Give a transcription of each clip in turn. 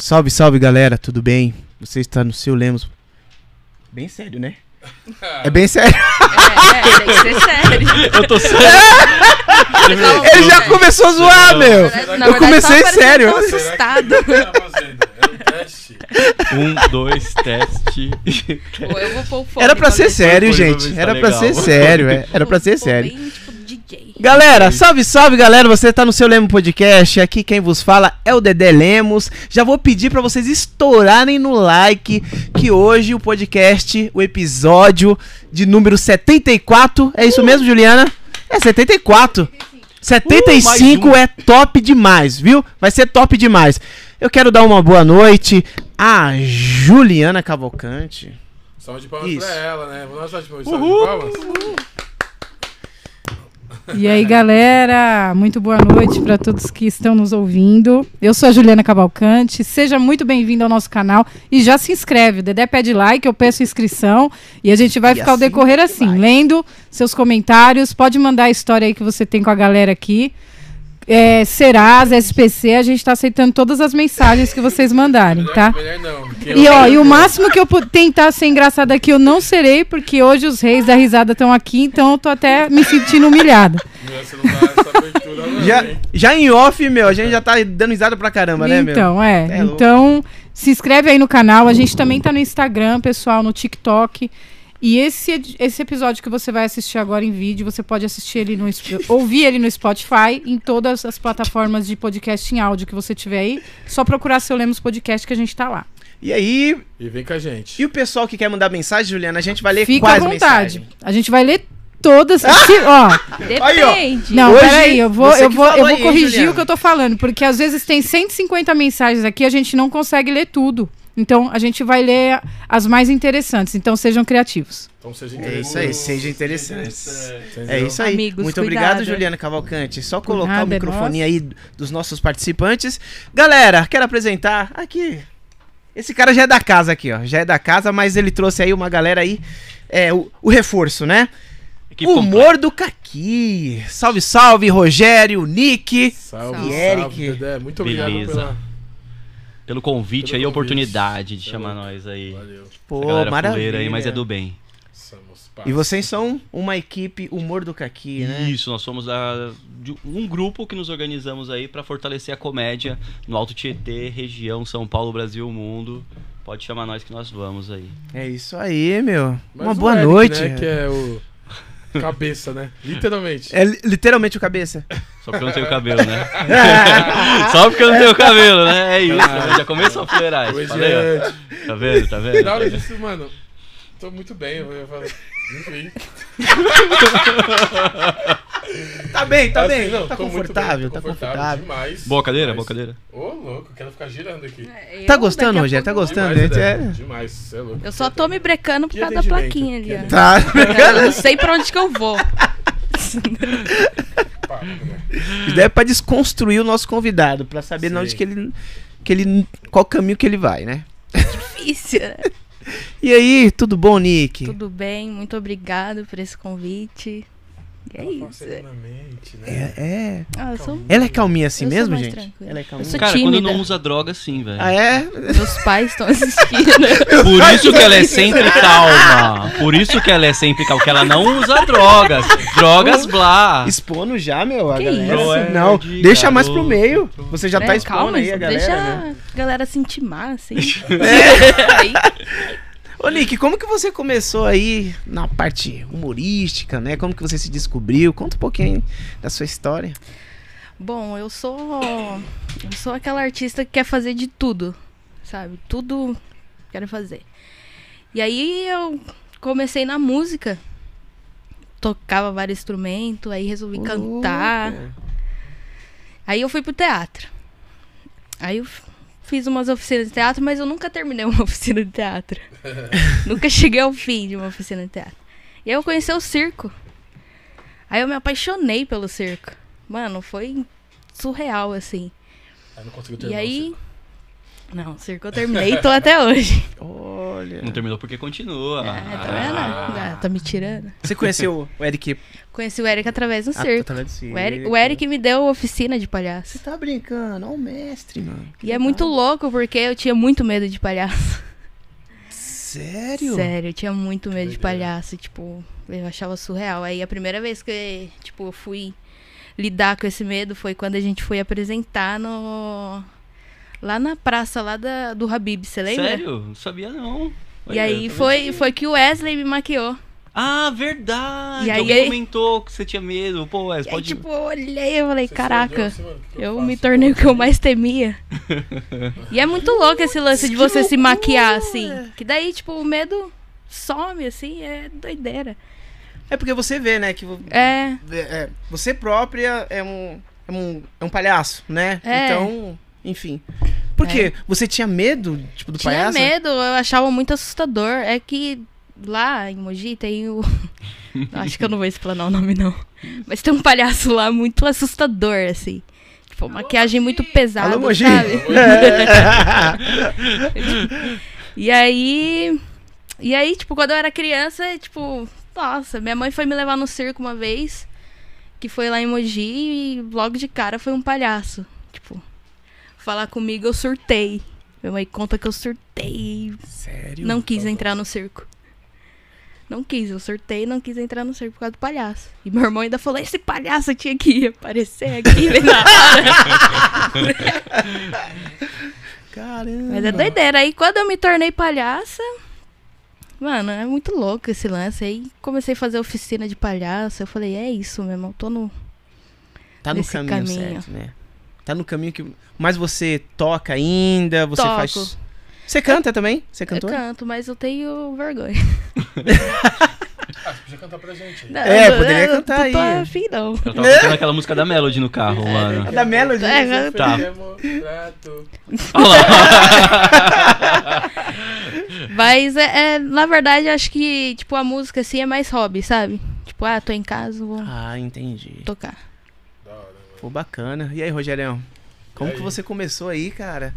Salve, salve galera, tudo bem? Você está no seu Lemos. Bem sério, né? É bem sério. É, é, tem que ser sério. Eu tô sério. Ele já começou a zoar, Não, meu. Na Eu comecei sério. tão assustado. tá fazendo? É um teste. Um, dois, teste. Pô, eu vou pôr Era pra ser sério, gente. foi, tá Era pra ser sério, é. Era pra ser sério. DJ. Galera, salve, salve, galera. Você tá no seu Lemos Podcast. Aqui quem vos fala é o Dedé Lemos. Já vou pedir pra vocês estourarem no like que hoje o podcast, o episódio de número 74, é isso mesmo, Juliana? É 74. 75 Uh, um. é top demais, viu? Vai ser top demais. Eu quero dar uma boa noite a Juliana Cavalcante. Salve de palmas Isso. pra ela, né? Vamos dar uma salva de palmas. Salve de palmas. E aí, galera, muito boa noite para todos que estão nos ouvindo. Eu sou a Juliana Cavalcante. Seja muito bem-vindo ao nosso canal e já se inscreve. O Dedé pede like, eu peço inscrição e a gente vai E ficar o assim decorrer assim, vai. lendo seus comentários. Pode mandar a história aí que você tem com a galera aqui. É, Serasa, SPC, a gente tá aceitando todas as mensagens que vocês mandarem, Melhor, tá? melhor não. E ó, e o máximo que eu tentar ser engraçada aqui eu não serei, porque hoje os reis da risada estão aqui, então eu tô até me sentindo humilhada. Não. Já, já em off, meu, a gente já tá dando risada pra caramba, né, meu? Então, é. É então, se inscreve aí no canal. A gente também tá no Instagram, pessoal, no TikTok. E esse, esse episódio que você vai assistir agora em vídeo, você pode assistir ele no ouvir ele no Spotify, em todas as plataformas de podcast em áudio que você tiver aí. Só procurar seu Lemos Podcast que a gente tá lá. E aí, E vem com a gente. e o pessoal que quer mandar mensagem, Juliana, a gente vai ler Fica quais à vontade. mensagens? A gente vai ler todas. se- ó. Depende. Não, Hoje, peraí, eu vou, eu vou, eu vou aí, corrigir Juliana. o que eu tô falando, porque às vezes tem 150 mensagens aqui, a gente não consegue ler tudo. Então, a gente vai ler as mais interessantes. Então, sejam criativos. Então seja É interessante. isso aí, seja interessante. Entendeu? É isso aí. Amigos, Muito cuidado. obrigado, Juliana Cavalcante. Só colocar nada, o é microfone aí dos nossos participantes. Galera, quero apresentar aqui. Esse cara já é da casa aqui, ó. Já é da casa, mas ele trouxe aí uma galera aí. É, o, o reforço, né? Equipe Humor do Caqui. Salve, salve, Rogério, Nick. Salve, E salve, Eric. Dedé. Muito obrigado Beleza. pela... Pelo convite Pelo aí, a convite. oportunidade de chamar nós aí. Valeu. Pô, maravilha. aí, mas é do bem. Somos E vocês são uma equipe Humor do Caqui, né? Isso, nós somos de um grupo que nos organizamos aí pra fortalecer a comédia no Alto Tietê, região São Paulo, Brasil, mundo. Pode chamar nós que nós vamos aí. É isso aí, meu. Mas uma boa Eric, noite. Né, que é o cabeça, né? Literalmente. É li- literalmente o cabeça. Só porque eu não tenho cabelo, né? Só porque eu não tenho cabelo, né? É isso, né? já começou a. Falei, ó. Comediante. Tá vendo? Tá vendo? Na hora disso, mano, tô muito bem. Eu ia falar. Enfim. Tá bem, tá Assim, bem. não, tá confortável, bem, tá confortável. Demais. Boa cadeira, demais. boa cadeira. Ô, louco, quero ficar girando aqui. É, Tá gostando, Rogério? Tá gostando? Demais, Gente, Dedé. é- Demais, é louco. Eu só tô me brecando por Que causa da plaquinha ali. Tá. Eu não sei pra onde que eu vou. Né? Isso é pra desconstruir o nosso convidado, pra saber Sim. onde que ele, que ele. qual caminho que ele vai, né? Difícil. né? E aí, tudo bom, Nick? Tudo bem, muito obrigado por esse convite. E é isso. né? É, é. Ah, eu sou... Ela é calminha assim Eu mesmo, gente? tranquila. Ela é Eu calminha. sou Cara, quando tímida. não usa droga, sim, velho. Ah, é? Meus pais estão assistindo. Por isso que ela é sempre calma. Por isso que ela é sempre calma. Porque ela não usa drogas. Drogas blá. Expondo já, meu, a Que galera. isso? É, Não, de deixa mais pro meio. Você já tá É, expondo calma, aí a galera, deixa né? a galera se intimar, assim. É. Aí, Ô, Nick, como que você começou aí na parte humorística, né? Como que você se descobriu? Conta um pouquinho da sua história. bom, eu sou. Eu sou aquela artista que quer fazer de tudo. Sabe? Tudo quero fazer. E aí eu comecei na música. Tocava vários instrumentos, aí resolvi cantar. louco. Aí eu fui pro teatro. Aí eu fiz umas oficinas de teatro, mas eu nunca terminei uma oficina de teatro. nunca cheguei ao fim de uma oficina de teatro. E aí eu conheci o circo. Aí eu me apaixonei pelo circo. Mano, foi surreal, assim. Aí não conseguiu E terminar aí. Não, circo eu terminei e tô até hoje. Olha. Olha. Não terminou porque continua. É, tá vendo? Ah, tá me tirando. Você conheceu o Eric Conheci o Eric através do Ah, circo. através do O Eric, circo. o Eric me deu oficina de Você palhaço. tá brincando? Olha o mestre, mano. E é muito louco porque eu tinha muito medo de palhaço. Sério? Sério, eu tinha muito medo de palhaço. Tipo, eu achava surreal. Aí a primeira vez que, tipo, eu fui lidar com esse medo foi quando a gente foi apresentar no. Lá na praça lá da, do Habib, você lembra? Sério? Não sabia não. E Olha, aí tá foi, foi que o Wesley me maquiou. Ah, verdade. E aí- Alguém aí- comentou que você tinha medo. Pô, Wes, E aí, pode... tipo, eu olhei e falei, Você caraca, assim, mano, o que que eu faço? me tornei o que eu mais temia. e é muito louco esse lance de você se maquiar, assim. Que daí, tipo, o medo some, assim, é doideira. É porque você vê, né? Que vo- É, é, você própria é um, é um, é um palhaço, né? É. Então, enfim. Por quê? Você tinha medo, tipo, do tinha palhaço? medo, eu achava muito assustador. É que lá em Mogi tem o. Acho que eu não vou explanar o nome, não. Mas tem um palhaço lá muito assustador, assim. Tipo, maquiagem muito pesada, Alô, Mogi? sabe? É. E aí. E aí, tipo, quando eu era criança, tipo, nossa, minha mãe foi me levar no circo uma vez, que foi lá em Mogi, e logo de cara foi um palhaço. Tipo, falar comigo eu surtei. Minha mãe conta que eu surtei. Sério? Não quis entrar no circo. Não quis, eu surtei e não quis entrar no circo por causa do palhaço. E meu irmão ainda falou: esse palhaço tinha que aparecer aqui na. Caramba. Mas é doideira. Aí quando eu me tornei palhaça, mano, é muito louco esse lance. Aí comecei a fazer oficina de palhaço. Eu falei, é isso mesmo, eu tô no. Tá no caminho, caminho. certo, né? Tá no caminho que. Mas você toca ainda, você Toco. faz. Você canta também? Você Eu cantou? canto, mas eu tenho vergonha. Ah, você podia cantar pra gente aí. É, Eu- poderia eu cantar não tô aí. afim, não. Eu tava cantando aquela música da Melody no carro, mano. É da Melody. É, Tá. Olha lá. Mas é, é, na verdade, eu acho que, tipo, a música assim é mais hobby, sabe? Tipo, ah, tô em casa, vou Ah, entendi. tocar. Pô, bacana. E aí, Rogerião? Como E que aí? você começou aí, cara?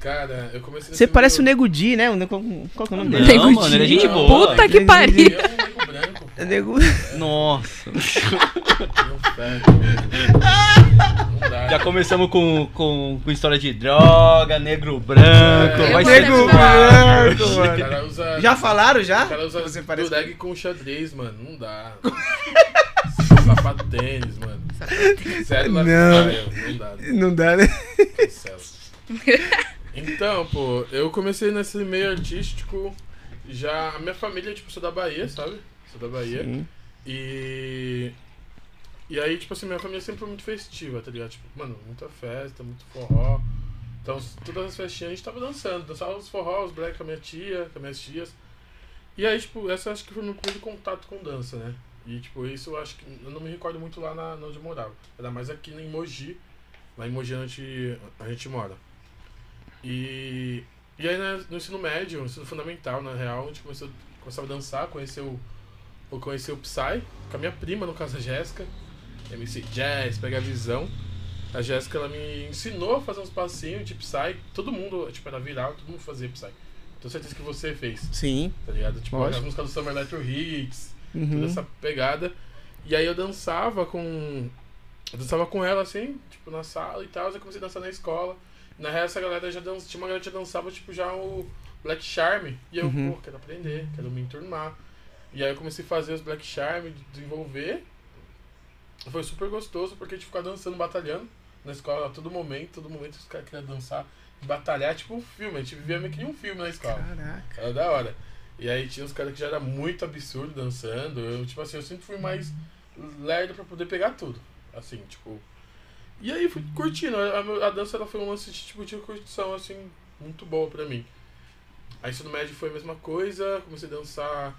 Cara, eu comecei Você parece o mundo- Nego Di, né? O Nego- Qual que é o nome dele? Nego mano, ele é Di. gente Não, boa. Puta que Nego pariu. É um nego branco. É Nego... Nossa. Não fede. Não dá. Já começamos com, com, com história de droga, negro branco. É, vai eu ser Nego terminar. branco, O mano. cara usa. Já falaram, já? O cara usa Você parece... com xadrez, mano. Não dá. Sapato tênis, mano. Sério, Não. não dá. Não dá, né? Cancela. Então, pô, eu comecei nesse meio artístico já. A minha família, tipo, sou da Bahia, sabe? Sou da Bahia. Sim. E. E aí, tipo assim, minha família sempre foi muito festiva, tá ligado? Tipo, mano, muita festa, muito forró. Então, todas as festinhas a gente tava dançando. Dançava os forró, os black com a minha tia, com as minhas tias. E aí, tipo, essa acho que foi o meu primeiro contato com dança, né? E, tipo, isso eu acho que. Eu não me recordo muito lá na, onde eu morava. Era mais aqui em Mogi. Lá em Mogi a gente, a gente mora. E. E aí né, no ensino médio, no ensino fundamental, na real, a gente começou, começava a dançar, conheceu, eu conheci o Psy, com a minha prima, no caso a Jéssica, MC Jazz, pega a visão. A Jéssica, ela me ensinou a fazer uns passinhos de Psy, todo mundo, tipo, era viral, todo mundo fazia Psy. Tenho certeza que você fez, Sim. tá ligado? Tipo, Lógico. as músicas do Summer Electro Hits, toda Uhum. essa pegada. E aí eu dançava com. Eu dançava com ela assim, tipo, na sala e tal. Eu comecei a dançar na escola. Na real, essa galera já dança, tinha uma galera que já dançava, tipo, já o Black Charm. E eu, Uhum. pô, quero aprender, quero me enturmar. E aí eu comecei a fazer os Black Charm, desenvolver. Foi super gostoso, porque a gente ficava dançando, batalhando na escola a todo momento. Todo momento os caras queriam dançar, batalhar, tipo um filme. A gente vivia meio que um filme na escola. Caraca. Era da hora. E aí tinha uns caras que já era muito absurdo dançando. Eu, tipo assim, eu sempre fui mais lerdo pra poder pegar tudo. Assim, tipo. E aí fui curtindo. A, a- dança ela foi um lance de, tipo, de curtição, assim, muito boa pra mim. Aí ensino médio foi a mesma coisa, comecei a dançar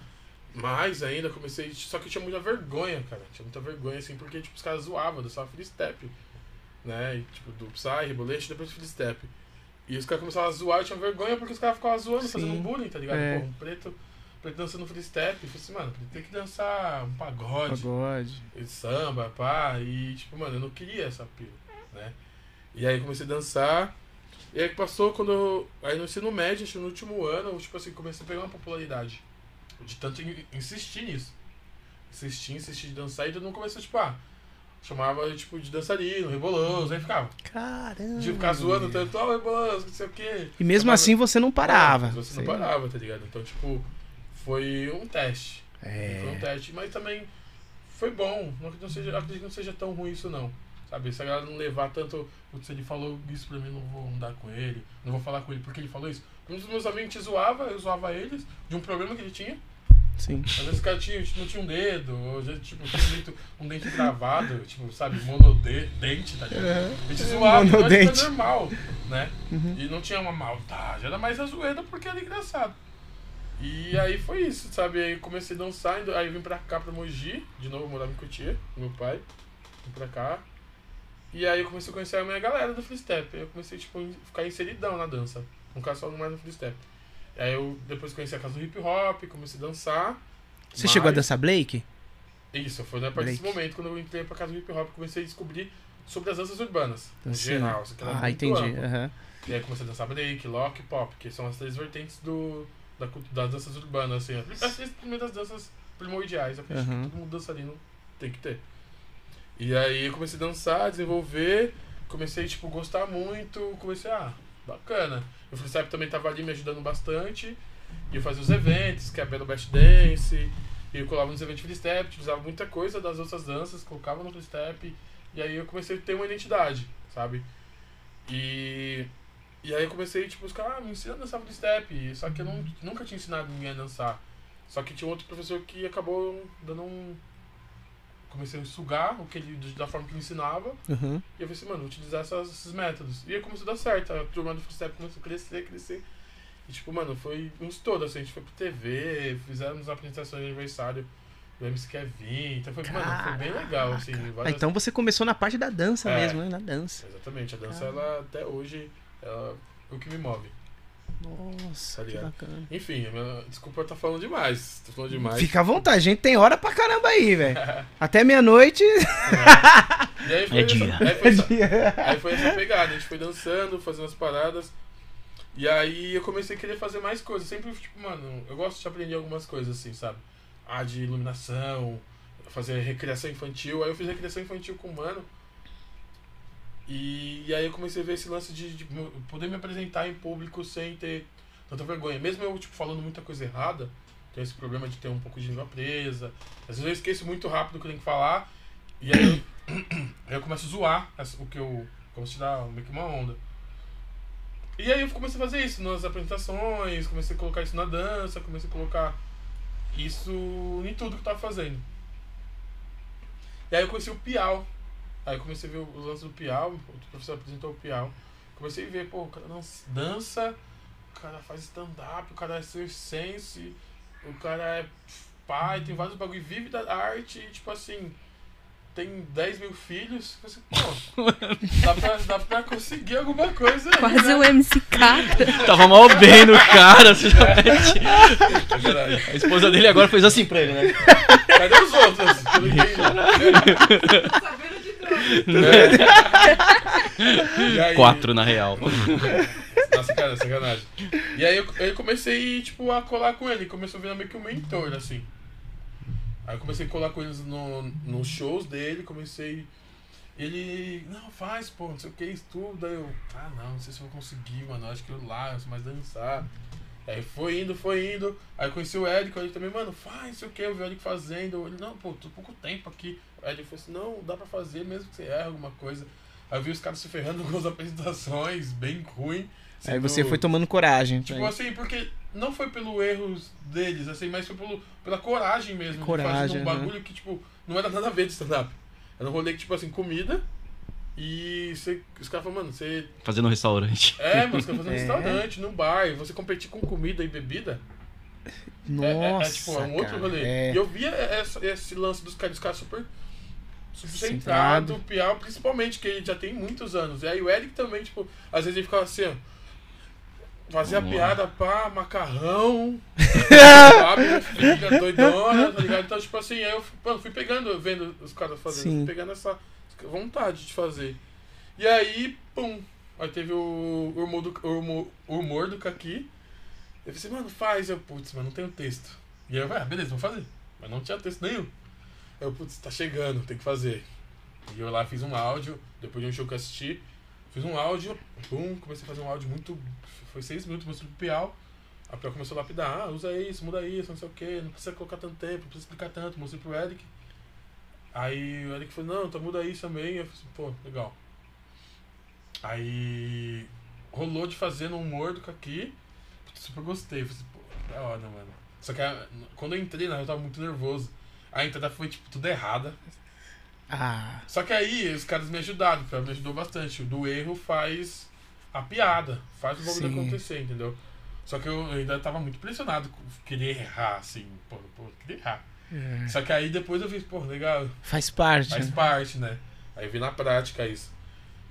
mais ainda, comecei. Só que eu tinha muita vergonha, cara. Tinha muita vergonha, assim, porque tipo, os caras zoavam, dançava free step. Né? E, tipo, do Psy, Rebolete, depois free step. E os caras começavam a zoar, eu tinha vergonha porque os caras ficavam zoando, Sim. fazendo bullying, tá ligado? É. Pô, um preto, preto dançando free step. Eu falei assim, mano, tem que dançar um pagode, Pagode. e samba, pá. E, tipo, mano, eu não queria essa pira, né? E aí comecei a dançar. E aí passou quando eu. Aí no ensino médio, acho que no último ano, eu, tipo assim, comecei a pegar uma popularidade. De tanto in- insistir nisso. Insistir, insistir de dançar, e todo mundo começou, tipo, ah, chamava tipo de dançarino, reboloso, aí ficava. Caramba. De ficar zoando tanto, ó, reboloso, não sei o quê. E mesmo Chamava- assim você não parava. Não, você não Sei. parava, tá ligado? Então, tipo, foi um teste. É. Foi um teste, mas também foi bom. Não, não seja, acredito que não seja tão ruim isso não. Sabe, se a galera não levar tanto. Putz, ele falou isso pra mim, não vou andar com ele, não vou falar com ele porque ele falou isso. Um dos meus amigos te zoava, eu zoava eles, de um problema que ele tinha. Sim. Às vezes o cara tinha, não tinha um dedo, ou às vezes tipo, tinha um dente, um dente travado, tipo, sabe, monodente, tá ligado? A gente zoava, então normal, né? Uhum. E não tinha uma maldade, era mais a zoeira porque era engraçado. E aí foi isso, sabe? Aí eu comecei a dançar, aí vim pra cá, pra Mogi, de novo, morava em Cotia, meu pai, vim pra cá. E aí eu comecei a conhecer a minha galera do freestep. Aí eu comecei, tipo, a ficar inseridão na dança. Caso, só mais no freestep. Aí eu depois conheci a casa do hip hop, comecei a dançar. Você chegou a dançar Blake? Isso, foi a partir desse Break. momento, quando eu entrei pra casa do hip hop, comecei a descobrir sobre as danças urbanas. Em Sim. geral, assim, Ah, entendi. aham. E aí comecei a dançar break, lock e pop, que são as três vertentes do, da, das danças urbanas, assim. As três primeiras danças primordiais, eu acredito Aham. que todo mundo dançarino tem que ter. E aí eu comecei a dançar, desenvolver, comecei, tipo, gostar muito, comecei, ah, bacana. O freestyle também tava ali me ajudando bastante, e eu fazia os eventos, que é a Belo Best Dance, e eu colava nos eventos freestyle, utilizava muita coisa das outras danças, colocava no freestyle, e aí eu comecei a ter uma identidade, sabe? E e aí eu comecei, tipo, caras, ah, me ensina a dançar freestep. Só que eu não, nunca tinha ensinado ninguém a dançar. Só que tinha outro professor que acabou dando um. Comecei a sugar o que ele, da forma que ele ensinava. Uhum. E eu falei assim, mano, utilizar essas- esses métodos. E aí começou a dar certo. A turma do freestep começou a crescer, crescer. E tipo, mano, foi um estouro, assim. A gente foi pro TV, fizemos apresentações de aniversário do MC Kevin. Então foi, mano, foi bem legal, assim. Ah, então você começou na parte da dança É. mesmo, né? Na dança. Exatamente, a dança, ela até hoje, ela é o que me move. Nossa, Tá que bacana. Enfim, minha- desculpa eu estar falando demais. Tô falando demais. Fica à vontade, a gente tem hora pra caramba aí, velho. Até meia-noite. E aí foi, É essa, dia. aí, foi essa, aí foi essa pegada, a gente foi dançando, fazendo as paradas. E aí eu comecei a querer fazer mais coisas. Sempre, tipo, mano, eu gosto de aprender algumas coisas assim, sabe? Ah, de iluminação, fazer recreação infantil. Aí eu fiz recreação infantil com o mano. E, e aí eu comecei a ver esse lance de, de poder me apresentar em público sem ter tanta vergonha. Mesmo eu, tipo, falando muita coisa errada, tenho esse problema de ter um pouco de língua presa. Às vezes eu esqueço muito rápido o que eu tenho que falar. E aí eu, aí eu começo a zoar o que eu. Começo a tirar meio que uma onda. E aí eu comecei a fazer isso nas apresentações, comecei a colocar isso na dança, comecei a colocar isso em tudo que eu tava fazendo. E aí eu conheci o Piau. Aí eu comecei a ver os lances do Piau, o professor apresentou o Piau. Comecei a ver, pô, o cara dança- dança, o cara faz stand-up, o cara é circense, o cara é pai, tem vários bagulho, vive da arte, e tipo assim, tem 10 mil filhos. Assim, pô, dá pra, dá pra conseguir alguma coisa aí, Quase né? o MC. Tava mal bem no cara. você já mete. A esposa dele agora fez assim pra ele, né? Cadê os outros? Não entendi. aí- Quatro, na real. Nossa, cara, sacanagem. E aí eu, eu comecei, tipo, a colar com ele. Começou a virar meio que um mentor, assim. Aí eu comecei a colar com eles no, nos shows dele, comecei... Ele, não, faz, pô, não sei o que, estuda. Aí eu, ah, não, não sei se eu vou conseguir, mano. Acho que eu lá, eu sou mais dançar. Aí foi indo, foi indo. Aí conheci o Érico, ele também, mano, faz, sei o que, eu vi o Érico fazendo. Ele, não, pô, tô pouco tempo aqui. Aí ele falou assim, não, dá pra fazer, mesmo que você erre alguma coisa. Aí eu vi os caras se ferrando com as apresentações, bem ruim. Aí você foi tomando coragem. Tipo Aí- assim, porque não foi pelo erros deles, assim, mas foi pelo, pela coragem mesmo. Coragem, de fazer um bagulho que, tipo, não era nada a ver de stand-up. Era um rolê que, tipo assim, comida. E você, os caras falaram, mano, você. Fazendo um restaurante. É, mano, você tá fazendo É. restaurante, num bar, e você competir com comida e bebida. Nossa, é, é, é, tipo, é um outro cara, rolê. é. E eu via essa- esse lance dos caras, dos caras super. super Centrado. centrado, o Piau, principalmente, que ele já tem muitos anos. E aí o Eric também, tipo, às vezes ele ficava assim, ó. Fazia Vamos lá. piada pra macarrão, sabe? Minha filha doidona, tá ligado? Então, tipo assim, aí eu mano, fui pegando, vendo os caras fazendo, Sim. fui pegando essa vontade de fazer. E aí, pum, Aí teve o humor do, o humor, do Kaki. Eu falei assim, mano, faz. Eu, putz, mas não tenho texto. E eu ah, beleza, vou fazer. Mas não tinha texto nenhum. Eu, putz, tá chegando, tem que fazer. E eu lá fiz um áudio, depois de um show que eu assisti, fiz um áudio, pum, comecei a fazer um áudio muito. Foi seis minutos, mostrei pro Piau. A Piau começou a lapidar, ah, usa isso, muda isso, não sei o que, não precisa colocar tanto tempo, não precisa explicar tanto, mostrei pro Eric. Aí o Eric falou, não, então muda isso também. Eu falei assim, pô, legal. Aí rolou de fazer no humor do Kaki. Super gostei. Falei assim, pô, da hora, mano. Só que quando eu entrei, na real, eu tava muito nervoso. A entrada foi, tipo, tudo errada. Ah, Só que aí os caras me ajudaram, me ajudou bastante. O do erro faz a piada, faz o bagulho acontecer, entendeu? Só que eu ainda tava muito pressionado com querer errar, assim, pô, pô, queria errar. É. Só que aí depois eu vi, pô, legal, faz parte. faz né? parte, né? Aí vi na prática isso.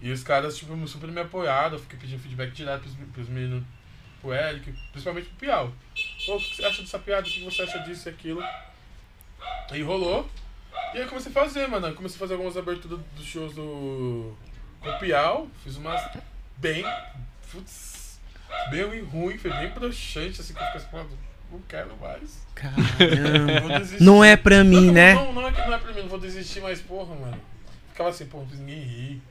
E os caras, tipo, super me apoiaram, eu fiquei pedindo feedback direto pros, pros meninos, pro Eric, principalmente pro Piau. Pô, o que você acha dessa piada? O que você acha disso e aquilo? Aí rolou. E aí eu comecei a fazer, mano. Eu comecei a fazer algumas aberturas dos shows do. Com o Piau. Fiz umas bem. Putz. Bem ruim, foi bem broxante, assim, que eu fiquei assim, não quero mais. Caramba. Não é pra mim, Não, né? Não, não é que não é pra mim, não vou desistir, mas porra, mano. Ficava assim, porra, não fiz ninguém rir.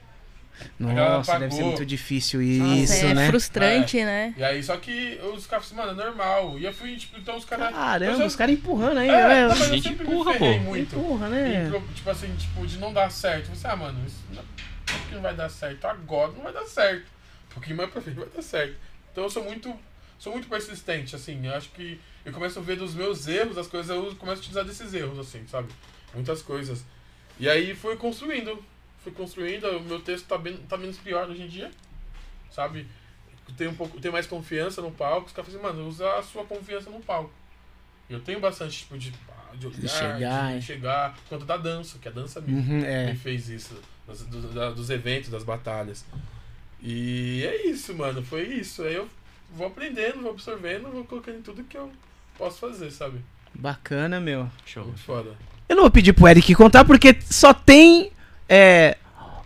galera Nossa, deve ser muito difícil Nossa, isso, é né? frustrante, né? E aí, só que os caras falaram, mano, é normal. E eu fui, tipo, então os caras. Caramba, já- os caras empurrando aí, É, né? não, mas eu Gente sempre empurra, me ferrei pô. muito. Empurra, E, né? pro- tipo assim, tipo, de não dar certo. Você, ah, mano, isso não, que não vai dar certo agora, não vai dar certo. Um pouquinho mais pra frente vai dar certo. Então eu sou muito, sou muito persistente, assim. Eu acho que eu começo a ver dos meus erros, as coisas, eu começo a utilizar desses erros, assim, sabe? Muitas coisas. E aí fui construindo. Fui construindo, o meu texto tá, bem, tá menos pior hoje em dia, sabe? Tenho um pouco, tenho mais confiança no palco. Os caras falam assim, mano, usa a sua confiança no palco. Eu tenho bastante, tipo, de, de olhar, de chegar, é. chegar, quanto da dança, que a dança me, Uhum, me é. fez isso, dos, do- da- dos eventos, das batalhas. E é isso, mano, foi isso. Aí eu vou aprendendo, vou absorvendo, vou colocando em tudo que eu posso fazer, sabe? Bacana, meu. Show. Muito foda. Eu não vou pedir pro Eric contar porque só tem é,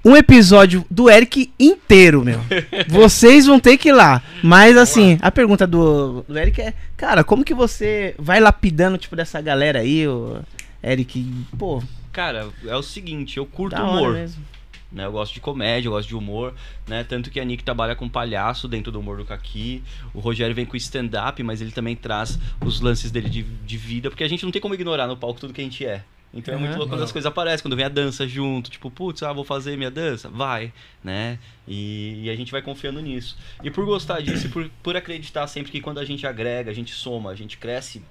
um episódio do Eric inteiro, meu. Vocês vão ter que ir lá. Mas assim, a pergunta do, do Eric é, cara, como que você vai lapidando, tipo, dessa galera aí, o Eric? Pô, Cara, é o seguinte, eu curto humor. mesmo. Né? Eu gosto de comédia, eu gosto de humor, né? Tanto que a Nick trabalha com palhaço dentro do humor do Kaki. O Rogério vem com stand-up, mas ele também traz os lances dele de, de vida, porque a gente não tem como ignorar no palco tudo que a gente é. Então é muito Aham. louco quando as coisas aparecem, quando vem a dança junto, tipo, putz, ah, vou fazer minha dança? Vai, né? E, e a gente vai confiando nisso. E por gostar disso e por, por acreditar sempre que quando a gente agrega, a gente soma, a gente cresce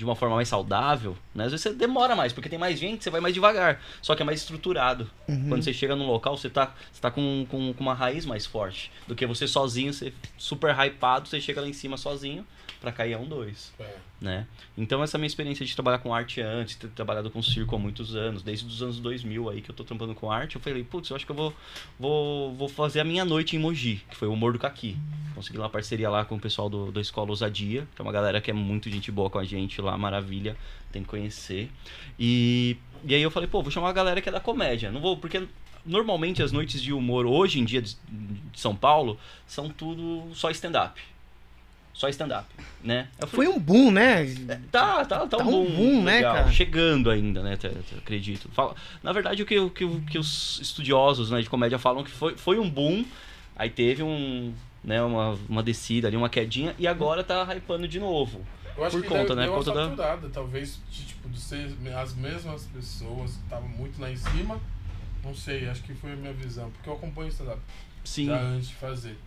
de uma forma mais saudável, né? Às vezes você demora mais, porque tem mais gente, você vai mais devagar. Só que é mais estruturado. Quando você chega num local, você tá, você tá com, com, com uma raiz mais forte. Do que você sozinho, você super hypado, você chega lá em cima sozinho pra cair a um, dois, É. né? Então essa minha experiência de trabalhar com arte antes, ter trabalhado com circo há muitos anos, desde os anos 2000 aí que eu tô trampando com arte, eu falei, putz, eu acho que eu vou, vou, vou fazer a minha noite em Mogi, que foi o Humor do Caqui. Consegui uma parceria lá com o pessoal do, da Escola Ousadia, que é uma galera que é muito gente boa com a gente lá, maravilha, tem que conhecer. E, e aí eu falei, pô, vou chamar a galera que é da comédia. Não vou, porque normalmente as noites de humor hoje em dia de, de São Paulo são tudo só stand-up. Só stand-up, né? Eu Foi um boom, né? Tá, tá, tá, Tá um um boom, boom, né, cara? Chegando ainda, né, acredito. Fala- na verdade, o que, o que, o que os estudiosos né, de comédia falam que foi, foi um boom, aí teve um, né, uma, uma descida ali, uma quedinha, e agora tá hypando de novo. Eu acho Por que conta, deu, né? deu Por uma conta da- saturada, talvez, de, tipo, de ser as mesmas pessoas que estavam muito lá em cima. Não sei, acho que foi a minha visão. Porque eu acompanho stand-up Sim. já antes de fazer.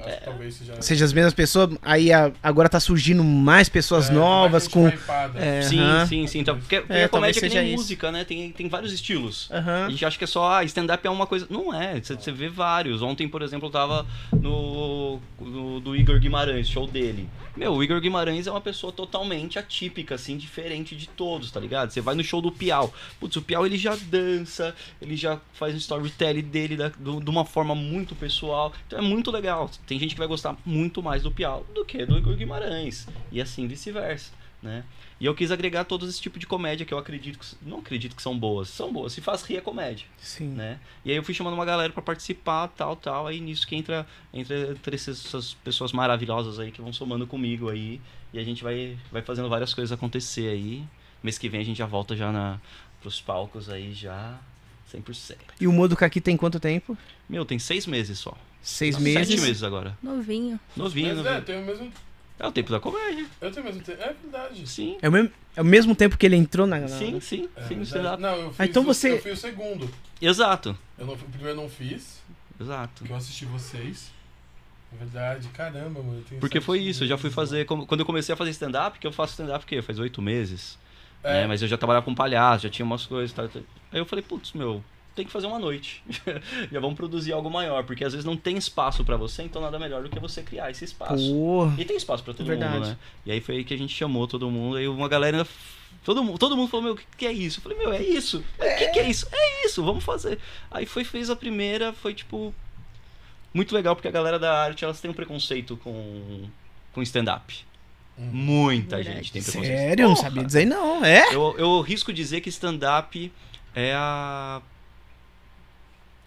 Acho É. que talvez seja... Seja as mesmas pessoas, aí a- agora tá surgindo mais pessoas É, novas mais gente com. hypada. É, Sim, aham. sim, sim. Então, porque, porque É, a comédia é que nem isso. música, né? Tem, tem vários estilos. Aham. A gente acha que é só, ah, stand-up é uma coisa. Não é, você, você vê vários. Ontem, por exemplo, eu tava no, no do Igor Guimarães, show dele. Meu, o Igor Guimarães é uma pessoa totalmente atípica, assim, diferente de todos, tá ligado? Você vai no show do Piau. Putz, o Piau ele já dança, ele já faz um storytelling dele da- do- de uma forma muito pessoal. Então é muito legal. Tem gente que vai gostar muito mais do Piau do que do Igor Guimarães. E assim vice-versa. né? E eu quis agregar todos esse tipo de comédia que eu acredito que não acredito que são boas, são boas. Se faz rir é comédia, Sim. né? E aí eu fui chamando uma galera pra participar, tal, tal. Aí nisso que entra entra entre essas essas pessoas maravilhosas aí que vão somando comigo aí e a gente vai vai fazendo várias coisas acontecer aí. Mês que vem a gente já volta já na pros palcos aí já 100%. E o Modo Caqui tem quanto tempo? Meu, tem seis meses só. Seis Sete meses. meses agora. Novinho. Novinho, Mas é, tem o mesmo. É o tempo da comédia. Eu tenho o mesmo tempo. É verdade. Sim. É o mesmo, é o mesmo tempo que ele entrou na. na- Sim, sim, É sim, stand-up. Não, eu fiz, Ah, então o- você- eu fui o segundo. Exato, Eu não, o primeiro eu não fiz, exato. porque eu assisti vocês. É verdade, caramba, mano. eu tenho Porque sete foi isso, eu já fui fazer. como- Quando eu comecei a fazer stand-up, que eu faço stand-up o quê? Faz oito meses. É, né? Mas eu já trabalhava com palhaço, já tinha umas coisas. Tá, tá. Aí eu falei, putz, meu, tem que fazer uma noite. já vamos produzir algo maior, porque às vezes não tem espaço pra você, então nada melhor do que você criar esse espaço. Pô. E tem espaço pra todo Verdade. mundo, né? E aí foi aí que a gente chamou todo mundo, aí uma galera. Todo, mu- todo mundo falou, meu, o que, que é isso? Eu falei, meu, é isso. O que, que é isso? É isso, vamos fazer. Aí foi, fez a primeira, foi tipo. Muito legal, porque a galera da arte, elas têm um preconceito com, com stand-up. Hum. Muita Verdade. gente tem preconceito. Sério? Eu não Porra! sabia dizer não. É? Eu, eu risco dizer que stand-up é a.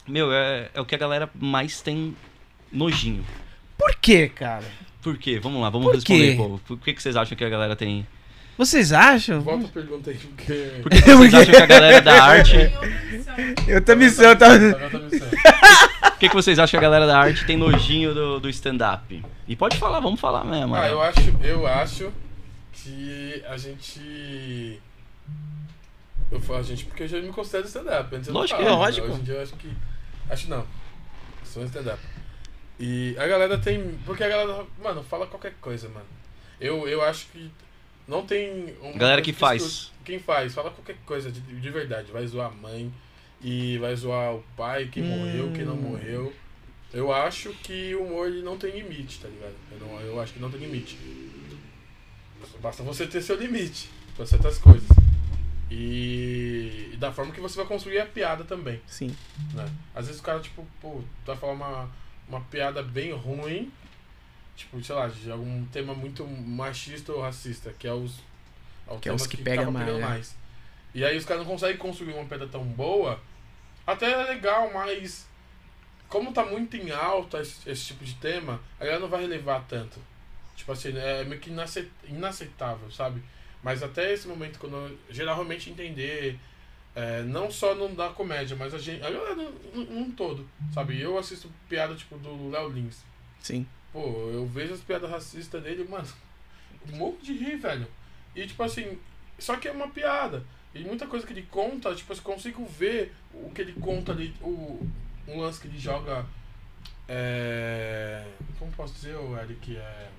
Meu, é, é o que a galera mais tem nojinho. Por quê, cara? Por quê? Vamos lá, vamos Por responder, quê? povo. Por que, que vocês acham que a galera tem. Vocês acham? Volta a pergunta aí, porque. Por que, que vocês acham que a galera da arte. Eu tô missão, eu missão. Por que, que vocês acham que a galera da arte tem nojinho do, do stand-up? E pode falar, vamos falar mesmo. Ah, né? eu acho, eu acho que a gente. Eu falo a gente porque eu já me considero stand-up. Antes eu não Lógico falava, é, lógico. Hoje em dia eu acho que. Acho não. Sou um stand-up. E a galera tem. Porque a galera, mano, fala qualquer coisa, mano. Eu, eu acho que não tem. uma Galera que escuta. faz. Quem faz, fala qualquer coisa de, de verdade. Vai zoar a mãe e vai zoar o pai, quem Hum. morreu, quem não morreu. Eu acho que o humor não tem limite, tá ligado? Eu, não, eu acho que não tem limite. Basta você ter seu limite pra certas coisas. E, e da forma que você vai construir a piada também, Sim. né? Às vezes o cara, tipo, pô, vai falar uma, uma piada bem ruim, tipo, sei lá, de algum tema muito machista ou racista, que é os, é o Que é os que pega acaba mais, né? mais. E aí os caras não conseguem construir uma piada tão boa, até é legal, mas como tá muito em alta esse, esse tipo de tema, a galera não vai relevar tanto. Tipo assim, é meio que inace- inaceitável, sabe? Mas até esse momento, quando eu geralmente entender, é, não só no, da comédia, mas a gente, a galera num, todo, sabe? Eu assisto piada tipo do Léo Lins. Sim. Pô, eu vejo as piadas racistas dele, mano, um monte de rir, velho. E tipo assim, só que é uma piada. E muita coisa que ele conta, tipo, eu consigo ver o que ele conta ali, o, um lance que ele joga. É. Como posso dizer, o Eric? É.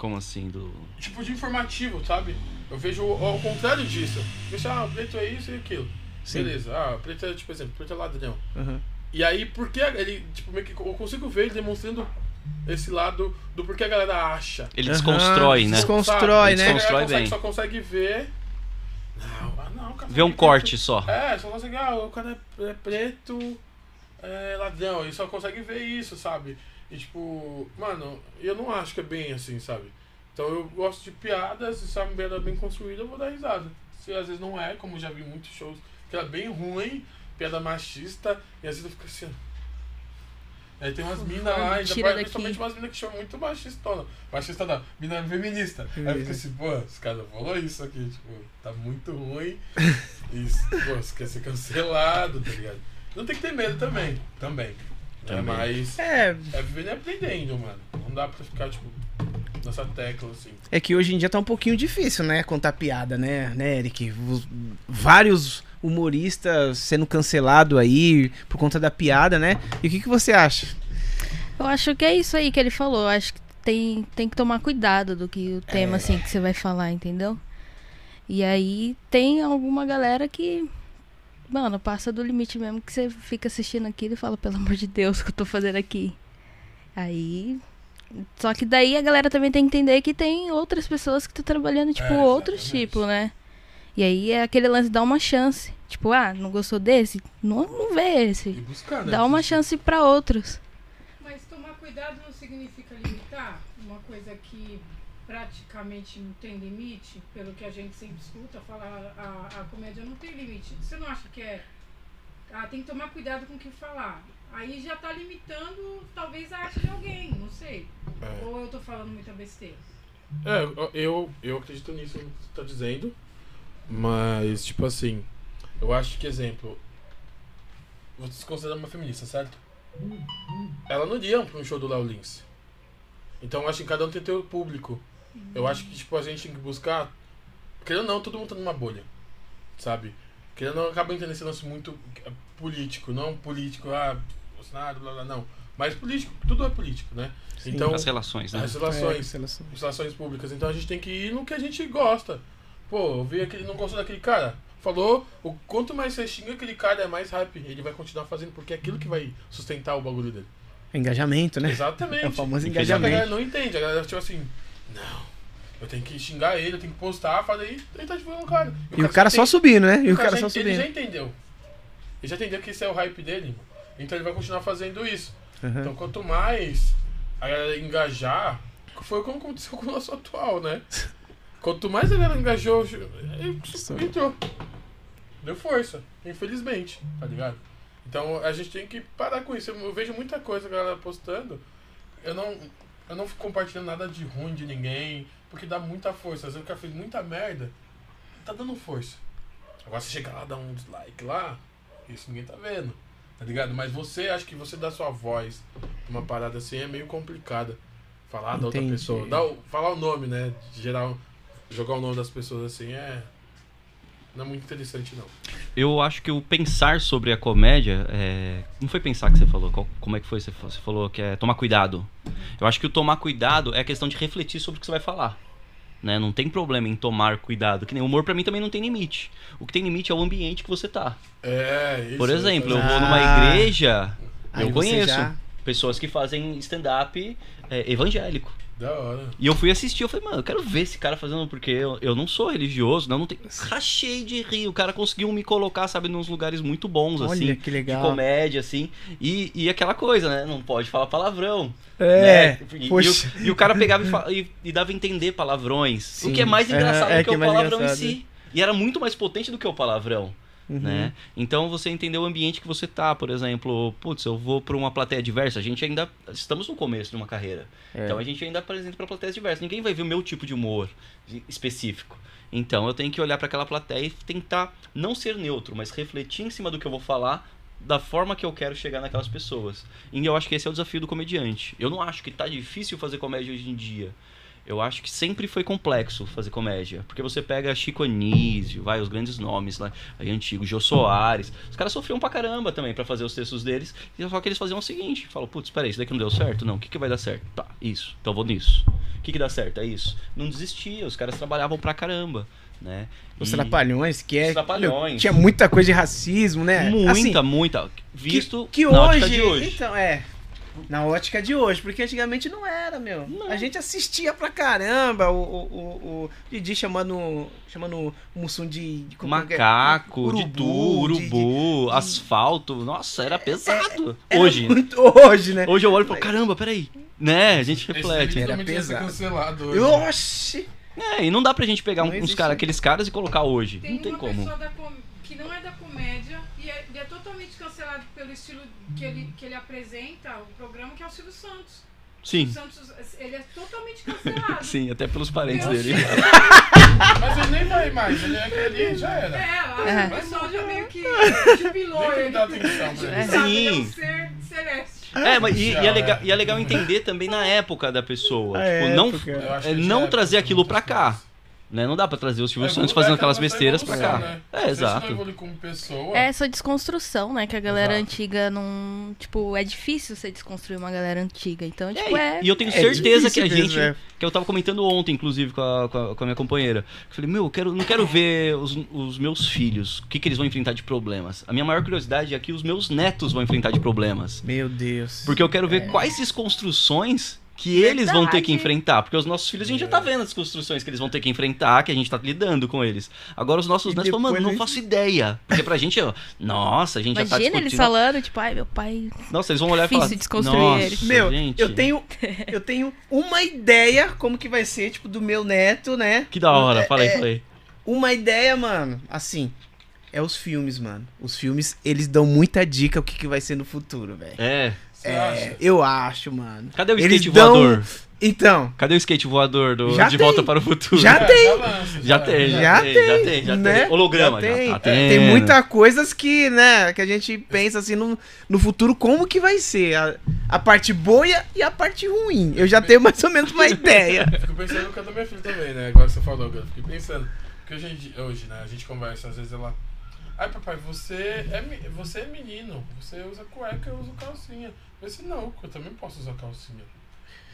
Como assim? Do... Tipo de informativo, sabe? Eu vejo ao, contrário disso. Isso, ah, preto é isso e aquilo. Sim. Beleza, ah, preto é, tipo, exemplo, preto é ladrão. Aham. E aí, por que ele, tipo, meio que eu consigo ver ele demonstrando esse lado do porquê a galera acha. Ele Aham, desconstrói, né? Desconstrói, né? Desconstrói consegue- bem. Só consegue ver. Não, ah, não, cara. Vê um preto- corte só. É, só consegue, ah, o cara é, é preto, é ladrão. Ele só consegue ver isso, sabe? E tipo, mano, eu não acho que é bem assim, sabe? Então eu gosto de piadas, e se é uma piada bem construída, eu vou dar risada. Se às vezes não é, como já vi muitos shows, que era bem ruim, piada machista, e às vezes eu fico assim. Aí tem umas minas lá, ainda mais- principalmente umas minas que chamam muito machistona. Machista não, mina feminista. Aí eu fico assim, pô, esse cara falou isso aqui, tipo, tá muito ruim. Isso, pô, você quer ser cancelado, tá ligado? Não tem que ter medo também, também. Né? Também. Mas É, é vivendo e aprendendo, mano. Não dá pra ficar, tipo, nessa tecla assim. é que hoje em dia tá um pouquinho difícil, né? Contar piada, né, né, Eric? Os- vários humoristas sendo cancelados aí por conta da piada, né? E o que, que você acha? Eu acho que é isso aí que ele falou. Eu acho que tem, tem que tomar cuidado do que o tema, assim, que você vai falar, entendeu? E aí tem alguma galera que, mano, passa do limite mesmo, que você fica assistindo aquilo e fala, pelo amor de Deus, o que eu tô fazendo aqui? Aí. Só que daí a galera também tem que entender que tem outras pessoas que estão trabalhando, tipo, É, outros tipos, né? E aí é aquele lance dar uma chance. Tipo, ah, não gostou desse? Não, não vê E esse. buscar, né? Dá uma chance pra outros. Mas tomar cuidado não significa limitar uma coisa que praticamente não tem limite, pelo que a gente sempre escuta, falar a, a comédia não tem limite. Você não acha que é. Ah, tem que tomar cuidado com o que falar. Aí já tá limitando, talvez, a arte de alguém, não sei. É. Ou eu tô falando muita besteira. É, eu, eu acredito nisso que você tá dizendo. Mas, tipo assim, eu acho que, exemplo, você se considera uma feminista, certo? Ela não iria pra um show do Léo Lins. Então eu acho que cada um tem teu público. Eu acho que, tipo, a gente tem que buscar. Querendo ou não, todo mundo tá numa bolha. Sabe? Querendo ou não, acaba entendendo esse lance muito eh, político. Não político, ah, Bolsonaro, blá blá, não. Mas político, tudo é político, né? então, As relações, né? as relações É, seleção. as relações públicas. Então a gente tem que ir no que a gente gosta. Pô, eu vi aquele, não gostou daquele cara. Falou, o quanto mais você xinga aquele cara, é mais hype. Ele vai continuar fazendo, porque é aquilo que vai sustentar o bagulho dele. Engajamento, né? Exatamente. É o famoso que a galera engajamento. não entende. A galera, tipo assim, não, eu tenho que xingar ele, eu tenho que postar, fazer aí, ele tá divulgando o cara. E o cara só subindo, né? E o cara já, só Ele já subindo. entendeu. Ele já entendeu que esse é o hype dele. Então ele vai continuar fazendo isso. Aham. Então quanto mais a galera engajar, foi como aconteceu com o nosso atual, né? Quanto mais a galera engajou, ele entrou. Deu força, infelizmente, tá ligado? Então a gente tem que parar com isso. Eu vejo muita coisa a galera postando. Eu não, eu não fico compartilhando nada de ruim de ninguém, porque dá muita força. Às vezes o cara fez muita merda, tá dando força. Agora você chega lá, dá um dislike lá, isso ninguém tá vendo, tá ligado? Mas você, acha que você dá sua voz uma parada assim é meio complicada. Falar da outra Entendi. pessoa. O- falar o nome, né? Gerar, jogar o nome das pessoas assim é. Não é muito interessante, não. Eu acho que o pensar sobre a comédia. É... Não foi pensar que você falou. qual- Como é que foi? Você fa- você falou que é tomar cuidado. Eu acho que o tomar cuidado é a questão de refletir sobre o que você vai falar. Né? Não tem problema em tomar cuidado. Que nem humor pra mim também não tem limite. O que tem limite é o ambiente que você tá. É, isso. Por exemplo, eu vou numa Ah. igreja, Aí eu conheço já- pessoas que fazem stand-up é, evangélico. Da hora. E eu fui assistir, eu falei, mano, eu quero ver esse cara fazendo, porque eu, eu não sou religioso, não, não tem. Rachei de rir. O cara conseguiu me colocar, sabe, nos lugares muito bons, Olha assim. que De legal. comédia, assim. E, e aquela coisa, né? Não pode falar palavrão. É, né? E, poxa. e o, e o cara pegava e, fa- e- e dava a entender palavrões. Sim. O que é mais É, engraçado é do que, que é o palavrão em engraçado, si. E era muito mais potente do que o palavrão. Uhum. Né? Então você entendeu o ambiente que você tá, por exemplo, putz, eu vou para uma plateia diversa, a gente ainda estamos no começo de uma carreira. É. Então a gente ainda apresenta para plateias diversas. Ninguém vai ver o meu tipo de humor específico. Então eu tenho que olhar para aquela plateia e tentar não ser neutro, mas refletir em cima do que eu vou falar da forma que eu quero chegar naquelas pessoas. E eu acho que esse é o desafio do comediante. Eu não acho que tá difícil fazer comédia hoje em dia. Eu acho que sempre foi complexo fazer comédia. Porque você pega Chico Anísio, vai, os grandes nomes lá, aí antigos, Jô Soares. Os caras sofriam pra caramba também pra fazer os textos deles. E só que eles faziam o seguinte: falam, putz, peraí, isso daqui não deu certo? Não, o que, que vai dar certo? Tá, isso, então vou nisso. O que, que dá certo? É isso. Não desistia, os caras trabalhavam pra caramba, né? Os E- Trapalhões, que é. Os Trapalhões. meu, tinha muita coisa de racismo, né? Muita, Assim, muita. Visto que, que hoje. Então, é. Na ótica de hoje, porque antigamente não era, meu. Não. A gente assistia pra caramba o, o, o, o Didi chamando, chamando o Mussum de. de como que é? Macaco, de Urubu, tu, de- urubu, de- asfalto. Nossa, era pesado. Era Hoje. Muito hoje, né? Hoje eu olho e falo, caramba, peraí. Né? A gente reflete. Era pesado. cancelado hoje. Oxi! É, e não dá pra gente pegar Não um- uns cara, aqueles caras e colocar hoje. Tem não tem como. da com- que não é da comédia e é, e é totalmente cancelado pelo estilo que ele, que ele apresenta o programa, que é o Silvio Santos. O Sim. Santos, ele é totalmente cancelado. Sim, até pelos parentes Eu dele. Mas ele nem vai mais, ele é aquele já era. É, o pessoal já meio que jubilou Nem tem que ele. dar atenção pra ele. Sabe, ele é um Sim. ser celeste. É, mas e, e é legal, é. e é legal entender também na época da pessoa. A tipo, não, época. Eu acho é, não trazer aquilo pra cá. Né? Não dá pra trazer o Silvio coisas. Santos É, fazendo é aquelas aquela besteiras pra cá. né? É, exato. É essa desconstrução, né? Que a galera Exato. antiga não. Tipo, é difícil você desconstruir uma galera antiga. Então, tipo, É, é. e eu tenho É certeza que a gente. mesmo, é. Que eu tava comentando ontem, inclusive, com a, com a, com a minha companheira. Eu falei, meu, eu quero, não quero ver os, os meus filhos, o que, que eles vão enfrentar de problemas. A minha maior curiosidade é que os meus netos vão enfrentar de problemas. Meu Deus. Porque eu quero ver quais desconstruções que eles vão ter que enfrentar. Porque os nossos filhos, a gente já tá vendo as construções que eles vão ter que enfrentar, que a gente tá lidando com eles. Agora os nossos netos falam, mano, não gente- faço ideia. Porque pra gente, ó, nossa, a gente já tá Imagina eles falando, tipo, ai, meu pai. Nossa, eles vão olhar e Difícil falar, desconstruir nossa, eles." Meu, gente, eu tenho eu tenho uma ideia como que vai ser, tipo, do meu neto, né? Que da hora, É, falei, é, falei. Uma ideia, mano, assim, é os filmes, mano. Os filmes, eles dão muita dica o que, que vai ser no futuro, velho. É. Você É, acha? eu acho, mano. Cadê o Eles skate dão- voador? Então, Cadê o skate voador do Já De tem. Volta para o Futuro? Já É, tem. Já tem, já, Já tem, tem, já tem, já né? tem. Holograma, Já já, tem. tá É, tendo. tem muita coisas que, né, que a gente pensa assim no, no futuro como que vai ser a, a parte boa e a parte ruim. Eu já tenho mais ou menos uma ideia. Fico pensando no caso da minha filha também, né? Agora você falou, eu fiquei pensando. Porque hoje, hoje, né, a gente conversa, às vezes ela. Ai, papai, você é, você é menino, você usa cueca, eu uso calcinha. Eu disse, não, eu também posso usar calcinha.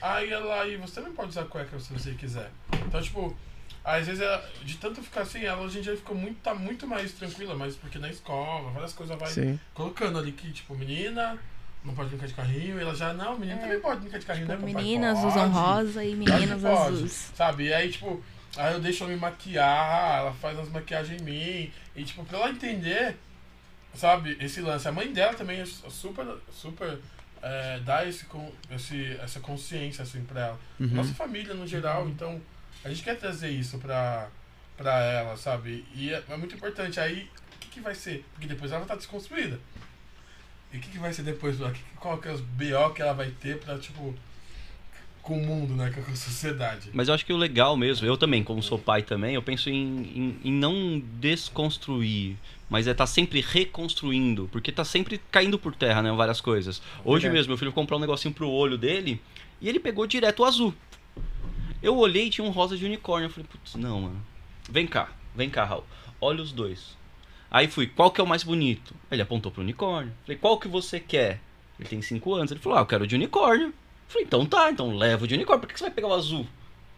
Aí ela, e você também pode usar cueca se você quiser. Então, tipo, às vezes, ela, de tanto ficar assim, ela hoje em dia ficou muito, tá muito mais tranquila, mas porque na escola, várias coisas vai Sim. colocando ali que, tipo, menina não pode brincar de carrinho, e ela já, não, menina também pode brincar de carrinho, né? Tipo, papai? meninas Pode. usam rosa e pode, azuis. Sabe? E aí, tipo, aí eu deixo ela me maquiar, ela faz umas maquiagens em mim. E, tipo, pra ela entender, sabe, esse lance. A mãe dela também é super, super. É, dá esse, esse, essa consciência, assim, pra ela. Uhum. Nossa família, no geral, então, a gente quer trazer isso pra, pra ela, sabe? E é, é muito importante. Aí, o que, que vai ser? Porque depois ela estar desconstruída. E o que, que vai ser depois? Qual que é os BO que ela vai ter pra, tipo, com o mundo, né? Com a sociedade. Mas eu acho que o legal mesmo, eu também, como sou pai também, eu penso em, em, em não desconstruir, mas é estar sempre reconstruindo, porque tá sempre caindo por terra, né, várias coisas. Hoje Verdade. mesmo, meu filho comprou um negocinho pro olho dele e ele pegou direto o azul. Eu olhei e tinha um rosa de unicórnio, eu falei, putz, não, mano. Vem cá, vem cá, Raul. Olha os dois. Aí fui, qual que é o mais bonito? Ele apontou pro unicórnio. Falei, qual que você quer? Ele tem 5 anos. Ele falou, ah, eu quero o de unicórnio. Falei, então tá, então leva o de unicórnio. Por que você vai pegar o azul?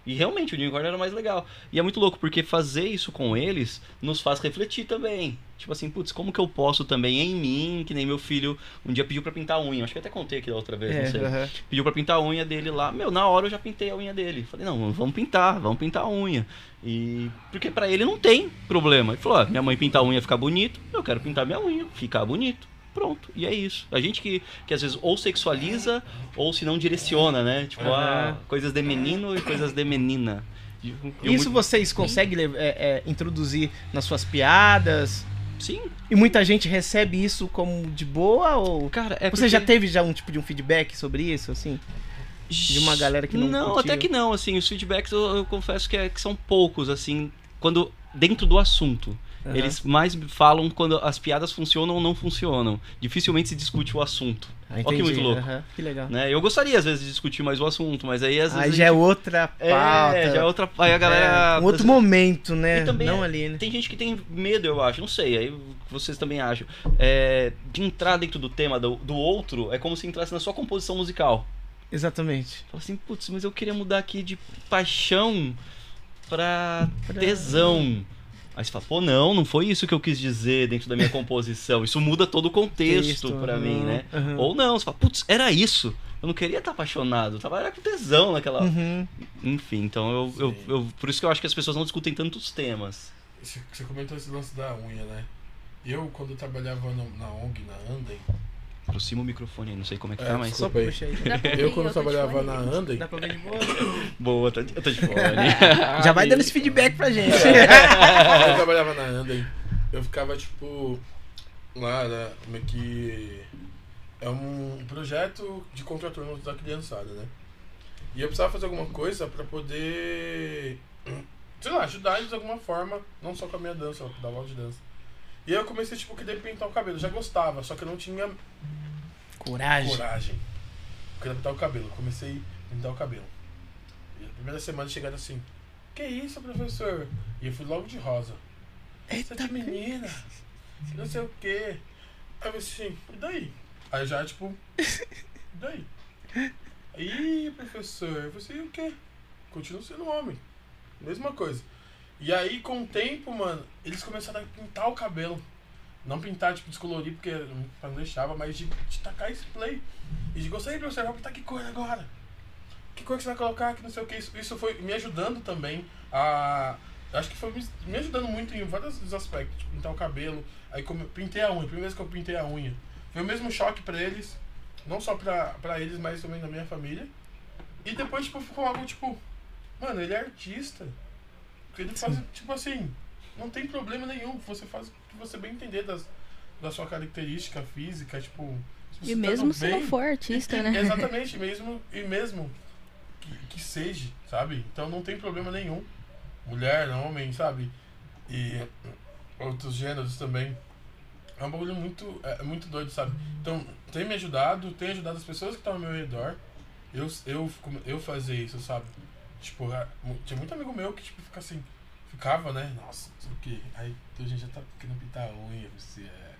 E realmente, o unicórnio era mais legal. E é muito louco, porque fazer isso com eles nos faz refletir também. Tipo assim, putz, como que eu posso também em mim, que nem meu filho um dia pediu pra pintar a unha. Acho que até contei aqui da outra vez, É, não sei. aham. Pediu pra pintar a unha dele lá. Meu, na hora eu já pintei a unha dele. Falei, não, vamos pintar, vamos pintar a unha. E. Porque pra ele não tem problema. Ele falou, ah, minha mãe pinta a unha ficar bonito, eu quero pintar minha unha, ficar bonito. Pronto, e é isso. A gente que, que às vezes ou sexualiza ou se não direciona, né? Tipo, ah, coisas de menino e coisas de menina. Eu Isso muito- vocês conseguem é, é, introduzir nas suas piadas? Sim, E muita gente recebe isso como de boa ou cara, é você já porque- teve já um tipo de um feedback sobre isso assim? De uma galera que não Não, curtiu? até que não, assim, os feedbacks eu, eu confesso que, é- que são poucos, assim, quando dentro do assunto. Aham. Eles mais falam quando as piadas funcionam ou não funcionam. Dificilmente se discute o assunto. Ah, Ó que muito louco. aham, Que legal. Né? Eu gostaria, às vezes, de discutir mais o assunto, mas aí às vezes. Aí já é gente- outra pauta. É, já é outra. Aí a galera. É, um outro momento, né? E também não é- ali, né? Tem gente que tem medo, eu acho, não sei, aí vocês também acham. é, de entrar dentro do tema do, do outro é como se entrasse na sua composição musical. Exatamente. Fala assim, putz, mas eu queria mudar aqui de paixão pra tesão. Aí você fala, pô, não, não foi isso que eu quis dizer dentro da minha composição. Isso muda todo o contexto Texto, pra aham, mim, né? aham. Ou não, você fala, putz, era isso. Eu não queria estar apaixonado, eu tava era com tesão naquela. Uhum. Enfim, então eu, eu, eu- Por isso que eu acho que as pessoas não discutem tantos temas. Você comentou esse lance da unha, né? Eu, quando eu trabalhava no- na ONG, na Andem, Aproxima o microfone aí, não sei como é que É, tá, mas. Só puxa aí. Eu quando eu trabalhava na Andem, Dá pra ver de boa? Boa, tá de, eu tô de fone. Já vai dando esse feedback pra gente. eu trabalhava na Andem, eu ficava tipo lá, né, meio que é um projeto de contraturno da criançada, né? E eu precisava fazer alguma coisa pra poder, sei lá, ajudar eles de alguma forma, não só com a minha dança, da aula de dança. E aí eu comecei tipo a querer pintar o cabelo, eu já gostava, só que eu não tinha Coragem. coragem. Eu queria pintar o cabelo. Comecei a pintar o cabelo. E a primeira semana chegaram assim: Que isso, professor? E eu fui logo de rosa. Eita, de menina. Não sei o quê. Aí eu falei assim: E daí? Aí já, tipo, e daí? Aí, professor. Eu falei assim: E o quê? Continuo sendo homem. Mesma coisa. E aí, com o tempo, mano, eles começaram a pintar o cabelo. Não pintar, tipo, descolorir, porque não deixava, mas de, de tacar spray. E de gostei, professor, vou pintar que cor agora? Que cor que você vai colocar, que não sei o que. Isso, isso foi me ajudando também a. Acho que foi me, me ajudando muito em vários aspectos. Tipo, pintar o cabelo. Aí como pintei a unha, primeira vez que eu pintei a unha. Foi o mesmo choque pra eles. Não só pra, pra eles, mas também na minha família. E depois, tipo, ficou algo tipo. Mano, ele é artista. Ele faz, tipo assim, não tem problema nenhum. Você faz o que você bem entender das, da sua característica física, tipo. se E tá mesmo se bem- não for artista, e- né? Exatamente, mesmo, e mesmo que, que seja, sabe? Então não tem problema nenhum. Mulher, homem, sabe? E outros gêneros também. É um bagulho muito, é, é muito doido, sabe? Então, tem me ajudado, tem ajudado as pessoas que estão ao meu redor. Eu, eu, eu fazer isso, sabe? Tipo, tinha muito amigo meu que, tipo, fica assim, ficava, né? Nossa, não sei o quê. Aí, a gente já tá querendo pintar a unha, você é...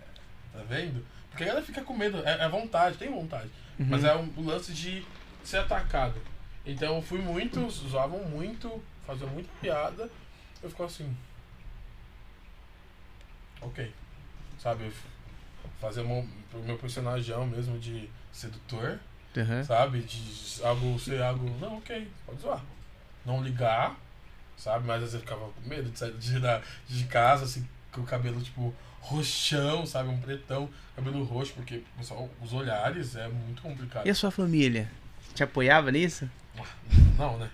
Tá vendo? Porque a galera fica com medo, é, é vontade, tem vontade. Mas é um, o lance de ser atacado. Então eu fui muito, usavam muito, faziam muita piada. Eu ficava assim. Ok. Sabe? Fazer o meu personagem mesmo de sedutor, Aham. sabe? De algo ser algo. Não, ok, pode zoar. Não ligar, sabe? Mas às vezes eu ficava com medo de sair de, de casa, assim, com o cabelo tipo roxão, sabe? Um pretão, cabelo roxo, porque pessoal, os olhares é muito complicado. E a sua família? Te apoiava nisso? Não, né?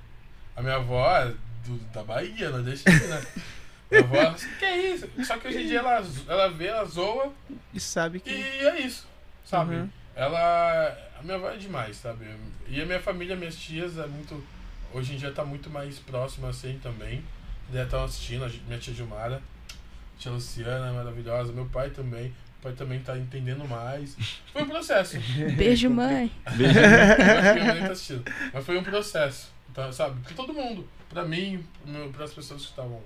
A minha avó é do, da Bahia, nordestina, né? Minha avó, que é isso? Só que hoje em dia ela, ela vê, ela zoa E sabe e que. é isso, sabe? Uhum. Ela. A minha avó é demais, sabe? E a minha família, minhas tias, é muito. Hoje em dia tá muito mais próxima assim também. Já estão assistindo, a gente- minha tia Gilmara, tia Luciana, maravilhosa, meu pai também. O pai também tá entendendo mais. Foi um processo. Beijo, mãe. Acho que minha mãe tá assistindo. Mas foi um processo. Então, sabe? Pra todo mundo. Pra mim, para as pessoas que estavam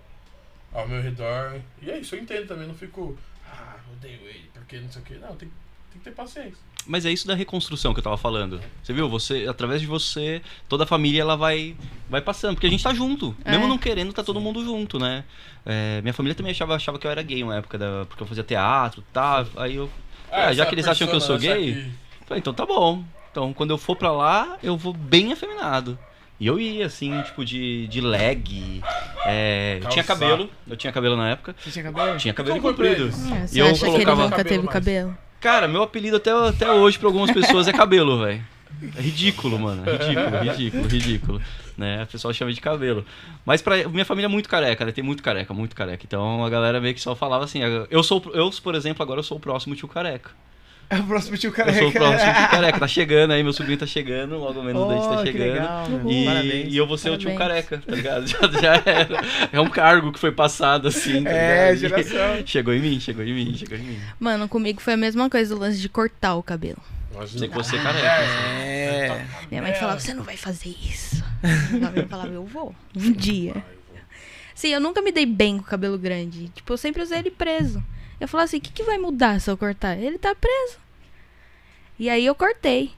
ao meu redor. E é isso, eu entendo também. Não fico. Ah, odeio ele, porque não sei o que. Não, tem, tem que ter paciência. Mas é isso da reconstrução que eu tava falando. Você viu? Você, através de você, toda a família ela vai, vai passando. Porque a gente tá junto. É. Mesmo não querendo, tá todo mundo junto, né? É, minha família também achava, achava que eu era gay uma época, da, porque eu fazia teatro e tal. Aí eu. Ah, já essa que eles acham que eu sou gay? Falei, então tá bom. Então quando eu for pra lá, eu vou bem afeminado. E eu ia, assim, tipo, de, de leg. É, eu tinha cabelo. Eu tinha cabelo na época. Você tinha cabelo? Tinha cabelo comprido. É, você eu acha que ele colocava- nunca Cabelo teve mais. cabelo? Cara, meu apelido até, até hoje pra algumas pessoas é cabelo, velho. É ridículo, mano. Ridículo, ridículo, ridículo. Né? O pessoal chama de cabelo. Mas pra minha família é muito careca, né? Tem muito careca, muito careca. Então a galera meio que só falava assim. Eu sou, eu, por exemplo, agora eu sou o próximo tio careca. É o próximo tio Eu careca. sou o próximo tio careca. Tá chegando aí, meu sobrinho tá chegando, logo menos oh, Oh, tá que chegando. legal. E, Parabéns. e eu vou ser o tio Parabéns. careca, tá ligado? Já, já era. É um cargo que foi passado assim. Tá É, geração. Chegou em mim, chegou em mim, chegou em mim. Mano, comigo foi a mesma coisa do lance de cortar o cabelo. Imagina. Sei que você é careca. É. Minha mãe É. falava, você não vai fazer isso. Minha mãe falava, eu vou, um dia. Sim, eu nunca me dei bem com o cabelo grande. Tipo, eu sempre usei ele preso. Eu falava assim, o que, que vai mudar se eu cortar? Ele tá preso. E aí eu cortei.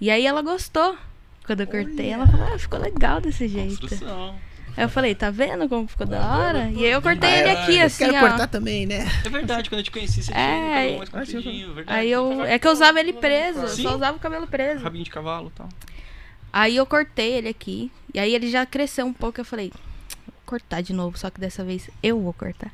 E aí ela gostou. Quando eu cortei, ela falou, ah, ficou legal desse jeito. Construção. Aí eu falei, tá vendo como ficou da hora? E aí eu cortei ele aqui, Eu assim, quero ó. cortar também, né? É verdade, quando eu te conheci, você É, tinha o cabelo mais compridinho, verdade. Aí eu. É que eu usava ele preso, eu Sim. só usava o cabelo preso. Rabinho de cavalo e tal. Aí eu cortei ele aqui. E aí ele já cresceu um pouco. Eu falei, vou cortar de novo, só que dessa vez eu vou cortar.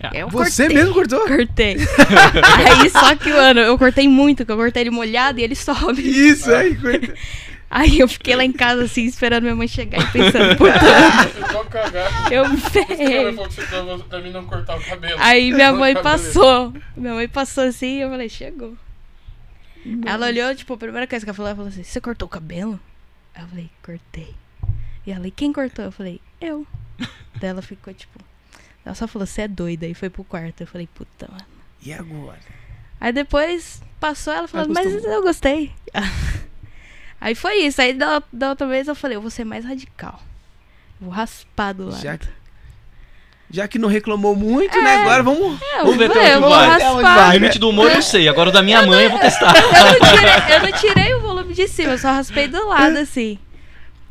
É. Eu Você cortei. mesmo cortou? Cortei. aí só que, mano, eu cortei muito, que eu cortei ele molhado e ele sobe. Isso aí, corta. Aí eu fiquei lá em casa, assim, esperando minha mãe chegar e pensando, puta, Eu tô cagado. eu me ferrei. falou que você pra, pra mim não cortar o cabelo. Aí minha mãe passou. Minha mãe passou assim e eu falei, chegou. Ela olhou, tipo, a primeira coisa que ela falou, ela falou assim, você cortou o cabelo? Aí eu falei, cortei. E ela, e quem cortou? Eu falei, eu. Daí ela ficou, tipo. Ela só falou, você é doida. E foi pro quarto. Eu falei, puta, mano. E agora? Aí depois passou, ela falou, Mas eu gostei. Aí foi isso. Aí da, da outra vez eu falei, eu vou ser mais radical. Vou raspar do lado. Já que, já que não reclamou muito, né? Agora vamos. É, Vamos ver eu, até onde eu vai. Até onde vai. O limite do humor eu sei, agora o da minha mãe eu vou testar. eu, não tirei, eu não tirei o volume de cima, eu só raspei do lado, assim.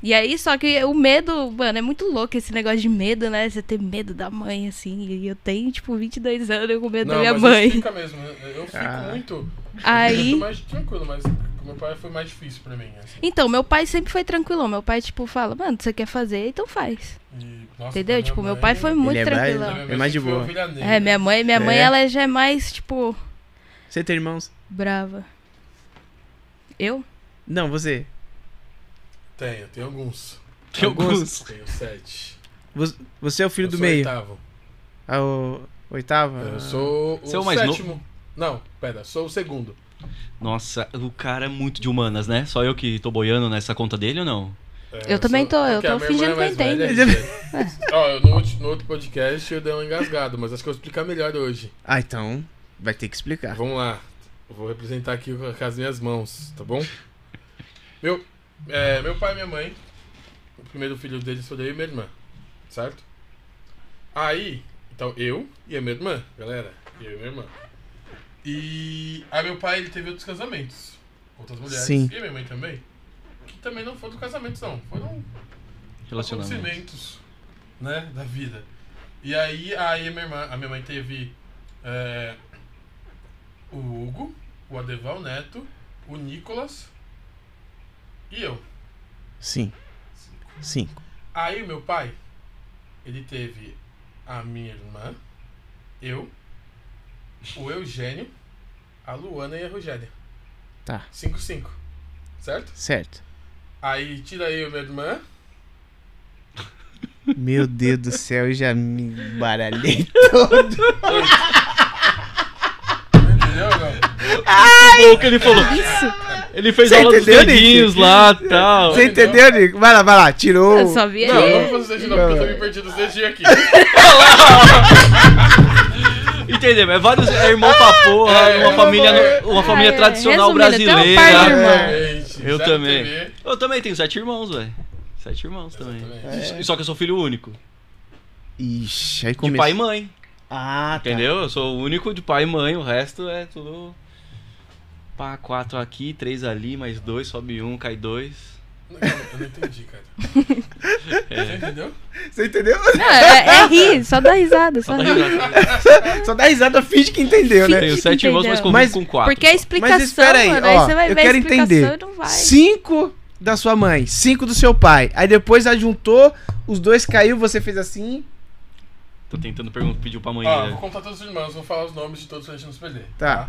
E aí, só que o medo, mano, é muito louco esse negócio de medo, né? Você ter medo da mãe, assim. E eu tenho, tipo, 22 anos, eu com medo da minha isso fica mesmo. Eu fico Ah. muito. Aí- Eu tô mais tranquilo, mas com meu pai foi mais difícil pra mim, assim. Então, meu pai sempre foi tranquilão. Meu pai, tipo, fala, mano, você quer fazer, então faz. E, nossa, Entendeu? Tipo, minha meu pai mãe- foi muito Ele é mãe É mais de sempre foi boa. É, minha mãe, minha mãe, É. ela já é mais, tipo, Você tem irmãos? brava. Eu? Não, você. Tenho, tenho alguns. Tem alguns. Tenho sete. Você- é o filho Eu do sou meio. Oitavo. Ah, o oitavo? Eu sou o é o sétimo. Não, pera, sou o segundo. Nossa, o cara é muito de humanas, né? Só eu que tô boiando nessa conta dele ou não? É, Eu também tô, eu tô fingindo é que eu entendo. Ó, eu no, outro- no outro podcast eu dei um engasgado, mas acho que eu vou explicar melhor hoje. Ah, então vai ter que explicar. Vamos lá. Eu vou representar aqui com com as minhas mãos, tá bom? Meu, é, meu pai e minha mãe, o primeiro filho deles foi eu e minha irmã, certo? Aí, então eu e a minha irmã, galera, eu e minha irmã. E aí meu pai ele teve outros casamentos, com outras mulheres, Sim. e a minha mãe também, que também não foram casamentos não, foram Relacionamento. acontecimentos, né, da vida. E aí, aí a minha irmã, a minha mãe teve é, o Hugo, o Adeval Neto, o Nicolas e eu. Sim. Sim. Aí o meu pai, ele teve a minha irmã, eu, o Eugênio, a Luana e a Rogéria. Tá. 5-5. Certo? Certo. Aí tira eu e minha irmã. Meu Deus do céu, eu já me baralhei todo. Entendeu? Não? Louco, ele falou. Ele fez Você aula dos entendeu, Nick? dedinhos lá e tal. Você entendeu, Nico? Vai lá, vai lá. Tirou. Eu só vi Não, ali. não vou fazer isso não, porque eu tô me perdido os dedinhos aqui. Entendeu? É vários. É irmão pra porra, É, uma é, família, é. uma família É, tradicional resumindo, tem um par de brasileira. irmão. Exatamente. Eu Zero também. TV. Eu também tenho sete irmãos, velho. Sete irmãos também. Exatamente. E Só que eu sou filho único. Ixi, aí De começou. pai e mãe. Ah, tá. Entendeu? Eu sou o único de pai e mãe, o resto é tudo. Pá, quatro aqui, três ali, mais dois, sobe um, cai dois. Eu não entendi, cara. É. Você entendeu? Você entendeu? Não, é, é rir, só dá risada, só Tá rir. ligado? Só dá risada, finge que entendeu, né? Tenho sete irmãos, mas convivo Mas- com quatro. Porque a só. explicação, Mas espera aí, mano, aí ó, você vai eu ver a quero explicação entender. não vai. Cinco da sua mãe, cinco do seu pai. Aí depois ajuntou, os dois caiu, você fez assim. Tô tentando perguntar, pediu pra mãe. Né? vou contar todos os irmãos, vou falar os nomes de todos pra gente não se perder. Tá.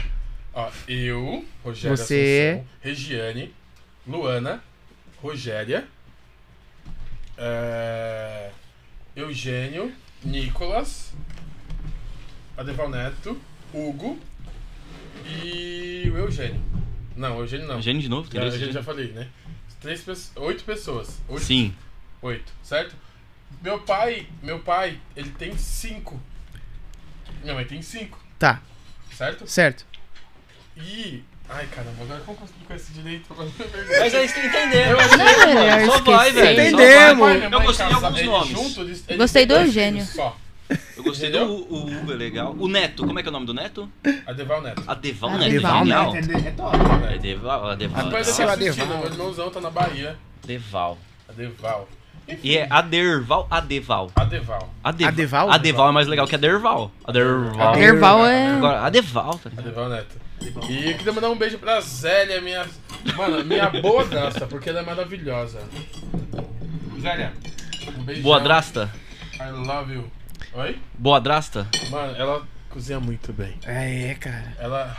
Ó, eu, Rogério Você. Assunção, Regiane, Luana, Rogéria, é, Eugênio, Nicolas, Adeval Neto, Hugo e o Eugênio. Não, o Eugênio não. Gênio de novo? Tem Já, gente já Eugênio? falei, né? Três, oito pessoas. Oito, Sim. Oito, certo? Meu pai, meu pai, ele tem cinco. Minha mãe tem cinco, Tá, certo? certo. E. Ai caramba, agora como que eu explico esse direito? Mas aí você entendeu. Não, Só vai, velho. só Entendemos. Eu gostei de alguns nomes. Gostei do Eugênio. Só. Eu gostei do o Hugo, é legal. O Neto, como é que é o nome do Neto? Adeval Neto. Adeval Neto. Adeval. Neto, é top. Adeval, Adeval. Depois Seu eu Adeval. assistindo, Adeval. meu irmãozão tá na Bahia. Adeval. Adeval. E é Aderval, Adeval. Adeval. Adeval. Adeval? Adeval é mais legal que Aderval. Aderval. Erval é. Agora, Adeval, tá ligado? Adeval Neto. E eu queria mandar um beijo pra Zélia, minha. Mano, minha boa drasta, porque ela é maravilhosa. Zélia, um beijo. Boa drasta? I love you. Oi? Boa drasta? Mano, ela cozinha muito bem. É, cara. Ela.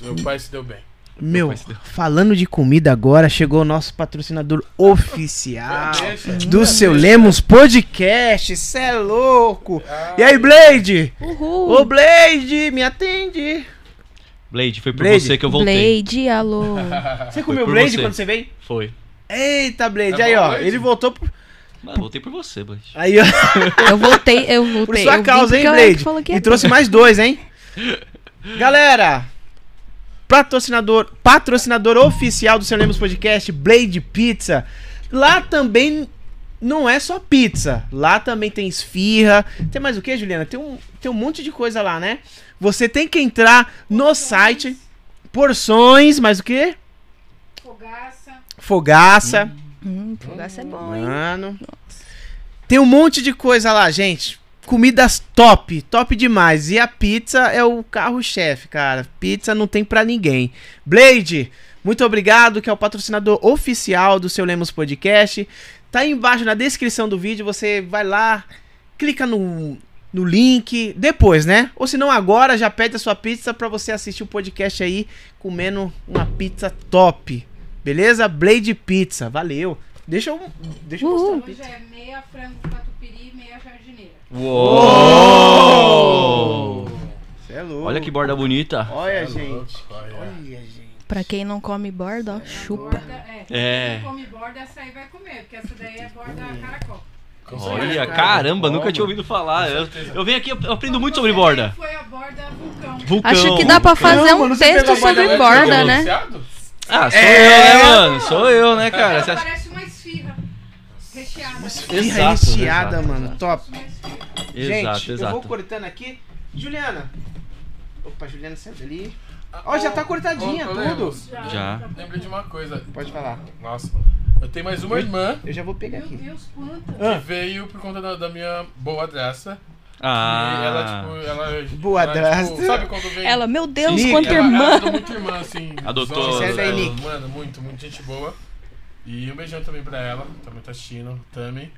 Meu pai se deu bem. Meu, falando de comida agora, chegou o nosso patrocinador oficial Deixa. do seu Lemos Podcast. Cê é louco. Ah, E aí, Blade? Uhul. Ô, Blade, me atende. Blade, foi por Blade. você que eu voltei. Blade, alô. Você comeu Blade você. quando você veio? Foi. Eita, Blade. É aí, bom, ó. Blade? Ele voltou pro... Mano, voltei por você, Blade. Aí, ó. Eu voltei, eu voltei. Por sua eu causa, hein, Blade? que E trouxe mais dois, hein? Galera, patrocinador, patrocinador oficial do Seu Lemos Podcast, Blade Pizza. Lá também não é só pizza. Lá também tem esfirra. Tem mais o que, Juliana? Tem um, tem um monte de coisa lá, né? Você tem que entrar no site. Porções, mais o que? Fogaça. Fogaça. Hum, fogaça é bom, hein? Mano. Tem um monte de coisa lá, gente. Comidas top, top demais. E a pizza é o carro-chefe, cara. Pizza não tem pra ninguém. Blade, Muito obrigado, que é o patrocinador oficial do Seu Lemos Podcast. Tá aí embaixo na descrição do vídeo, você vai lá, clica no, no link, depois, né? Ou se não agora, já pede a sua pizza pra você assistir o podcast aí comendo uma pizza top. Beleza? Blade Pizza, valeu. Deixa eu, deixa eu mostrar a Hoje é meia frango catupiry e meia jardineira. Uou! Cê é louco. Olha que borda bonita. Olha, É gente. louco, olha. Olha, gente. Pra quem não come borda, ó, chupa. Borda, é. É. Quem come borda, essa aí vai comer, porque essa daí é borda caracol. Com certeza. Olha, cara, caramba, nunca tinha ouvido falar. Eu, eu venho aqui, eu aprendo muito sobre borda. Foi a borda vulcão. Vulcão. Acho que dá pra fazer Não, um texto borda sobre borda, Pegou né? Ah, sou É. eu, né, mano? Sou eu, né, cara? Você acha... parece uma esfirra recheada. Esfirra Exato, recheada, exato, mano. exato. Top. Exato, gente, eu vou exato. cortando aqui. Juliana. Opa, Juliana, senta ali. Ó, já tá cortadinha, ô, tudo. Lemos, Já. Lembrei de uma coisa. Pode falar. Nossa, eu tenho mais uma irmã Eu já vou pegar Meu aqui. Deus, quanta. Ah. que veio por conta da, da minha boa adressa. Ah. E ela, tipo, ela. Boa ela, adressa. Tipo, sabe quando vem. Ela, meu Deus, quanta ela, irmã. Ela adotou muito irmã, assim. Adotou. ela- Nick. Mano, muito, muito gente boa. E um beijão também pra ela. Também tá assistindo. Tami.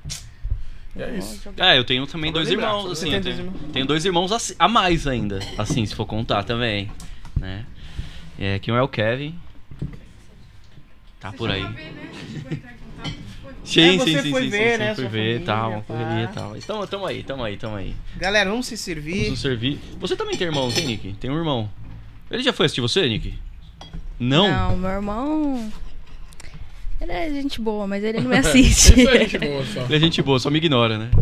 E é isso. É, eu tenho também dois lembrar, irmãos, só assim. Eu tenho, tenho dois irmãos a, a mais ainda, assim, se for contar também, né? É, que um é o Kevin. Tá por aí. Sim, É, sim, você sim, foi sim, ver, sim, né, sua ver, família, tal, pá. correria e tal. Então, tamo aí, tamo aí, tamo aí. Galera, vamos se Vamos servir. nos servir. Você também tem irmão, tem, Nick? Tem um irmão. Ele já foi assistir você, Nick? Não? Não, meu irmão. Ele é gente boa, mas ele não me assiste. Isso aí, gente boa só. Ele é gente boa, só me ignora, né?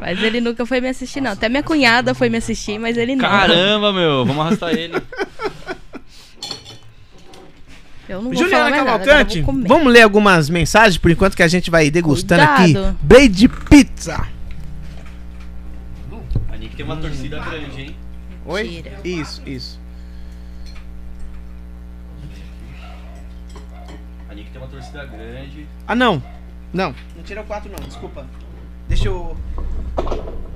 mas ele nunca foi me assistir, não. Até minha cunhada foi me assistir, mas ele não. Caramba, meu, vamos arrastar ele. Eu não vou Juliana Cavalcante, vamos ler algumas mensagens por enquanto que a gente vai degustando Cuidado. aqui. Blade Pizza. A Nick tem uma torcida grande, hein? Oi? Mentira. Isso, isso. Grande. Ah, não. Não. Não tira o 4 não, desculpa. Deixa eu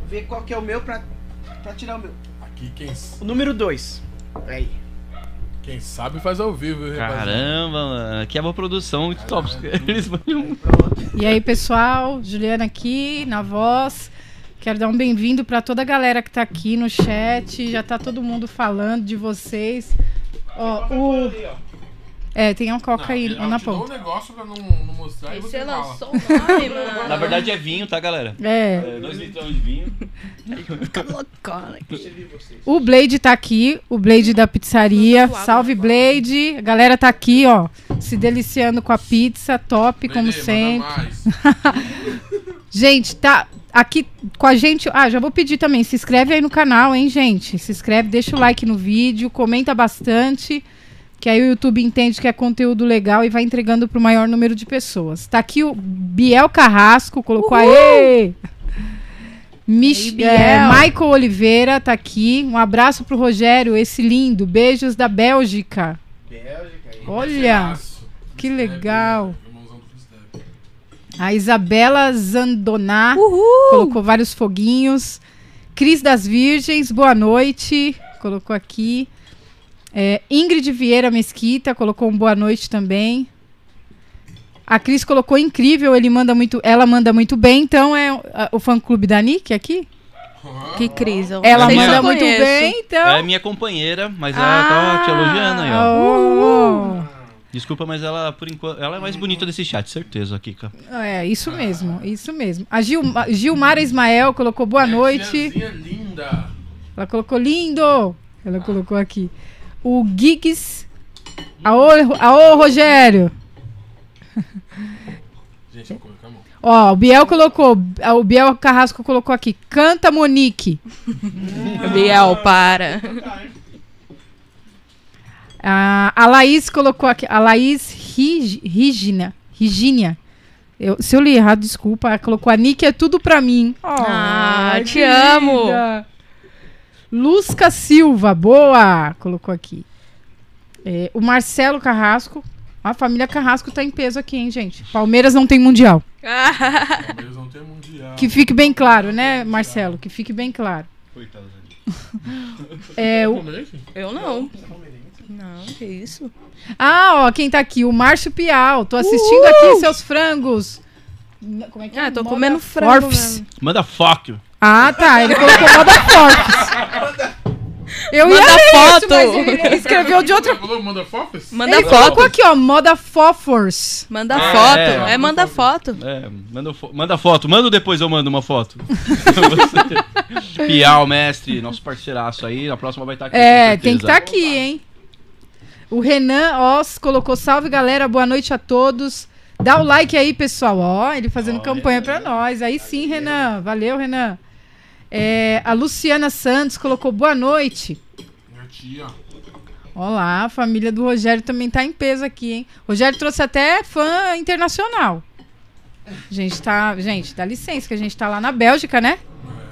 ver qual que é o meu pra, pra tirar o meu. Aqui quem, O número 2. Aí. quem sabe faz ao vivo, rapaziada? Caramba, mano. Aqui é uma produção muito top. Eles mandam- E aí, pessoal, Juliana aqui na voz. Quero dar um bem-vindo para toda a galera que tá aqui no chat. Já tá todo mundo falando de vocês. Ó, o É, tem uma coca aí na deu um ponta. negócio pra não, não mostrar e você lançou o nome, mano. Na verdade é vinho, tá, galera? É. É, dois litrão de vinho. O Blade tá aqui, o Blade da pizzaria. Salve, né? Blade. A galera tá aqui, ó, se deliciando com a pizza, top, como sempre. Gente, tá aqui com a gente. Ah, já vou pedir também. Se inscreve aí no canal, hein, gente? Se inscreve, deixa o like no vídeo, comenta bastante. Que aí o YouTube entende que é conteúdo legal e vai entregando pro maior número de pessoas. Tá aqui o Biel Carrasco, colocou aí. Mich Aí, é. Michael Oliveira tá aqui. Um abraço pro Rogério, esse lindo. Beijos da Bélgica. Bélgica. Olha, que legal. né? A Isabela Zandoná. Uhul! colocou vários foguinhos. Cris das Virgens, boa noite. Colocou aqui. É, Ingrid Vieira Mesquita colocou um boa noite também. A Cris colocou incrível, ele manda muito, ela manda muito bem, então é a- o fã clube da Nick aqui. Que crise. eu Ela se manda muito bem, então. É minha companheira, mas ela tá te elogiando aí, ó. ó. Desculpa, mas ela, por enquanto, ela é mais bonita desse chat, certeza, Kika. É, isso mesmo, isso mesmo. A Gilma, Gilmara Ismael colocou boa Minha noite. linda. Ela colocou lindo. Ela colocou aqui. O Giggs. Aô, aô, Rogério. Gente, eu vou colocar a mão. Ó, o Biel colocou. O Biel Carrasco colocou aqui. Canta Monique. Biel, para. A, a Laís colocou aqui. A Laís Rig- Rigina. Rigínia. Eu, se eu li errado, desculpa. Ela colocou a Nick é tudo pra mim. Ah, que te amo. Lusca Silva, boa! Colocou aqui. É, o Marcelo Carrasco. A família Carrasco tá em peso aqui, hein, gente? Palmeiras não tem mundial. Palmeiras não tem mundial. Que fique bem claro, né, Marcelo? Que fique bem claro. Coitado, É, o? Eu não. Não, que isso? Ah, ó, quem tá aqui? O Márcio Pial. Tô assistindo aqui seus frangos. Como é que é? Ah, tô Moda comendo frango. Manda fuck. Ah, tá. Ele colocou moda Forfs. Eu ia Manda ler isso, foto. mas ele escreveu de outra... Falou, manda fofes? Manda Ele foto. colocou aqui, ó, moda Fofors. Manda É, foto. é. É, manda foto. É, manda, fo- manda foto. Manda depois eu mando uma foto. Piau, mestre, nosso parceiraço aí. Na próxima vai estar aqui. É, tem que estar aqui, hein? O Renan Oz colocou salve, galera. Boa noite a todos. Dá o like aí, pessoal. Ó, ele fazendo campanha pra nós. Aí sim, Renan. Valeu, Renan. É, a Luciana Santos colocou boa noite. Minha tia. Olá, a família do Rogério também tá em peso aqui, hein? Rogério trouxe até fã internacional. A gente tá. Gente, dá licença, que a gente tá lá na Bélgica, né?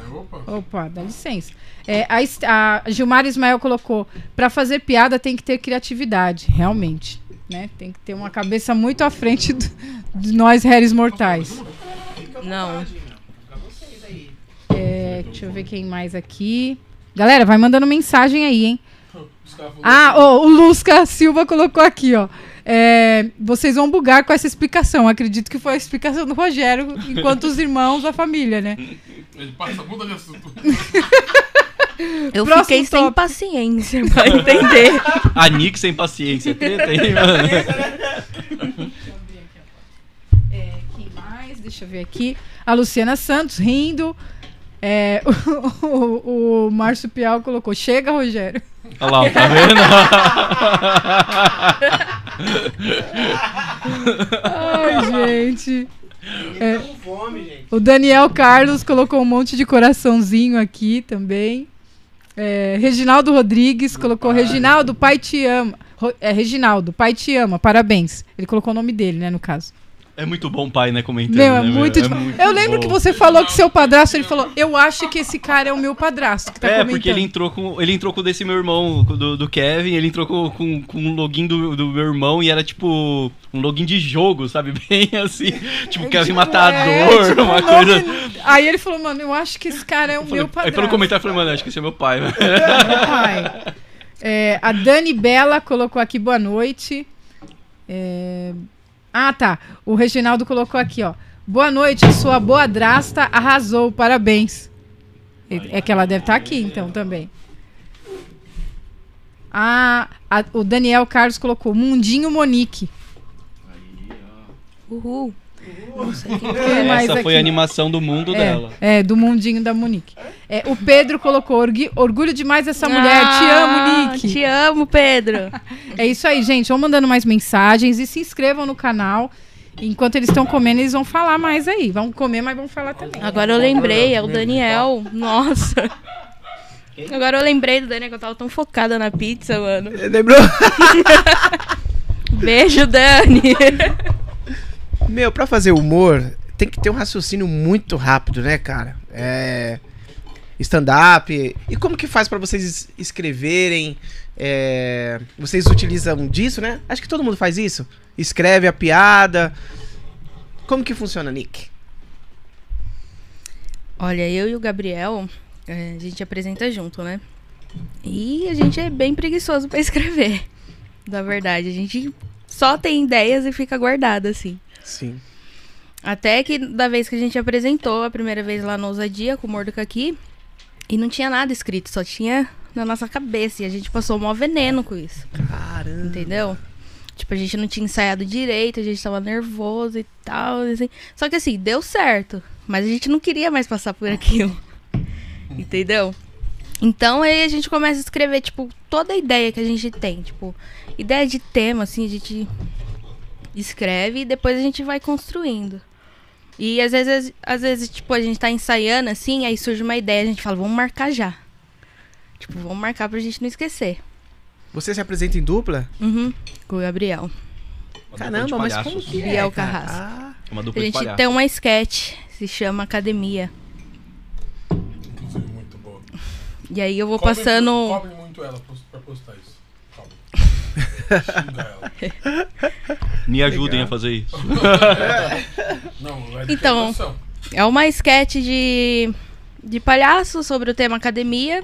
É, opa. Opa, dá licença. É, a, a Gilmar Ismael colocou: para fazer piada tem que ter criatividade, realmente. Né? Tem que ter uma cabeça muito à frente do- de nós, réis mortais. Não. É, deixa eu ver quem mais aqui. Galera, vai mandando mensagem aí, hein? Ah, ó, o Lusca Silva colocou aqui, ó. É, vocês vão bugar com essa explicação. Acredito que foi a explicação do Rogério, enquanto os irmãos, a família, né? Ele passa, muda de assunto. Eu Próximo fiquei sem tópico. paciência pra entender. A Nick sem paciência. Treta aí, mano. É, quem mais? Deixa eu ver aqui. A Luciana Santos rindo. É, o, o, o Márcio Pial colocou: Chega, Rogério. Olha lá, tá vendo? Ai, gente. É. com fome, gente. O Daniel Carlos colocou um monte de coraçãozinho aqui também. É, Reginaldo Rodrigues colocou: Reginaldo, pai te ama. É, Reginaldo, pai te ama, parabéns. Ele colocou o nome dele, né, no caso. É muito bom pai, né, comentando. Meu, é né, muito. É tipo- muito eu lembro bom. que você falou que seu padrasto, ele falou: Eu acho que esse cara é o meu padrasto que tá É, comentando. porque ele entrou com. Ele entrou com o desse meu irmão, o do, do Kevin, ele entrou com, com, com um login do, do meu irmão e era tipo um login de jogo, sabe? Bem assim. Tipo, Kevin Tipo, Matador, é, tipo, uma um nome- coisa. Aí ele falou, mano, eu acho que esse cara é o falei- meu padrasto. aí pelo comentário eu falei, mano, acho que esse é meu pai. Meu pai. É, a Dani Bela colocou aqui boa noite. É, Ah, tá. O Reginaldo colocou aqui, ó. Boa noite, a sua boa drasta arrasou, parabéns. É que ela deve estar aqui, então, também. Ah, a- o Daniel Carlos colocou Mundinho Monique. Uhul. Quem mais Essa foi aqui? a animação do mundo dela. É, é, do mundinho da Monique. É, o Pedro colocou "Orgui- orgulho demais dessa mulher. Te amo, Ah, Nick. Te amo, Pedro. É isso aí, gente. Vão mandando mais mensagens e se inscrevam no canal. Enquanto eles estão comendo, eles vão falar mais aí. Vão comer, mas vão falar também. Agora eu lembrei, é o Daniel. Nossa. Agora eu lembrei do Daniel que eu tava tão focada na pizza, mano. Lembrou? Beijo, Dani. Meu, pra fazer humor, tem que ter um raciocínio muito rápido, né, cara? É. Stand-up. E como que faz pra vocês es- escreverem? É, Vocês utilizam disso, né? Acho que todo mundo faz isso. Escreve a piada. Como que funciona, Nick? Olha, eu e o Gabriel, é, a gente apresenta junto, né? E a gente é bem preguiçoso pra escrever. Da verdade, a gente só tem ideias e fica guardado assim. Sim. Até que da vez que a gente apresentou a primeira vez lá no Ousadia com o Mordo aqui, e não tinha nada escrito, só tinha na nossa cabeça. E a gente passou o maior veneno com isso. Caramba. Entendeu? Tipo, a gente não tinha ensaiado direito, a gente tava nervoso e tal. Assim. Só que assim, deu certo. Mas a gente não queria mais passar por aquilo. Entendeu? Então aí a gente começa a escrever, tipo, toda a ideia que a gente tem. Tipo, ideia de tema, assim, a gente escreve e depois a gente vai construindo. E às vezes, às vezes, tipo, a gente tá ensaiando assim, aí surge uma ideia, a gente fala, vamos marcar já. Tipo, vamos marcar pra gente não esquecer. Você se apresenta em dupla? Uhum, com o Gabriel. Uma Caramba, de mas como que é, Biel cara? Carrasco. Ah, Uma A dupla de gente palhaços. tem uma sketch, se chama Academia. Inclusive, muito boa. E aí eu vou Cobrem- passando. Cobrem muito ela pra postar isso. Me ajudem Legal. a fazer isso. Não, é Então. É uma sketch de, de palhaço sobre o tema academia.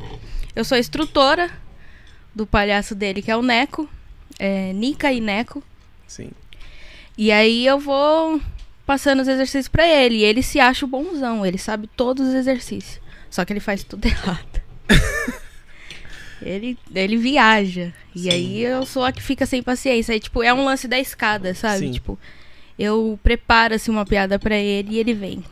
Eu sou instrutora. do palhaço dele, que é o Neco. É, Nica e Neco. Sim. E aí eu vou passando os exercícios pra ele. E ele se acha o bonzão, ele sabe todos os exercícios. Só que ele faz tudo errado. Ele, ele viaja. E Sim. aí eu sou a que fica sem paciência. Aí, tipo, é um lance da escada, sabe? Sim. Tipo, eu preparo assim uma piada pra ele e ele vem.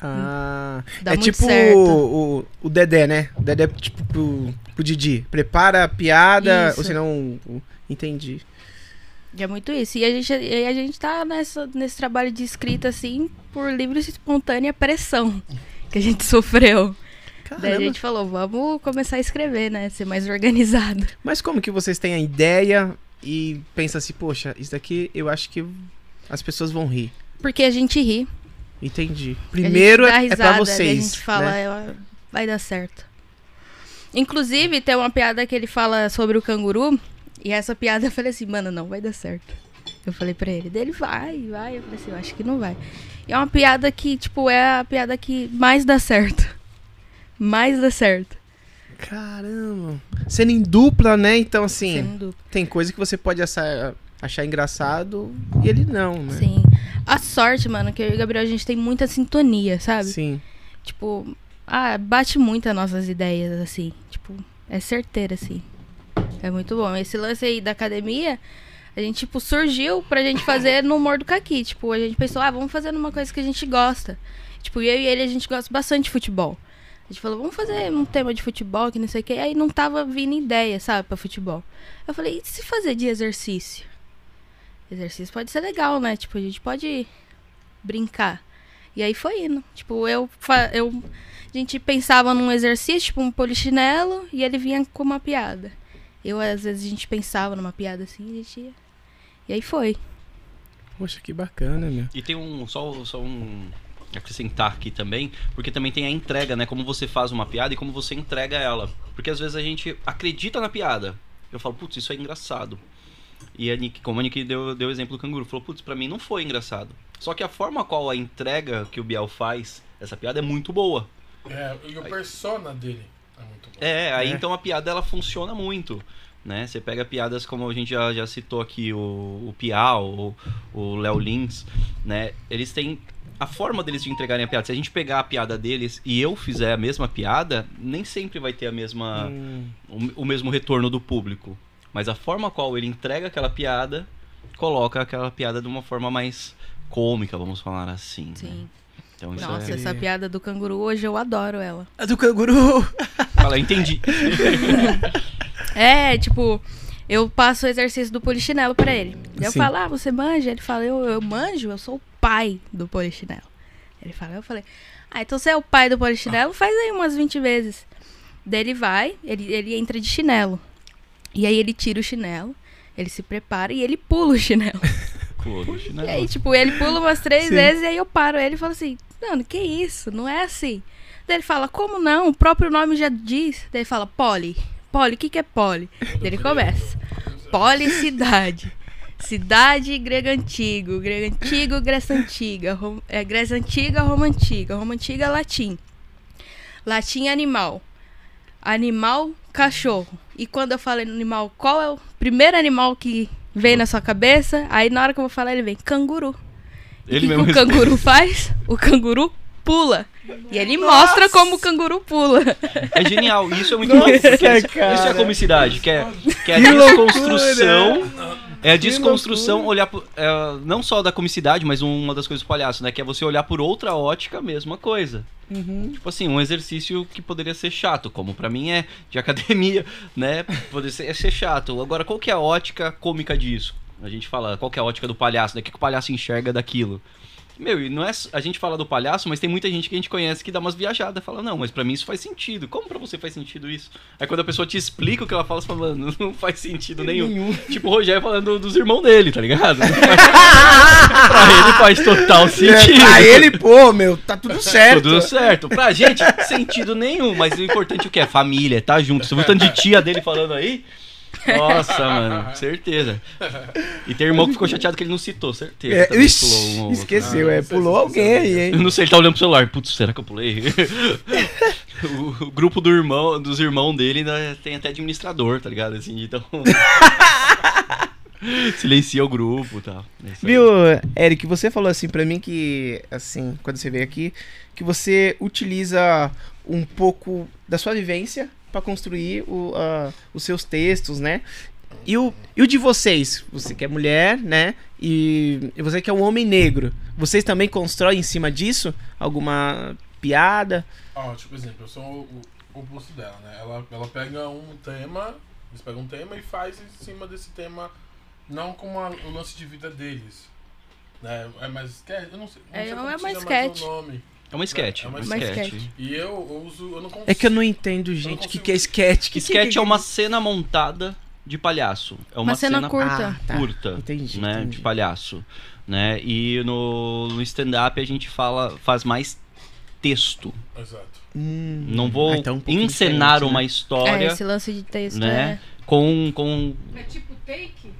Ah, Dá é tipo o, o, o Dedé, né? O Dedé, tipo, pro, pro Didi. Prepara a piada, Isso. ou senão... Entendi. É muito isso. E a gente, e a gente tá nessa, nesse trabalho de escrita, assim, por livre e espontânea pressão que a gente sofreu. Daí a Caramba. gente falou, vamos começar a escrever, né? Ser mais organizado. Mas como que vocês têm a ideia e pensam assim, poxa, isso daqui eu acho que as pessoas vão rir. Porque a gente ri. Entendi. Primeiro dá é, é pra risada, vocês. A gente fala, né? "É, vai dar certo. Inclusive, tem uma piada que ele fala sobre o canguru. E essa piada eu falei assim, mano, não vai dar certo. Eu falei pra ele, dele vai, vai. Eu falei assim, eu acho que não vai. E é uma piada que, tipo, é a piada que mais dá certo. Mais dá certo. Caramba. Sendo em dupla, né? Então, assim, tem coisa que você pode achar, achar engraçado e ele não, né? Sim. A sorte, mano, que eu e o Gabriel, a gente tem muita sintonia, sabe? Sim. Tipo, ah, bate muito as nossas ideias, assim. Tipo, é certeira, assim. É muito bom. Esse lance aí da academia, a gente, tipo, surgiu pra gente fazer no humor do Caqui. Tipo, a gente pensou, ah, vamos fazer numa coisa que a gente gosta. Tipo, eu e ele, a gente gosta bastante de futebol. A gente falou, vamos fazer um tema de futebol, que não sei o que. Aí não tava vindo ideia, sabe, pra futebol. Eu falei, e se fazer de exercício? Exercício pode ser legal, né? Tipo, a gente pode brincar. E aí foi indo. Tipo, eu, eu a gente pensava num exercício, tipo um polichinelo, e ele vinha com uma piada. Eu, às vezes, a gente pensava numa piada assim, a gente ia. E aí foi. Poxa, que bacana, meu. E tem um. Só, só um. Acrescentar aqui também, porque também tem a entrega, né? Como você faz uma piada e como você entrega ela. Porque às vezes a gente acredita na piada. Eu falo, putz, isso é engraçado. E a Nick, como a Nick deu, deu o exemplo do canguru, falou, putz, pra mim não foi engraçado. Só que a forma qual a entrega que o Biel faz, essa piada é muito boa. É, e o persona dele é muito bom. É, aí É. então a piada ela funciona muito. Né? Você pega piadas como a gente já, já citou aqui, o, o Piau, o- o Léo Lins, né? Eles têm a forma deles de entregarem a piada. Se a gente pegar a piada deles e eu fizer a mesma piada, nem sempre vai ter a mesma Hum, o, o mesmo retorno do público. Mas a forma qual ele entrega aquela piada, coloca aquela piada de uma forma mais cômica, vamos falar assim. né? Sim. Então isso Nossa, é... essa piada do canguru hoje eu adoro ela. A do canguru. Fala, entendi. É, tipo, eu passo o exercício do polichinelo pra ele. Daí Eu Sim. falo, ah, você manja? Ele fala, eu, eu manjo, eu sou o pai do polichinelo. Ele fala, eu falei, ah, então você é o pai do polichinelo? Faz aí umas 20 vezes. Daí ele vai, ele, ele entra de chinelo. E aí ele tira o chinelo, ele se prepara e ele pula o chinelo. Poxa, E né? aí, tipo, ele pula umas três Sim. vezes e aí eu paro ele e falo assim, mano, que isso? Não é assim. Daí ele fala, como não? O próprio nome já diz. Daí ele fala, poli. Poli, o que, que é poli? Ele começa. Policidade. Cidade grego antigo. Grego antigo, Grécia antiga. Rom- é, Grécia antiga, Roma antiga. Roma antiga, latim. Latim, animal. Animal, cachorro. E quando eu falo animal, qual é o primeiro animal que vem na sua cabeça? Aí na hora que eu vou falar, ele vem canguru. E o Ele que, mesmo que o canguru faz? O canguru pula. E ele mostra como o canguru pula. É genial, isso é muito bom, porque isso, cara. isso é comicidade, que é, que é a desconstrução. É a desconstrução, olhar por, é, não só da comicidade, mas uma das coisas do palhaço, né? Que é você olhar por outra ótica, a mesma coisa. Uhum. Tipo assim, um exercício que poderia ser chato, como pra mim é de academia, né? Poderia ser, é ser chato. Agora, qual que é a ótica cômica disso? A gente fala, qual que é a ótica do palhaço, né? O que o palhaço enxerga daquilo? Meu, e não é. A gente fala do palhaço, mas tem muita gente que a gente conhece que dá umas viajadas. Fala, não, mas pra mim isso faz sentido. Como pra você faz sentido isso? Aí quando a pessoa te explica o que ela fala, você fala, mano, não faz sentido nenhum. Nenhum. Tipo o Rogério falando dos irmãos dele, tá ligado? pra ele faz total sentido. É, pra ele, pô, meu, tá tudo certo. Tudo certo. Pra gente, sentido nenhum. Mas o importante é o que? É família, tá junto. Você viu o tanto de tia dele falando aí? Nossa, mano, certeza. E tem irmão que ficou chateado que ele não citou, certeza. É, também ixi, pulou um esqueceu, Ah, é, pulou alguém aí, hein? não sei, ele tá olhando pro celular. Putz, será que eu pulei? o, o grupo do irmão, dos irmãos dele ainda tem até administrador, tá ligado? Assim, então. Silencia o grupo e tal. É. Viu, Eric, você falou assim pra mim que, assim, quando você veio aqui, que você utiliza um pouco da sua vivência pra construir o, ah, os seus textos, né? E o, e o de vocês? Você que é mulher, né? E, e você que é um homem negro. Vocês também constroem em cima disso alguma piada? Ó, tipo, exemplo, eu sou o, o oposto dela, né? Ela, ela pega um tema, eles pegam um tema e faz em cima desse tema, não como a- o lance de vida deles. Né? É mais sketch? Eu não sei. Não É, sei é como mais sketch. É uma sketch. É É uma uma sketch. sketch. E eu uso, eu não consigo. É que eu não entendo, gente, o que, que é sketch. Que Sketch que- é uma cena montada de palhaço. É uma, Uma cena curta. Ah, tá. curta, Entendi, né, entendi. de palhaço, né? E no, no stand-up a gente fala, faz mais texto. Exato. Hum, Não vou ah, então é um encenar diferente, uma né? É, história, esse lance de texto né? é. Com, com É tipo take?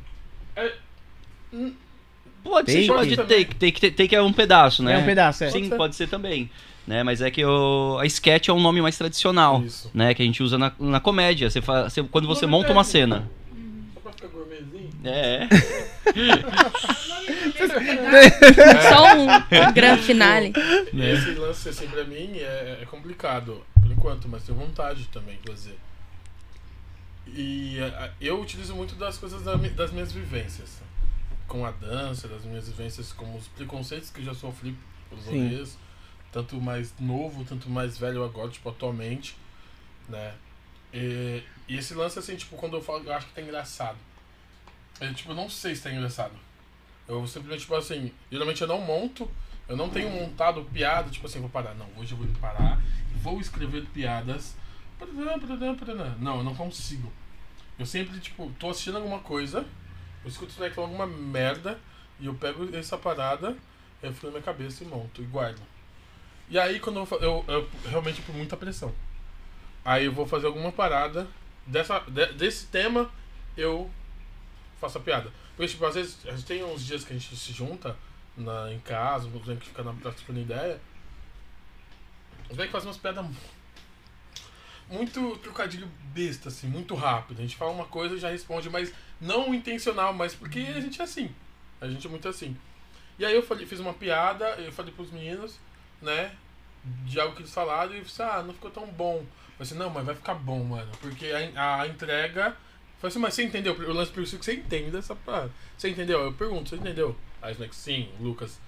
Pode ser Take? chamado de take, take, take é um pedaço, né? É um pedaço, é. Sim, Pode ser. pode ser também, né? Mas é que o, a sketch é um nome mais tradicional, Isso. né? Que a gente usa na, na comédia. Você fa, você- quando você monta uma cena. Só pra ficar gourmetzinho. É. Só um grande finale. Né? Esse lance, assim, pra mim é, é complicado, por enquanto, mas tenho vontade também de fazer. E eu utilizo muito das coisas das minhas vivências. Com a dança, das minhas vivências, como os preconceitos que já sofri pelos rolês. Tanto mais novo, tanto mais velho agora, tipo, atualmente. Né? E, e esse lance, assim, tipo, quando eu falo, eu acho que tá engraçado. Eu, tipo, não sei se tá engraçado. Eu simplesmente, tipo assim, geralmente eu não monto, eu não tenho montado piada, tipo assim, vou parar. Não, hoje eu vou parar vou escrever piadas. Não, eu não consigo. Eu sempre, tipo, tô assistindo alguma coisa, eu escuto o falando alguma merda, e eu pego essa parada, eu fico na minha cabeça e monto e guardo. E aí quando eu, eu, eu realmente por muita pressão. Aí eu vou fazer alguma parada dessa, de- desse tema, eu faço a piada. Porque, tipo, às vezes, a gente tem uns dias que a gente se junta na, em casa, uns que fica na praça trocando ideia. Os velhos fazem umas piadas mu- muito trocadilho besta, assim, muito rápido. A gente fala uma coisa e já responde, mas não intencional, mas porque a gente é assim. A gente é muito assim. E aí eu falei, fiz uma piada, eu falei pros meninos, né? De algo que eles falaram e eu disse, ah, não ficou tão bom. Eu falei assim, não, mas vai ficar bom, mano. Porque a, a entrega. Eu falei assim, mas você entendeu? O lance preciso que você entende dessa parada. Você entendeu? Eu pergunto, você entendeu? Aí moleques, sim, o Lucas.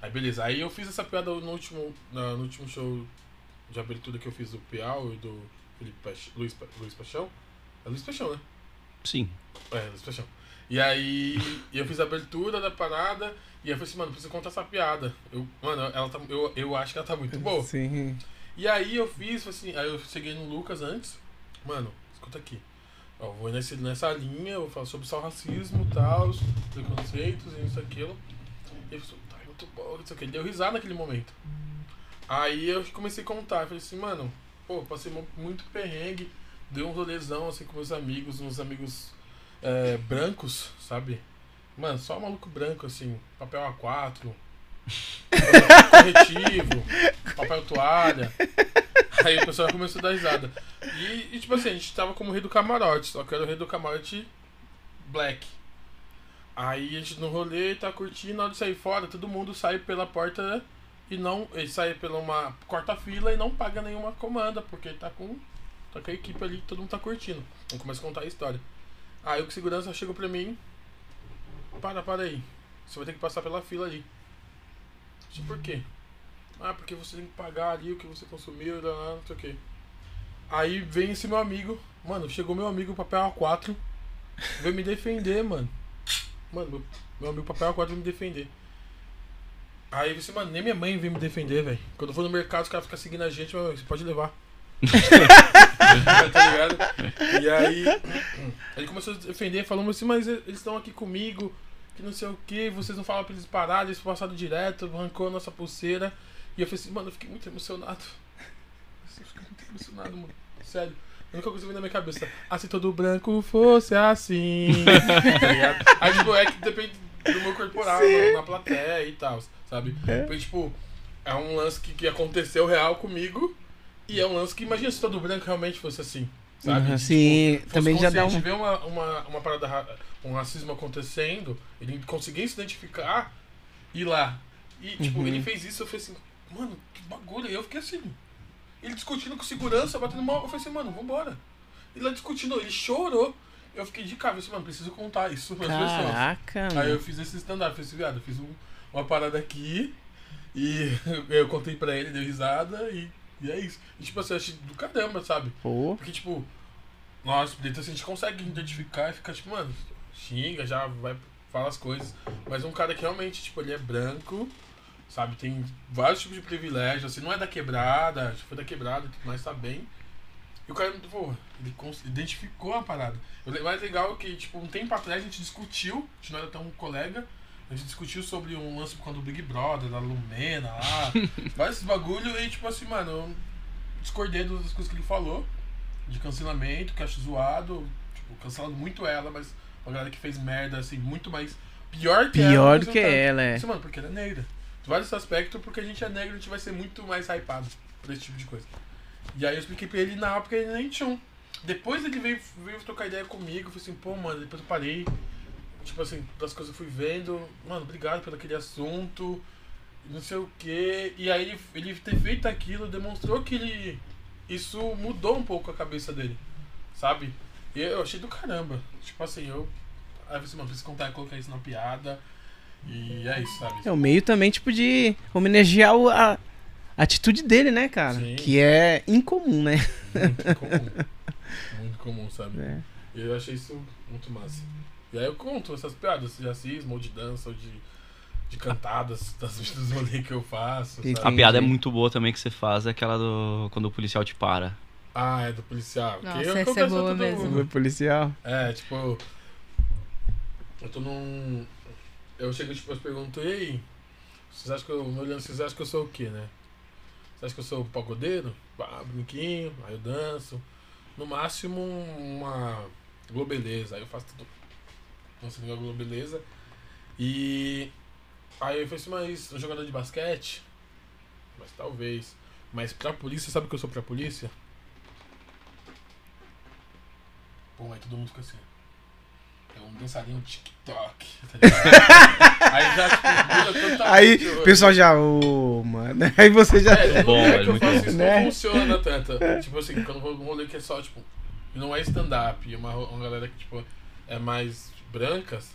Aí beleza. Aí eu fiz essa piada no último, no último show de abertura que eu fiz do Piau e do Felipe Paix- Luiz, Luiz Paixão. É Luiz Paixão, né? Sim. É, Paixão. E aí eu fiz a abertura da parada e eu falei assim, mano, preciso contar essa piada. Eu, mano, ela tá, eu, eu acho que ela tá muito boa. Sim. E aí eu fiz, falei assim, aí eu cheguei no Lucas antes. Mano, escuta aqui. Ó, vou nesse, nessa linha, eu vou falar sobre só racismo e tal, os preconceitos e isso e aquilo. E ele falou, tá muito bom, não sei o que. Ele deu risada naquele momento. Aí eu comecei a contar, eu falei assim, mano, pô, passei mu- muito perrengue, dei um rolezão assim com meus amigos, uns amigos é, brancos, sabe? Mano, só maluco branco, assim, papel A4, corretivo, papel toalha. Aí o pessoal começou a dar risada. E, e, tipo assim, a gente tava como rei do camarote, só que era o rei do camarote black. Aí a gente no rolê tá curtindo, na hora de sair fora, todo mundo sai pela porta e não. Ele sai pela uma corta-fila e não paga nenhuma comanda, porque tá com. Tá com a equipe ali, todo mundo tá curtindo. Aí começa a contar a história. Aí o segurança chegou pra mim. Para, para aí. Você vai ter que passar pela fila ali. Isso por quê? Ah, porque você tem que pagar ali o que você consumiu, não sei o quê. Aí vem esse meu amigo, mano, chegou meu amigo papel A4, veio me defender, mano. Mano, meu, meu amigo papel A4 veio me defender. Aí você, mano, nem minha mãe veio me defender, velho. Quando eu for no mercado, os caras ficam seguindo a gente, mas você pode levar. Tá ligado? E aí, ele começou a defender, falando assim, mas eles estão aqui comigo, que não sei o que, vocês não falam pra eles pararem, eles passaram direto, arrancou a nossa pulseira. E eu falei assim, mano, eu fiquei muito emocionado. Eu fiquei muito emocionado, mano. Sério. A única coisa que veio na minha cabeça, ah, se todo branco fosse assim. tá ligado? Aí, tipo, é que depende do meu corporal na, na plateia e tal, sabe? Porque, tipo, é um lance que, que aconteceu real comigo E é um lance que imagina se todo branco realmente fosse assim. Sabe? Uhum, De, sim, fosse também já dá um- ver uma, uma, uma parada, ra- um racismo acontecendo, ele conseguir se identificar e ir lá. E, tipo, Uhum. ele fez isso, eu falei assim, mano, que bagulho. E eu fiquei assim. Ele discutindo com segurança, batendo mal. Eu falei assim, mano, vambora. Ele lá discutindo, ele chorou. Eu fiquei de cara, eu falei assim, mano, preciso contar isso pras pessoas. Caraca, Aí eu fiz esse stand-up, fiz esse viado, eu fiz um- uma parada aqui e eu contei pra ele, deu risada e, e é isso. E tipo assim, eu achei do caramba, sabe? Pô. Porque tipo, nós, dentro assim, a gente consegue identificar e ficar tipo, mano, xinga, já vai, fala as coisas. Mas um cara que realmente, tipo, ele é branco, sabe? Tem vários tipos de privilégios, assim, não é da quebrada, tipo, foi da quebrada, mas tá bem. E o cara, pô, ele identificou a parada. O mais legal é que, tipo, um tempo atrás a gente discutiu, a gente não era tão colega, a gente discutiu sobre um lance quando o Big Brother, da Lumena lá, vários bagulho, e tipo assim, mano, eu discordei das coisas que ele falou, de cancelamento, que acho zoado, tipo, cancelando muito ela, mas uma galera que fez merda, assim, muito mais. Pior que ela. Pior do mesmo que ela, é. Isso, mano, porque ela é negra. Vários aspectos, porque a gente é negro, a gente vai ser muito mais hypado por esse tipo de coisa. E aí eu expliquei pra ele na época ele nem tinha um. Depois ele veio, veio trocar ideia comigo, eu falei assim, pô, mano, depois eu parei. Tipo assim, das coisas eu fui vendo, mano, obrigado pelo aquele assunto, não sei o quê. E aí ele, ele ter feito aquilo demonstrou que ele. Isso mudou um pouco a cabeça dele, sabe? E eu achei do caramba. Tipo assim, eu. Aí você, mano, preciso contar e colocar isso na piada. E é isso, sabe? É o meio também, tipo, de homenagear a, atitude dele, né, cara? Sim. Que é incomum, né? Muito comum. Muito comum, sabe? É. E eu achei isso muito massa. E aí eu conto essas piadas de racismo, ou de dança, ou de, de cantadas, das, dos rolês que eu faço. Entendi. A Sabe? piada é muito boa também que você faz, é aquela do. quando o policial te para. Ah, é do policial. Nossa, que essa é boa todo mesmo. mundo. Foi policial. É, tipo. Eu tô num. Eu chego tipo, eu pergunto, e aí? Vocês acham que eu. me olhando, vocês acham que eu sou o quê, né? Vocês acham que eu sou pagodeiro? Pá, brinquinho, aí eu danço. No máximo uma globeleza. Aí eu faço tudo. Danço igual globeleza. E. Aí eu falei assim, mas um jogador de basquete? Mas talvez. Mas pra polícia, sabe o que eu sou pra polícia? Pô, aí todo mundo fica assim. É um dançarino TikTok. Tá ligado? aí já, tipo, Aí o- pessoal já, ô, mano. Aí você já. É, Bom, não é que eu faço bom. isso, Né? não funciona tanto. Tipo assim, quando eu vou num rolê que é só, tipo, não é stand-up, e uma, uma galera que, tipo, é mais brancas,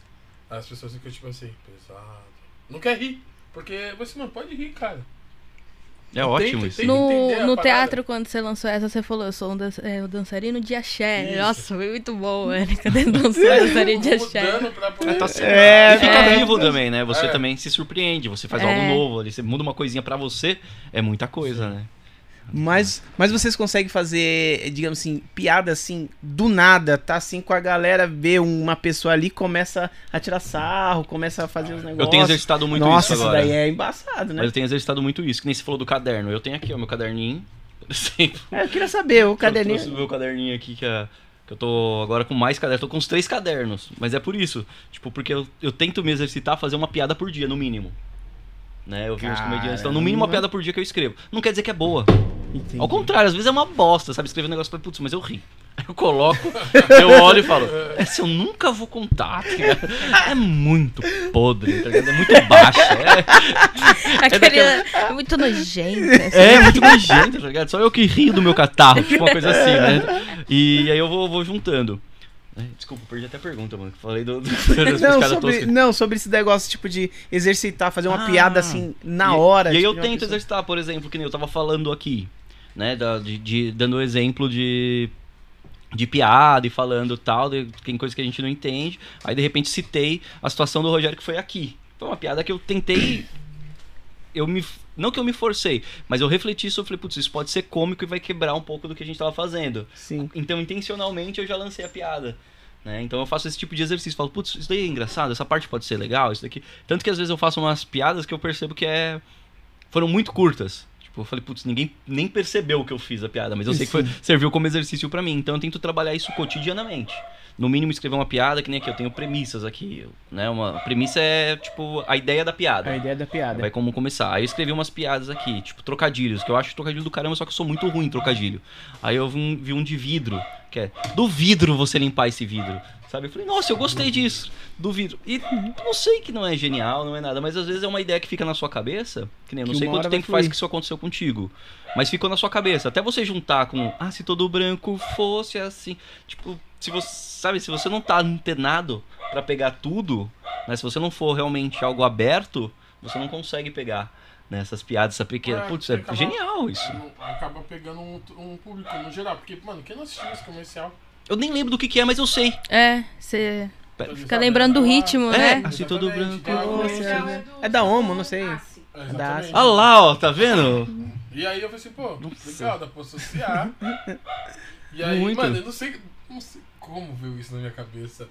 as pessoas ficam, tipo assim, pesado. Não quer rir. Porque você, mano, pode rir, cara. É ótimo Tem- isso. tem- No, no teatro, quando você lançou essa, você falou, eu sou um, dan é, um dançarino de axé. Isso. Nossa, foi muito bom, dançou dançarino de axé? Poder... É, tá certo. É, e fica é. vivo também, né? Você É. também se surpreende, você faz É. algo novo ali, você muda uma coisinha pra você, é muita coisa, né? Mas, mas vocês conseguem fazer, digamos assim, piada assim, do nada, tá assim com a galera, vê uma pessoa ali, começa a tirar sarro, começa a fazer os negócios. Eu tenho exercitado muito Nossa, isso agora. daí é embaçado, né? Mas eu tenho exercitado muito isso, que nem você falou do caderno. Eu tenho aqui, ó, meu caderninho. Sempre. É, eu queria saber, o Eu caderninho. o meu caderninho aqui, que, é, que eu tô agora com mais cadernos. Tô com uns três cadernos. Mas é por isso. Tipo, porque eu, eu tento me exercitar a fazer uma piada por dia, no mínimo. Né? Eu vi uns comediantes. Então, no mínimo, uma Caramba. piada por dia que eu escrevo. Não quer dizer que é boa. Entendi. Ao contrário, às vezes é uma bosta, sabe? Escrever um negócio e putz, mas eu ri. Aí eu coloco, eu olho e falo, essa eu nunca vou contar, tá ligado? É muito podre, tá ligado? É muito baixa. É, daquela- é muito nojento. assim. é muito nojento, tá ligado? Só eu que rio do meu catarro, tipo uma coisa assim, né? E aí eu vou, vou juntando. Desculpa, perdi até a pergunta, mano. Falei do, do, Não sobre, não, sobre esse negócio, tipo, de exercitar, fazer uma Ah. piada assim, na E- hora. E aí tipo, eu uma tento pessoa. exercitar, por exemplo, que nem eu tava falando aqui, né? da- de, de- dando exemplo de, de piada e falando tal, de, tem coisa que a gente não entende. Aí de repente citei a situação do Rogério que foi aqui. Foi uma piada que eu tentei. Eu me. Não que eu me forcei, mas eu refleti sobre, falei, putz, isso pode ser cômico e vai quebrar um pouco do que a gente tava fazendo. Sim. Então, intencionalmente, eu já lancei a piada. Né? Então eu faço esse tipo de exercício. Falo, putz, isso daí é engraçado, essa parte pode ser legal, isso daqui. Tanto que às vezes eu faço umas piadas que eu percebo que é. foram muito curtas. Tipo, eu falei, putz, ninguém nem percebeu que eu fiz a piada, mas eu sei que foi- serviu como exercício pra mim. Então eu tento trabalhar isso cotidianamente. No mínimo escrever uma piada, que nem aqui, eu tenho premissas aqui, né? Uma premissa é, tipo, a ideia da piada. A ideia da piada. Vai como começar. Aí eu escrevi umas piadas aqui, tipo trocadilhos, que eu acho trocadilho do caramba, só que eu sou muito ruim em trocadilho. Aí eu vi um, vi um de vidro, que é do vidro você limpar esse vidro. Sabe? Eu falei, nossa, eu gostei disso, do vidro. E não sei que não é genial, não é nada, mas às vezes é uma ideia que fica na sua cabeça, que nem eu não Que sei quanto tempo faz que isso aconteceu contigo. Mas ficou na sua cabeça. Até você juntar com, ah, se todo branco fosse assim. Tipo, se você, sabe, se você não tá antenado pra pegar tudo, né? Se você não for realmente algo aberto, você não consegue pegar né, essas piadas, essa pequena. É, Putz, é acaba- genial isso. Acaba pegando um, um público no geral. Porque, mano, quem não assistiu esse comercial? Eu nem lembro do que, que é, mas eu sei. É, você Pera- fica lembrando do ritmo, É, né? assim todo branco. Nossa, coisa- é da Homo, não sei. É, Da. Olha lá, ó, tá vendo? E aí eu falei assim, pô, Nossa. legal, dá pra associar. E aí, Muito. mano, eu não sei, não sei como veio isso na minha cabeça.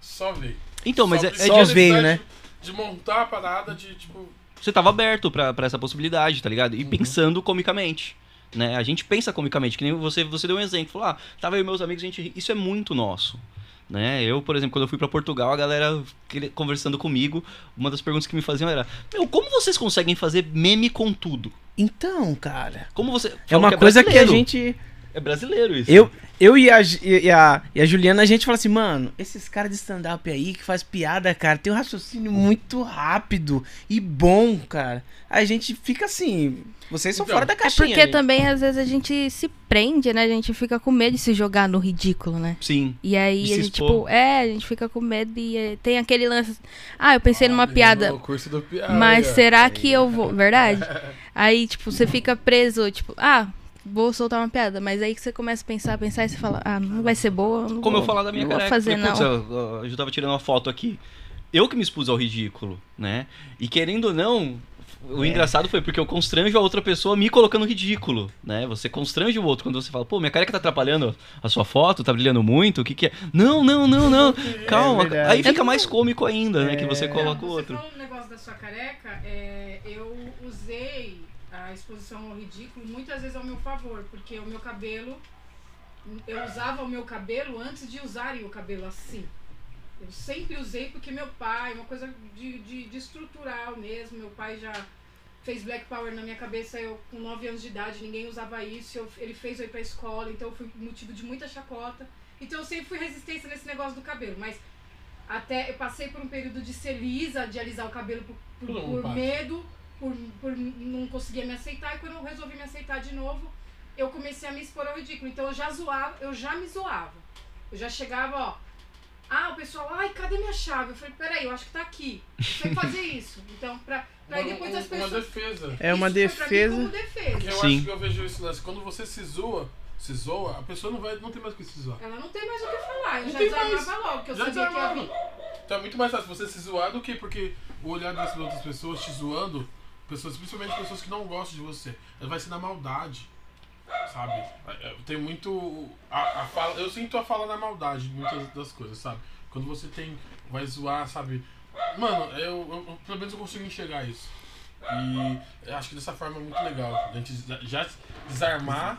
Só veio. Então, mas Só é, é Só veio, né? De montar a parada de, tipo... você tava aberto pra, pra essa possibilidade, tá ligado? E pensando comicamente. Né? A gente pensa comicamente, que nem você, você deu um exemplo. Falou, ah, tava eu e meus amigos, a gente. Isso é muito nosso. Né? Eu, por exemplo, quando eu fui pra Portugal, a galera conversando comigo, uma das perguntas que me faziam era: Meu, como vocês conseguem fazer meme com tudo? Então, cara. Como você. É uma coisa que a gente. É brasileiro isso. Eu, eu e, a, e, a, e a Juliana, a gente fala assim, mano, esses caras de stand-up aí que faz piada, cara, tem um raciocínio muito rápido e bom, cara. Aí a gente fica assim, vocês são Então, fora da É caixinha. porque gente. também, às vezes, a gente se prende, né? A gente fica com medo de se jogar no ridículo, né? Sim. E aí, a gente, tipo, é, a gente fica com medo e é, tem aquele lance. Ah, eu pensei numa piada, O curso do piada. mas aí, ó. será que eu vou. Verdade? Aí, tipo, você fica preso, tipo, ah, vou soltar uma piada. Mas aí que você começa a pensar, pensar e você fala, ah, não vai ser boa. Não Como vou, eu falar da minha não vou careca. fazer, Falei, não. "Putz, eu, eu, eu tava tirando uma foto aqui. Eu que me expus ao ridículo, né? E querendo ou não, o É. engraçado foi porque eu constranjo a outra pessoa me colocando ridículo, né? Você constrange o outro quando você fala, pô, minha careca tá atrapalhando a sua foto, tá brilhando muito, o que que é? Não, não, não, não, calma. verdade. Aí fica mais cômico ainda, né? Que você É. coloca o Você outro. falou um negócio da sua careca, é, eu usei a exposição ao ridículo muitas vezes ao meu favor, porque o meu cabelo, eu usava o meu cabelo antes de usarem o cabelo assim. Eu sempre usei porque meu pai, uma coisa de, de, de estrutural mesmo, meu pai já fez Black Power na minha cabeça, eu com 9 anos de idade, ninguém usava isso, eu- ele fez eu ir pra escola, então eu fui motivo de muita chacota. Então eu sempre fui resistência nesse negócio do cabelo, mas até eu passei por um período de ser lisa, de alisar o cabelo por, por- por medo, por, por não conseguir me aceitar, e quando eu resolvi me aceitar de novo, eu comecei a me expor ao ridículo. Então eu já zoava, eu já me zoava. Eu já chegava, ó. Ah, o pessoal, ai, cadê minha chave? Eu falei, peraí, eu acho que tá aqui. Eu sei fazer isso. Então, pra, pra Uma- depois uma- as pessoas. Uma defesa. É uma Isso foi pra mim defesa. como defesa. Eu Sim. acho que eu vejo isso lance. Quando você se zoa, se zoa, a pessoa não vai, não tem mais o que se zoar. Ela não tem mais o que falar. Eu Não já tem desarmava mais. logo, porque eu Já sabia que ia desarmava. vir. Então é muito mais fácil você se zoar do que porque o olhar das outras pessoas te zoando, pessoas, principalmente pessoas que não gostam de você, vai ser na maldade. Sabe? É, Tem muito. A, a fala, eu sinto a fala na maldade de muitas das coisas, sabe? Quando você tem. Vai zoar, sabe? Mano, eu, eu- pelo menos eu consigo enxergar isso. E acho que dessa forma é muito legal. A gente já- desarmar.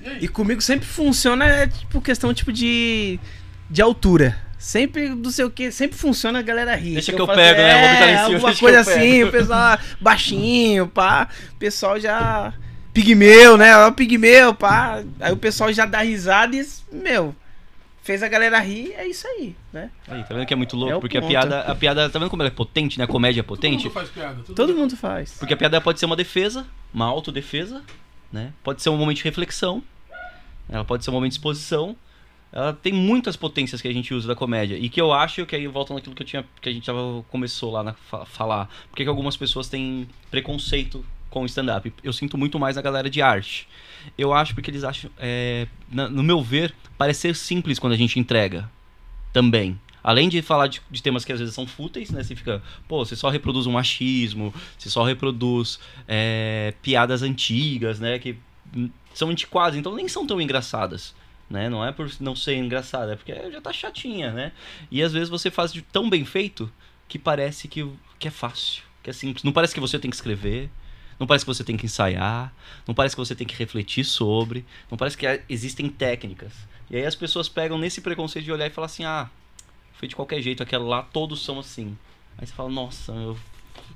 E? E comigo sempre funciona, é, tipo, questão tipo de. de altura. Sempre não sei o que, sempre funciona a galera rir. Deixa que eu eu pego, né? O homem tá lá em É, cima, alguma coisa assim, o pessoal baixinho, pá. O pessoal já. Pigmeu, né? Ó, o pigmeu, pá. Aí o pessoal já dá risada e, meu, fez a galera rir, é isso aí, né? Aí, tá vendo que é muito louco? É porque a ponto. piada, a piada, tá vendo como ela é potente, né? A comédia é Todo potente? mundo faz piada. Todo mundo faz. Porque a piada pode ser uma defesa, uma autodefesa, né? Pode ser um momento de reflexão, ela pode ser um momento de exposição. Ela tem muitas potências que a gente usa da comédia. E que eu acho que aí volta naquilo que eu tinha. que a gente tava, começou lá na fa- falar. Porque que algumas pessoas têm preconceito com stand-up. Eu sinto muito mais na galera de arte. Eu acho porque eles acham. é, na- no meu ver, parece ser simples quando a gente entrega. Também. Além de falar de, de temas que às vezes são fúteis, né? Você fica, pô, você só reproduz um machismo, você só reproduz é, piadas antigas, né? Que são antiquadas, então nem são tão engraçadas. Né? Não é por não ser engraçada, é porque já tá chatinha, né? E às vezes você faz de tão bem feito que parece que, que é fácil, que é simples. Não parece que você tem que escrever, Não parece que você tem que ensaiar, não parece que você tem que refletir sobre, não parece que existem técnicas. E aí as pessoas pegam nesse preconceito de olhar e falar assim: ah, foi de qualquer jeito, aquela lá, todos são assim. Aí você fala: nossa, eu,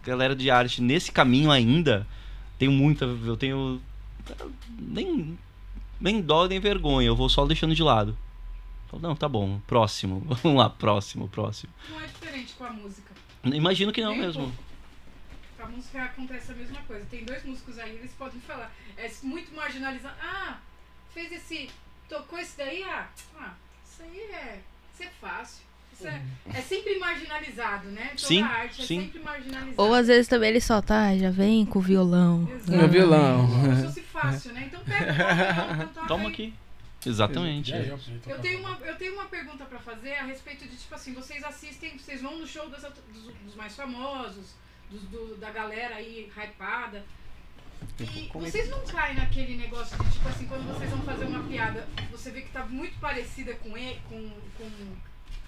galera de arte, nesse caminho ainda, tenho muita. Eu tenho. Nem, nem dó nem vergonha, eu vou só deixando de lado. Falo, não, tá bom, próximo, vamos lá, próximo, próximo. Não é diferente com a música. Imagino que não um mesmo. Com a música acontece a mesma coisa. Tem dois músicos aí, eles podem falar. É muito marginalizado. Ah, fez esse. Tocou esse daí? Ah, ah isso aí é. Isso é fácil. É, é sempre marginalizado, né? Toda Sim, arte sim. é sempre marginalizado. Ou às vezes também ele solta, ah, já vem com o violão. Exato. Meu violão. Como se fosse fácil, né? Então pega o violão, então Toma aí. aqui. Exatamente. Aí, eu tenho, uma, eu tenho uma pergunta pra fazer a respeito de, tipo assim, vocês assistem, vocês vão no show das dos, dos mais famosos, dos, do- da galera aí hypada. E vocês não caem naquele negócio de, tipo assim, quando vocês vão fazer uma piada, você vê que tá muito parecida com, ele, com, com,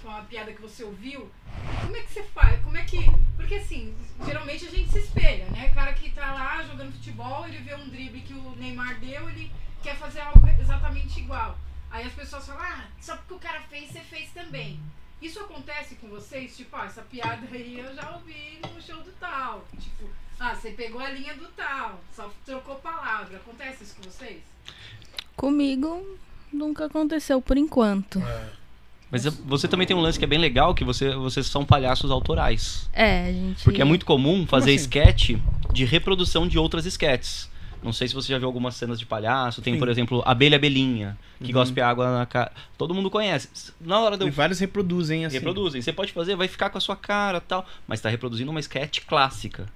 com a piada que você ouviu. Como é que você faz? Como é que. Porque assim, geralmente a gente se espelha, né? O cara que tá lá jogando futebol, ele vê um drible que o Neymar deu, ele quer fazer algo exatamente igual. Aí as pessoas falam, ah, só porque o cara fez, você fez também. Isso acontece com vocês? Tipo, ah, essa piada aí eu já ouvi no show do tal. Tipo, ah, você pegou a linha do tal, só trocou palavra. Acontece isso com vocês? Comigo nunca aconteceu por enquanto. É, Mas você também tem um lance que é bem legal, que você, vocês são palhaços autorais. É, gente. Porque é muito comum fazer assim? sketch de reprodução de outras sketches. Não sei se você já viu algumas cenas de palhaço. Tem, Sim. por exemplo, Abelha Belinha, que Uhum. gospe água na cara. Todo mundo conhece. Na hora de E vários reproduzem assim. reproduzem. Você pode fazer, vai ficar com a sua cara tal, mas está reproduzindo uma sketch clássica,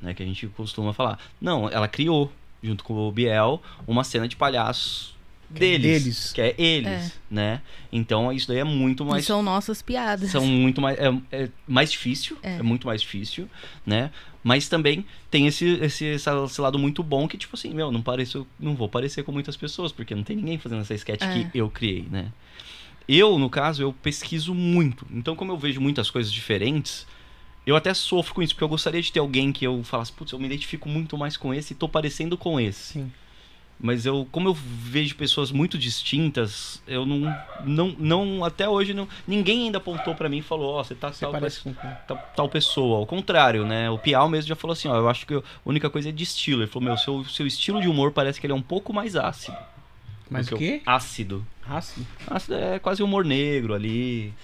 né? Que a gente costuma falar. Não, ela criou, junto com o Biel, uma cena de palhaços é deles, deles. Que é eles, É. né? Então isso daí é muito E mais são nossas piadas. são muito mais é, é mais difícil é. É. muito mais difícil né mas também tem esse, esse esse esse lado muito bom que tipo assim meu não pareço não vou parecer com muitas pessoas porque não tem ninguém fazendo essa sketch É. que eu criei né eu no caso eu pesquiso muito então como eu vejo muitas coisas diferentes eu até sofro com isso porque eu gostaria de ter alguém que eu falasse putz eu me identifico muito mais com esse e tô parecendo com esse Sim. Mas eu, como eu vejo pessoas muito distintas, eu não, não, não até hoje não, ninguém ainda apontou pra mim e falou, ó, você tá Você tal, parece com. tal, tal pessoa. Ao contrário, né? O Piau mesmo já falou assim, ó, eu acho que a única coisa é de estilo. Ele falou, meu, seu, seu estilo de humor parece que ele é um pouco mais ácido. Mas do o que quê? Ácido. Ácido. Ácido é quase humor negro ali,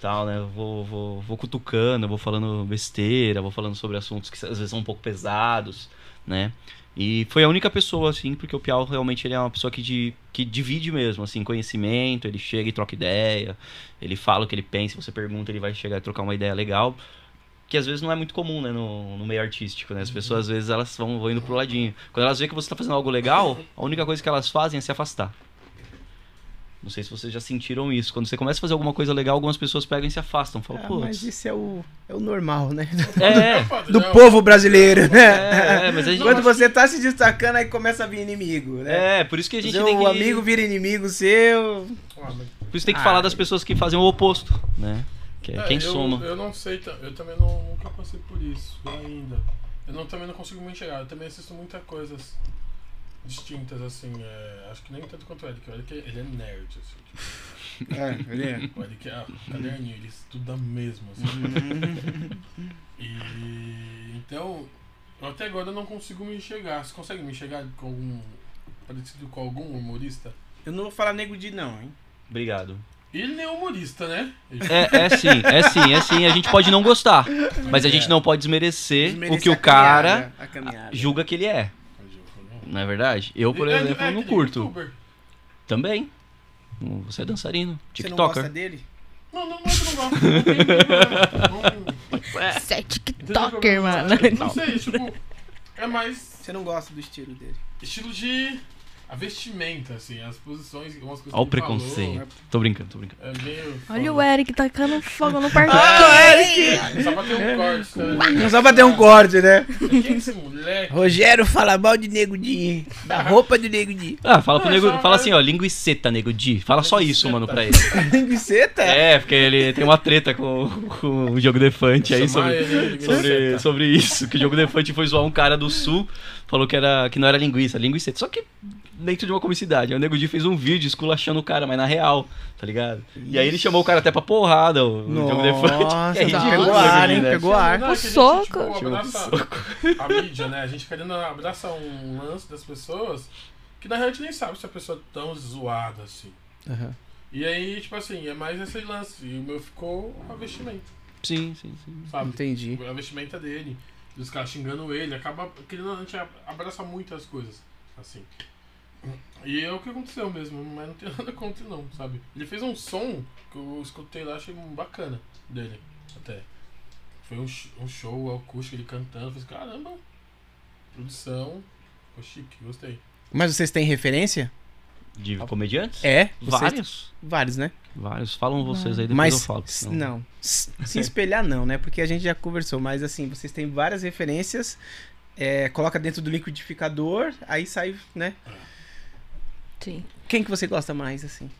tal, né? Eu Vou, vou, vou cutucando, vou falando besteira, vou falando sobre assuntos que às vezes são um pouco pesados, né? E foi a única pessoa, assim, porque o Piau realmente ele é uma pessoa que, di- que divide mesmo, assim, conhecimento, ele chega e troca ideia, ele fala o que ele pensa, você pergunta, ele vai chegar e trocar uma ideia legal, que às vezes não é muito comum, né, no, no meio artístico, né? As pessoas, às vezes, elas vão, vão indo pro ladinho. Quando elas veem que você tá fazendo algo legal, a única coisa que elas fazem é se afastar. Não sei se vocês já sentiram isso. Quando você começa a fazer alguma coisa legal, algumas pessoas pegam e se afastam. Falam, putz. mas isso é o, é o normal, né? É, Do povo brasileiro, né? é, é, mas a gente. Quando você tá se destacando, aí começa a vir inimigo, né? É, por isso que a gente tem que. amigo vira inimigo seu. Por isso tem que Ah, falar das pessoas que fazem o oposto, né? Que é, É, quem eu, soma. Eu não sei, eu também não, nunca passei por isso ainda. Eu não, também não consigo me enxergar. Eu também assisto muitas coisas distintas, assim. é, acho que nem tanto quanto o Eric. O Eric ele é nerd, assim. É, ele é. O Eric é caderninho, ele estuda mesmo, assim. E então, eu até agora eu não consigo me enxergar. Você consegue me enxergar com algum. parecido com algum humorista? Eu não vou falar nego de não, hein? Obrigado. Ele nem é humorista, né? É, é sim, é sim, é sim. A gente pode não gostar, mas a gente não pode desmerecer, Desmerecer o que o cara caminhada, caminhada. julga que ele é. Não é verdade? Eu, por É, exemplo, é, não curto. youtuber. Também. Você é dançarino, Você não gosta tiktoker. dele? Não, não, não, eu não gosto. Não tem problema. Não- Você é TikToker, mano. Não sei, tipo. É mais Você não gosta do estilo dele? estilo de. A vestimenta, assim, as posições, umas coisas Olha o ele falou, preconceito. Tô brincando, tô brincando. É meio. Olha o. Eric tacando fogo no parquinho. Só pra ter um corte, né? Não só pra ter um corte, né? Quem é esse moleque? Rogério fala mal de Nego Di. Da roupa de Nego Di. Ah, fala pro Não, nego. Fala assim, ó, linguiceta, nego Di. Fala só isso, mano, pra ele. Linguiceta? É, porque ele tem uma treta com, com o jogo Defante aí sobre. ele Sobre, sobre isso, que o jogo Defante foi zoar um cara do sul, falou que, era, que não era linguiça, linguiça. Só que dentro de uma comicidade. Aí o Nego Di fez um vídeo esculachando o cara, mas na real, tá ligado? E aí ele chamou o cara até pra porrada, o, o jogo Defante. Nossa, É ridículo, pegou o Nego ar, hein? né? Pegou ar. Não, é que a gente, soco. tipo, abraça a mídia, né? A gente querendo abraçar um lance das pessoas que na real a gente nem sabe se a pessoa é tão zoada assim. Aham. E aí, tipo assim, é mais esse lance. E o meu ficou a vestimenta, Sim, sim, sim. sabe? Entendi. A vestimenta dele, dos caras xingando ele, acaba querendo a gente abraça muitas coisas, assim. E é o que aconteceu mesmo, mas não tem nada contra não, sabe? Ele fez um som que eu escutei lá, achei bacana dele, até. Foi um, um show acústico, ele cantando, eu falei, caramba, produção, ficou chique, gostei. Mas vocês têm referência? De comediantes? É? Vocês- Vários. Vários, né? Vários. Falam vocês aí, depois Mas, eu falo. senão- não. Se espelhar não, né? Porque a gente já conversou, mas assim, vocês têm várias referências, é, coloca dentro do liquidificador, aí sai, né? Sim. Quem que você gosta mais, assim?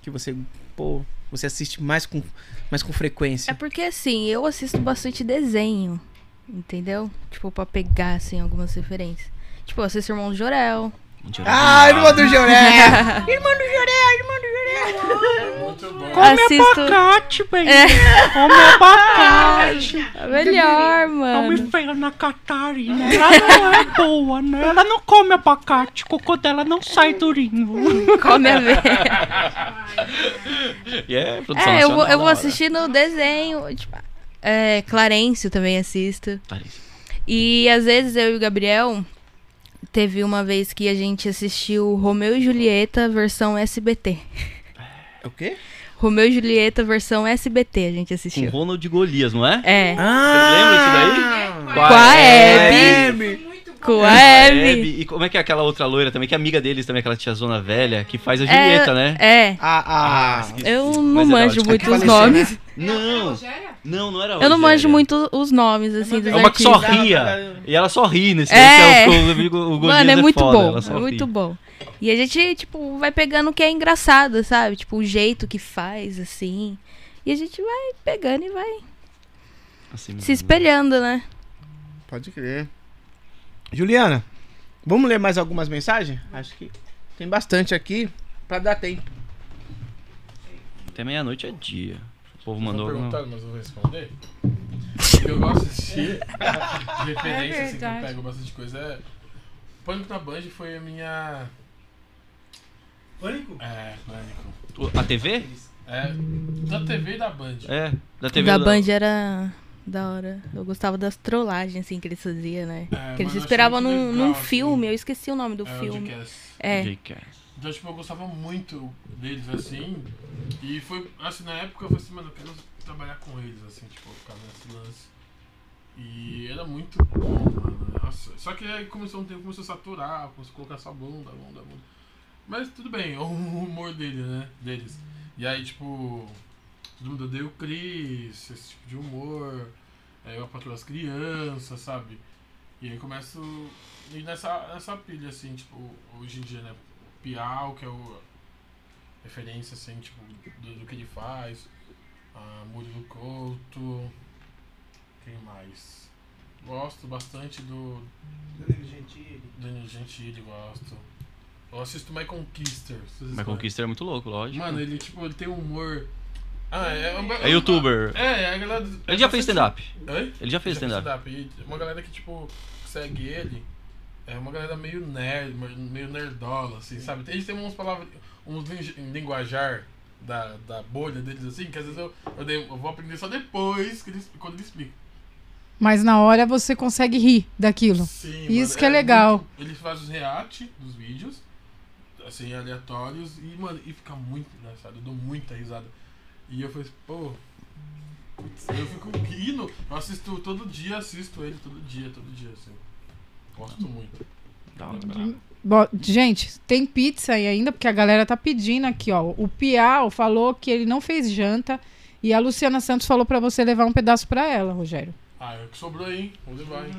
Que você, pô, você assiste mais com, mais com frequência? É porque assim, eu assisto bastante desenho. Entendeu? Tipo, pra pegar, assim, algumas referências. Tipo, eu assisto Irmão do Jorel. Ah, não. irmão do Joré! Muito bom. assisto. abacate, bem. É. Come abacate. É melhor, Não mano. me feia na Catarina. Ela não é boa, né? Ela não come abacate. O cocô dela não sai durinho. Come a ver. E é É, eu vou, eu vou da hora. assistindo desenho. Tipo, é, Clarencio também assisto. Parece. E às vezes eu e o Gabriel. Teve uma vez que a gente assistiu Romeu e Julieta versão SBT. O quê? Romeu e Julieta versão SBT a gente Com assistiu. Ronald Golias, não é? É. Ah! lembram disso daí? Com a Hebe. Hebe. A Hebe. Hebe. E como é que é aquela outra loira também, que é amiga deles também, aquela tiazona velha, que faz a Julieta, né? É. Ah, ah. esqueci. Eu não é manjo tipo, muito os faleceu, nomes. né? Não, não, não era Eu não Rogéria. manjo muito os nomes, assim, dos É uma que só artistas. ria. E ela só ri nesse É. daí, que é o, o, o Golias Mano, é muito foda, bom. É muito ri. bom. E a gente, tipo, vai pegando o que é engraçado, sabe? Tipo, o jeito que faz, assim. E a gente vai pegando e vai Assim, se espelhando, né? Pode crer. Juliana, vamos ler mais algumas mensagens? Acho que tem bastante aqui pra dar tempo. Até meia-noite é dia. O povo mandou. Vou alguma- perguntar, mas eu vou responder. Eu gosto de assistir de referência, assim, que eu pego bastante coisa. É... Pânico na Band foi a minha. Pânico? É, Pânico. A TV? É, da TV e da Band. É, da TV. da do- Band era da hora. Eu gostava das trollagens, assim, que eles faziam, né? É, que eles esperavam num, legal, num assim. filme. Eu esqueci o nome do É, filme. É. Jackass. Então, tipo, eu gostava muito deles, assim. E foi, assim, na época eu falei assim, mano, eu quero trabalhar com eles, assim, tipo, ficar nesse lance. E era muito bom, mano. Nossa. Só que aí começou um tempo, começou a saturar, começou a colocar essa bunda, bunda, bunda. Mas tudo bem, é o humor dele, né? Deles. E aí, tipo, todo mundo odeia o Chris, esse tipo de humor. Aí eu patrulho as crianças, sabe? E aí começo a ir nessa, nessa pilha, assim, tipo, hoje em dia, né? O Piau, que é o referência, assim, tipo, do, do que ele faz. A Murilo Couto. Quem mais? Gosto bastante do Danilo Gentili, gosto. Eu assisto My Conquister. sabem. Conquista é muito louco, lógico. Mano, ele, tipo, ele tem um humor... Ah, é... uma- É youtuber. É, é a galera... Ele já fez stand-up. Oi? Ele já fez stand-up. Uma galera que, tipo, segue ele é uma galera meio nerd, meio nerdola, assim, sabe? Eles têm umas palavras, uns lin- linguajar da, da bolha deles, assim, que às vezes eu, eu, dei- eu vou aprender só depois, que eles, quando ele explica. Mas na hora você consegue rir daquilo. Sim, Isso que é legal. muito- ele faz os react dos vídeos, assim, aleatórios, e, mano, e fica muito engraçado, eu dou muita risada. E eu falei, assim, pô. putz, Eu fico rindo, eu assisto todo dia, assisto ele todo dia, todo dia, assim. Gosto muito. Bo- Gente, tem pizza aí ainda, porque a galera tá pedindo aqui, ó. O Piau falou que ele não fez janta e a Luciana Santos falou pra você levar um pedaço pra ela, Rogério. Ah, é o que sobrou aí, hein? Vamos levar, hein?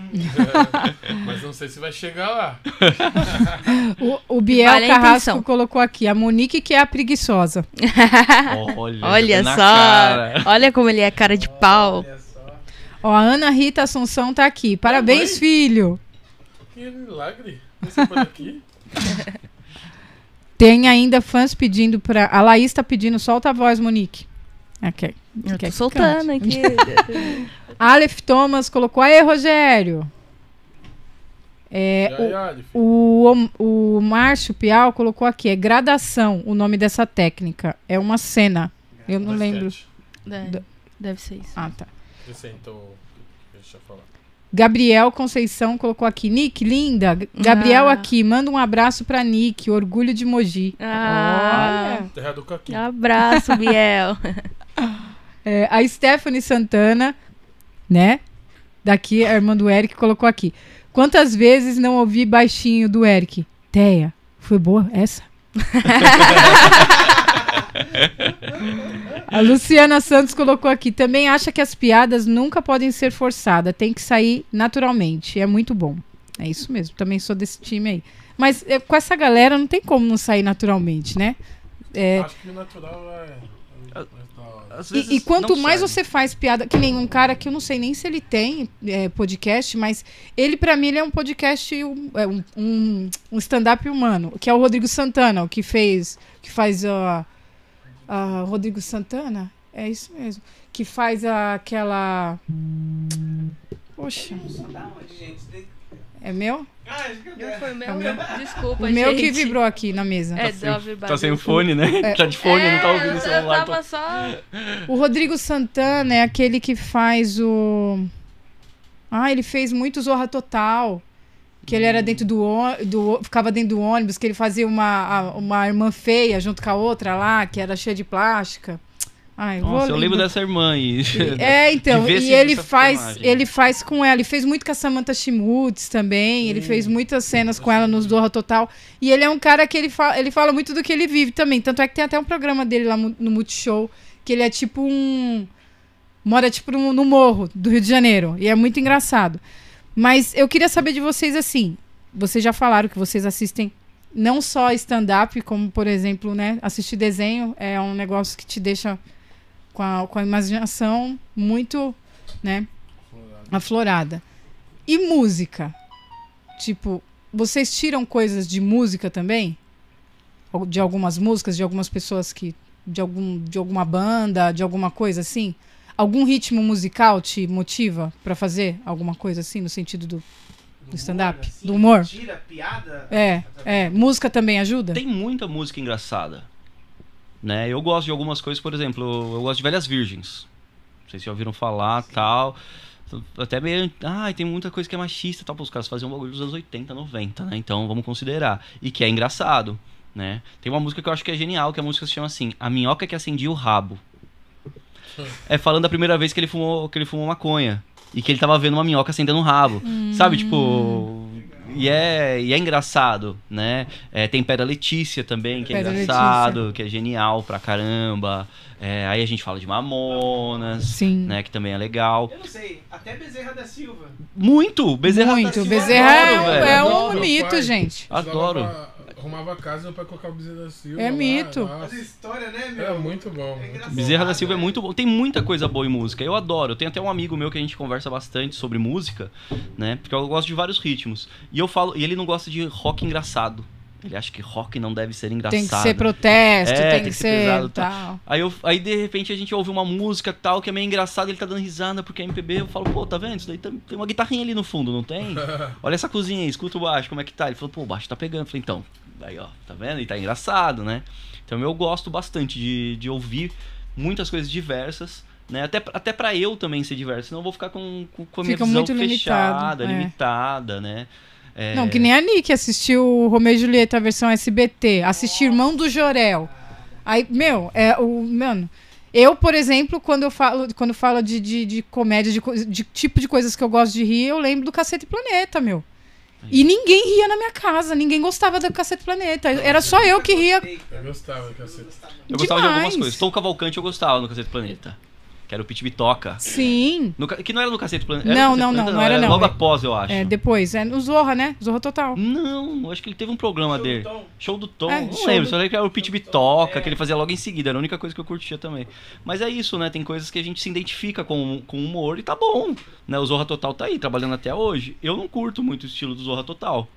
Mas não sei se vai chegar lá. O, o Biel Vale Carrasco colocou aqui, a Monique que é a preguiçosa. Olha, Olha só. cara. Olha como ele é cara de pau. Ó, a Ana Rita Assunção tá aqui. Parabéns, filho. Que milagre. Você por aqui? Tem ainda fãs pedindo pra. A Laís tá pedindo, solta a voz, Monique. Ok. Eu Quer tô soltando aqui. Aleph Thomas colocou, aê, Rogério. É, o, o, o Márcio Piau colocou aqui, é gradação o nome dessa técnica. É uma cena. Eu não lembro. Deve, deve ser isso. Ah, tá. Então. Deixa eu falar. Gabriel Conceição colocou aqui, Nick, linda. G- Gabriel Ah. aqui, manda um abraço pra Nick, orgulho de Mogi. Ah, Olha. Terra do Caqui. abraço, Biel. É, a Stephanie Santana, né? Daqui, a irmã do Eric, colocou aqui. Quantas vezes não ouvi baixinho do Eric? Teia, foi boa essa? a Luciana Santos colocou aqui. Também acha que as piadas nunca podem ser forçadas, tem que sair naturalmente. É muito bom. É isso mesmo, também sou desse time aí. Mas é, com essa galera não tem como não sair naturalmente, né? É, Acho que o natural é. E, e quanto não mais sai. você faz piada, que nem um cara que eu não sei nem se ele tem é, podcast, mas ele, pra mim, ele é um podcast, um, é um, um, um stand-up humano, que é o Rodrigo Santana, o que fez, que faz a. a Rodrigo Santana? É isso mesmo. Que faz a- aquela. Poxa, é meu? Não foi meu. É o meu? Desculpa, O meu que gente. vibrou aqui na mesa. É, uma vibrada. Tá sem o fone, né? Tá de fone, não tá ouvindo o eu celular. tava só... O Rodrigo Santana é aquele que faz o. Ah, ele fez muito Zorra Total. Que ele era dentro do, ô- do. ficava dentro do ônibus, que ele fazia uma, uma irmã feia junto com a outra lá, que era cheia de plástica. Ai, Nossa, eu lembro dessa irmã aí. É, então, e ele faz, filmagem. ele faz com ela, ele fez muito com a Samantha Schmutz também, ele fez muitas cenas com ela nos Zorra Total, e ele é um cara que ele fala, ele fala muito do que ele vive também, tanto é que tem até um programa dele lá no Multishow, que ele é tipo um, mora tipo no, no morro do Rio de Janeiro, e é muito engraçado. Mas eu queria saber de vocês assim, vocês já falaram que vocês assistem não só stand-up, como por exemplo, né, assistir desenho é um negócio que te deixa com a, com a imaginação muito, né, aflorada. E música? Tipo, vocês tiram coisas de música também? De algumas músicas, de algumas pessoas que. De, algum, de alguma banda, de alguma coisa assim? Algum ritmo musical te motiva pra fazer alguma coisa assim, no sentido do, do stand-up? assim, Do humor? Tira piada. É, é. Música também ajuda? Tem muita música engraçada. Né? Eu gosto de algumas coisas, por exemplo, eu gosto de Velhas Virgens. Não sei se já ouviram falar tal. Até meio. Ah, tem muita coisa que é machista tal. Os caras faziam um bagulho dos anos 80, 90, né? Então vamos considerar. E que é engraçado, né? Tem uma música que eu acho que é genial, que a música se chama assim: A Minhoca que acendia o rabo. É falando da primeira vez que ele fumou, que ele fumou maconha. E que ele tava vendo uma minhoca acendendo um rabo. Sabe, tipo. E é, e é engraçado, né? É, tem Pedra Letícia também, que é Pedra engraçado, que é genial pra caramba. É, aí a gente fala de Mamonas, Sim. né? Que também é legal. Eu não sei, até Bezerra da Silva. Muito! Bezerra da Muito. Silva, Bezerra é, adoro, um- velho, é um adoro. mito, gente. Adoro. Arrumava a casa, meu pai colocava o Bezerra da Silva. É lá, mito. nossa. As histórias, né, meu? É muito bom. É muito. Bezerra da Silva é muito bom. Tem muita coisa boa em música. Eu adoro. Eu tenho até um amigo meu que a gente conversa bastante sobre música, né? Porque eu gosto de vários ritmos. E eu falo, e ele não gosta de rock engraçado. Ele acha que rock não deve ser engraçado. Tem que ser protesto, É, tem, que ser pesado, tal. Aí, eu, aí de repente a gente ouve uma música tal que é meio engraçada, ele tá dando risada porque é MPB. Eu falo, pô, tá vendo? Isso daí tem, tem uma guitarrinha ali no fundo, não tem? Olha essa cozinha aí, escuta o baixo, como é que tá? Ele falou, pô, o baixo tá pegando. Eu falei, então, aí ó, tá vendo? E tá engraçado, né? Então eu gosto bastante de, de ouvir muitas coisas diversas. Né? Até, até pra eu também ser diverso, senão eu vou ficar com, com, com a minha Fica visão muito fechada, limitado, é. limitada, né? É, Não, que nem a Nick assistiu o Romeu e Julieta, a versão SBT. Assistiu Irmão do Jorel. Aí, meu, é o. Mano. Eu, por exemplo, quando eu falo, quando falo de, de, de comédia, de, de tipo de coisas que eu gosto de rir, eu lembro do Cacete Planeta, meu. E ninguém ria na minha casa, ninguém gostava da Cacete Planeta. Era só eu que ria. Eu gostava, cacete. Eu gostava de algumas coisas. Tom Cavalcante eu gostava no Cacete Planeta. Que era o Pit Bitoca. Sim. No que não era no Cacete Planeta. Não, não, não, não era não. Logo É- após, eu acho. É, depois, é no Zorra, né? Zorra Total. Não, acho que ele teve um programa Show do dele. Tom. Show do Tom. É, não show lembro, do- só lembro que era o Pit Bitoca, que ele fazia logo em seguida. Era a única coisa que eu curtia também. Mas é isso, né? Tem coisas que a gente se identifica com, com humor e tá bom. Né? O Zorra Total tá aí, trabalhando até hoje. Eu não curto muito o estilo do Zorra Total.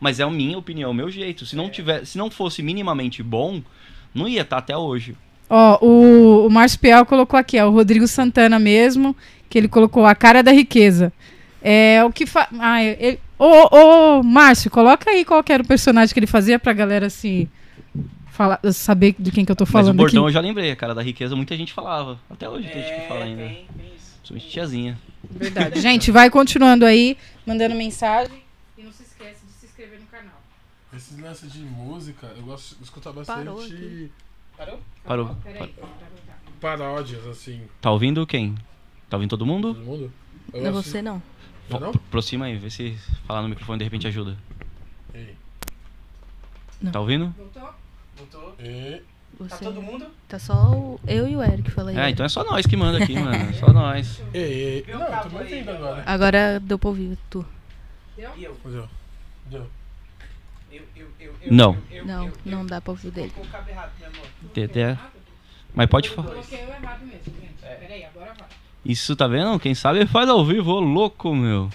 Mas é a minha opinião, o meu jeito. Se não, tiver, se não fosse minimamente bom, não ia estar até hoje. Ó, o, o Márcio Pial colocou aqui, ó, o Rodrigo Santana mesmo, que ele colocou a cara da riqueza. É o que faz. Ah, ele... Ô, ô, ô, Márcio, coloca aí qual que era o personagem que ele fazia pra galera assim. Falar, saber de quem que eu tô Mas o falando bordão aqui. eu já lembrei, a cara da riqueza, muita gente falava. Até hoje tem gente que fala ainda. Principalmente tiazinha. Verdade. Gente, vai continuando aí, mandando mensagem. E não se esquece de se inscrever no canal. Esses lances de música, eu gosto de escutar bastante Parou aqui. Parou. Peraí. paródias, assim, Tá ouvindo quem? Tá ouvindo todo mundo? todo mundo. Eu Não, gosto- você não. Eu não? Pro- Aproxima aí, vê se falar no microfone de repente ajuda. Ei. Tá ouvindo? Voltou? Voltou? E... Você... Tá todo mundo? Tá só o... eu e o Eric, fala aí. É, então é só nós que manda aqui, mano. É Só nós. Ei, ei. Vê o Não, tô meu agora. Agora deu pra ouvir tu. E eu? Deu. Deu. Não. Não, não dá pra ouvir dele. Tem- Mas pode falar. Isso tá vendo? Quem sabe faz ao vivo, ô louco, meu.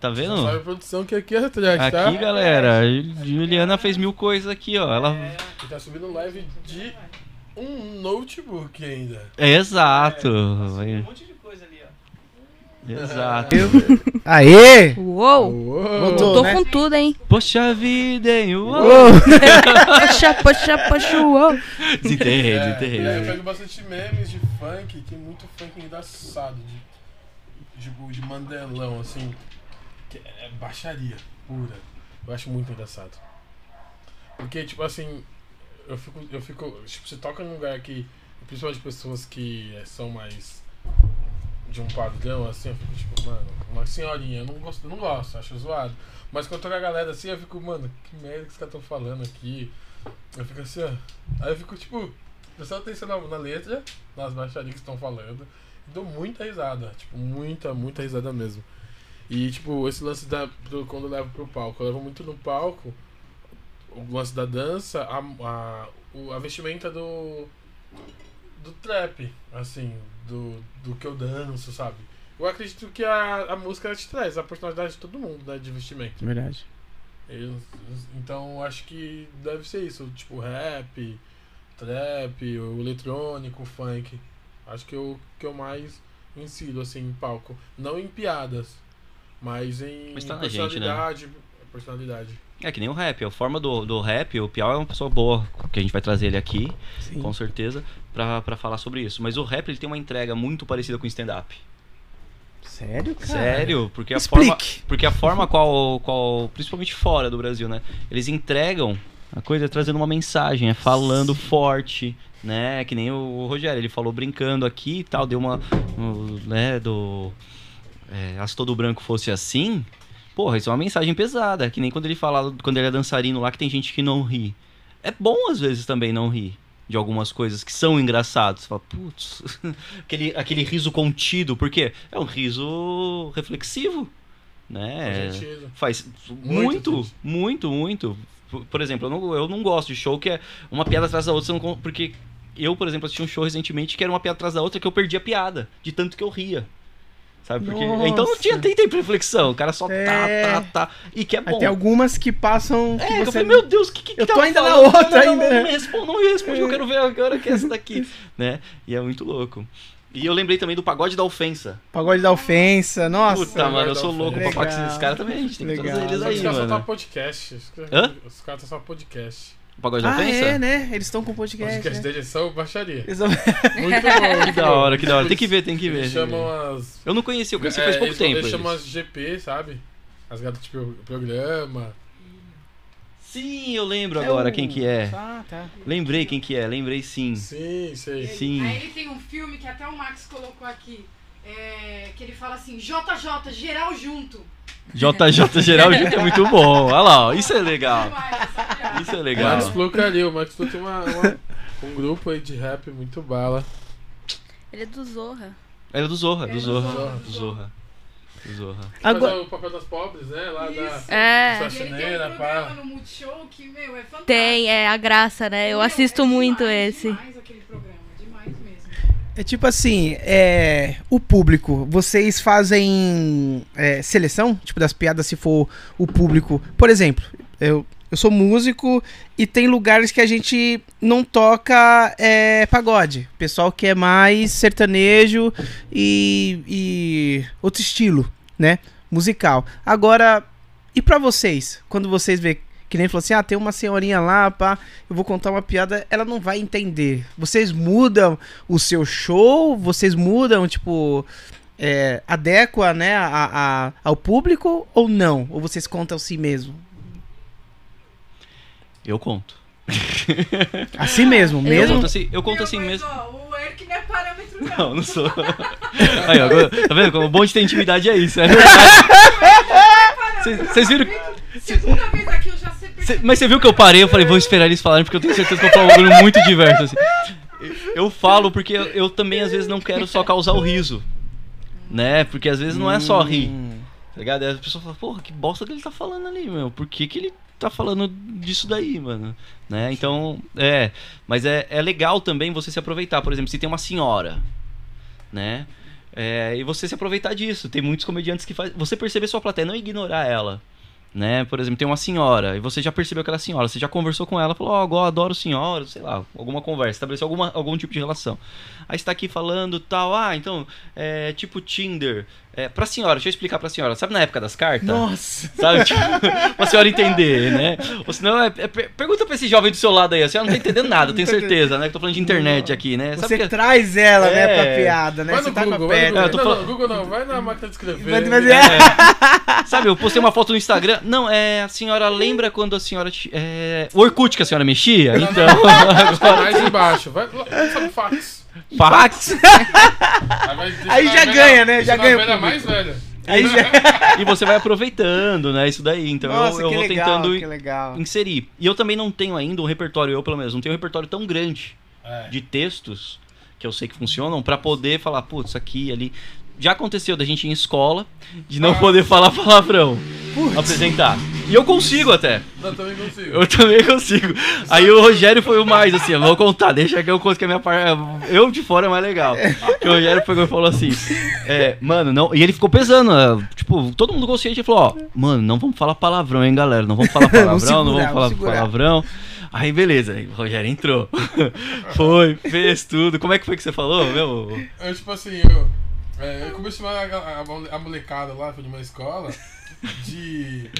Tá vendo? sabe a produção que aqui é track, tá? Aqui, galera, Juliana fez mil coisas aqui, ó. Ela. E tá subindo live de um notebook ainda. É, exato. Um monte de. Exato. Aê! Uou! Uou. Voltou. Tô né? com tudo, hein? Poxa vida, hein? Uou. Poxa, poxa, poxa, uou! Desenterrei, É, desenterrei. é, eu pego bastante memes de funk, tem muito funk engraçado, de, tipo, de mandelão, assim, que é baixaria pura. Eu acho muito engraçado. Porque, tipo assim, eu fico, eu fico, tipo, você toca num lugar que, principalmente pessoas que eh, são mais de um padrão, assim, eu fico tipo, mano, uma senhorinha, eu não gosto, eu não gosto, acho zoado. Mas quando toca a galera assim, eu fico, mano, que merda que os caras estão falando aqui. Eu fico assim, ó. Aí eu fico, tipo, prestando atenção na, na letra, nas baixarias que estão falando. E dou muita risada. Tipo, muita, muita risada mesmo. E, tipo, esse lance da, do, quando eu levo pro palco. Eu levo muito no palco o lance da dança, a, a, a vestimenta do. do trap, assim, do, do que eu danço, sabe? Eu acredito que a, a música te traz a personalidade de todo mundo, né? De vestimento. Verdade. Eu- então acho que deve ser isso, tipo rap, trap, o eletrônico, o funk. Acho que eu que eu mais insiro assim em palco, não em piadas, mas em Mas tá na gente, né? personalidade, personalidade. É que nem o rap, a forma do, do rap, o Piau é uma pessoa boa, que a gente vai trazer ele aqui, Sim. com certeza, pra, pra falar sobre isso. Mas o rap ele tem uma entrega muito parecida com o stand-up. Sério, cara? Sério, porque a forma, Explique. porque a forma qual, qual, principalmente fora do Brasil, né? Eles entregam a coisa trazendo uma mensagem, é falando forte, né? Que nem o Rogério, ele falou brincando aqui e tal, deu uma, um, né, do é, se todo branco fosse assim, porra, isso é uma mensagem pesada, que nem quando ele fala, quando ele é dançarino lá, que tem gente que não ri. É bom às vezes também não rir de algumas coisas que são engraçadas. Você fala, putz, aquele, aquele riso contido, porque é um riso reflexivo, né? Faz sentido. Faz Muito muito, muito, muito. Por- Por exemplo, eu não, eu não gosto de show que é uma piada atrás da outra, você não porque eu, por exemplo, assisti um show recentemente que era uma piada atrás da outra que eu perdi a piada, de tanto que eu ria. Sabe? Porque, Nossa. então não tinha nem tempo de reflexão, o cara só É. tá, tá, tá. E que é bom. Tem algumas que passam. É, que eu você... falei, meu Deus, o que, que Eu tô tava ainda na falando? outra não, ainda, Não, né? não me responde, não me responde, eu quero ver agora que é essa daqui, né? E é muito louco. E eu lembrei também do pagode da ofensa. Pagode da ofensa, nossa. Puta, mano, eu sou louco pra falar com esses caras também, a gente tem que Legal. trazer eles aí, os caras só tá mano. podcast. Os caras- Hã? Os caras tá só podcast. O pagode da Ah, ofensa? é, né? Eles estão com O podcast. podcast né? deles são baixaria. Eles são- Muito bom. Que da hora, que da hora. Tem que ver, tem que ver. Eles chamam as. Eu não conhecia, eu conheci é, faz pouco eles, tempo. Eles chamam as GP, sabe? As gatas de pro- programa. Sim, eu lembro agora É o- quem que é. Ah, tá. Lembrei quem que é, lembrei sim. Sim, sei. Sim. Aí ele tem um filme que até o Max colocou aqui, é, que ele fala assim, JJ, geral junto. JJ Geraldinho é muito bom. Olha lá, ó, isso é legal. Isso é O legal. Max Pluck ali, o Max Pluck tem uma, uma- um grupo aí de rap muito bala. Ele é do Zorra. Era do Zorra, do É do Zorra, do Zorra. Do Zorra. Agora, o papel das pobres, né? Lá da. É. Faxineira, pá. no Multishow que, meu, é fantástico. Tem, é a graça, né? Eu Meu, assisto é muito demais, esse. Demais aquele programa. É tipo assim, é, o público, vocês fazem é, seleção, tipo, das piadas se for o público. Por exemplo, eu, eu sou músico e tem lugares que a gente não toca é, pagode. Pessoal que é mais sertanejo e, e outro estilo, né? Musical. Agora, e pra vocês? Quando vocês vê que nem falou assim, ah, tem uma senhorinha lá, pá, eu vou contar uma piada, ela não vai entender. Vocês mudam o seu show? Vocês mudam, tipo, é, adequa, né, a, a- ao público ou não? Ou vocês contam assim mesmo? Eu conto. Assim mesmo, Eu mesmo? conto assim, eu conto assim mesmo. o Eric não é parâmetro, Não, não sou. Aí, ó, agora- tá vendo? Como bom de ter intimidade é isso. né? Vocês vocês viram. Segunda vez aqui eu Cê- mas você viu que eu parei, eu falei, vou esperar eles falarem, porque eu tenho certeza que eu falo um bagulho muito diverso. assim. Eu falo porque eu, eu também às vezes não quero só causar o riso. Né? Porque às vezes não é só rir. Hum. Tá ligado? Aí as pessoas falam, porra, que bosta que ele tá falando ali, meu. Por que, que ele tá falando disso daí, mano? Né? Então, é. Mas é, é legal também você se aproveitar. Por exemplo, se tem uma senhora, né? É, e você se aproveitar disso. Tem muitos comediantes que fazem. Você perceber sua plateia, não ignorar ela. Né? Por exemplo, tem uma senhora, e você já percebeu aquela senhora, você já conversou com ela, falou, ó, eu adoro senhora, sei lá, alguma conversa, estabeleceu alguma, algum tipo de relação. Aí você tá aqui falando tal, ah, então, é tipo Tinder. É, pra senhora, deixa eu explicar pra senhora, sabe na época das cartas? Nossa! Sabe? Tipo, pra senhora entender, né? Ou senão, é, é, per- pergunta pra esse jovem do seu lado aí, a senhora não tá entendendo nada, eu tenho certeza, né? Que eu tô falando de internet aqui, né? Sabe Você que- traz ela, né, É. pra piada, né? Vai Você no tá Google, vai no. É, Google. Não, falando- não, Google não, vai na máquina de escrever. Vai- vai- É. Sabe, eu postei uma foto no Instagram. Não, é. A senhora lembra quando a senhora. É, o Orkut que a senhora mexia? Então. Tá mais embaixo. Vai sabe fax. Fax. Aí, já velha- ganha, né? Já ganha o velha público. mais velha. Aí já... E você vai aproveitando, né? Isso daí. Então eu- Nossa, eu, que vou legal, tentando que legal. inserir. E eu também não tenho ainda um repertório, eu pelo menos, não tenho um repertório tão grande É. de textos que eu sei que funcionam pra poder falar, putz, aqui ali. Já aconteceu da gente ir em escola, de não Ah. poder falar palavrão, apresentar. E eu consigo até. Não, também consigo. Eu também consigo. Aí o Rogério foi o mais, assim, eu vou contar, deixa que eu conto que a minha parte. Eu de fora é mais legal. Que o Rogério pegou e falou assim: é, mano, não. E ele ficou pesando, né? tipo, todo mundo consciente e falou: ó, mano, não vamos falar palavrão, hein, galera? Não vamos falar palavrão, não, segurar, vamos vamos falar segurar. palavrão. Aí beleza, aí o Rogério entrou. foi, fez tudo. Como é que foi que você falou, meu? Eu, tipo assim, eu, é, eu comecei a chamar a, molecada lá, foi de uma escola, de.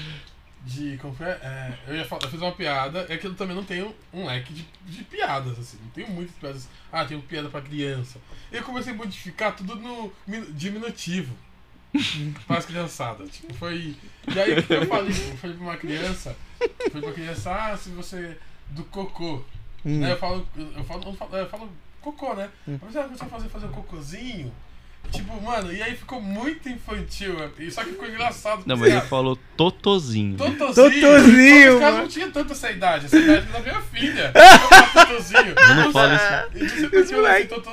De. Como que é? É, eu, ia falar, eu fiz uma piada, é que eu também não tenho um leque de, de piadas, assim. Não tenho muitas piadas. Ah, tenho piada pra criança. Eu comecei a modificar tudo no minu- diminutivo. para as criançadas. Tipo, foi. E aí eu falei? Eu falei pra uma criança. Falei pra criança, ah, se você. Do cocô. Hum. Né, eu falo, eu falo, eu falo, eu falo cocô, né? Mas ela começou a fazer, fazer um cocôzinho. Tipo, mano, e aí ficou muito infantil. e Só que ficou engraçado. Não, mas ele ah, falou Totozinho. Totozinho. Totozinho, Os caras não tinham tanta essa idade. Essa idade da minha filha. Eu Totozinho. não fala isso. E assim,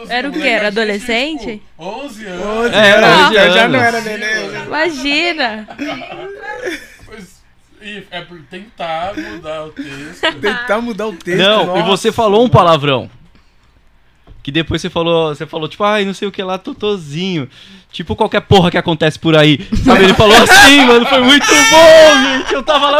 Era o quê? Era a gente, adolescente? Tipo, 11 anos. É, era anos, 11 já, já anos. não era neném. Imagina! Pois, e é por tentar mudar o texto. Tentar mudar o texto. Não, e você falou um palavrão. Que depois você falou, você falou, tipo, ai, não sei o que lá, totozinho. Tipo qualquer porra que acontece por aí. Sabe? Ele falou assim, mano, foi muito bom, gente. Eu tava lá.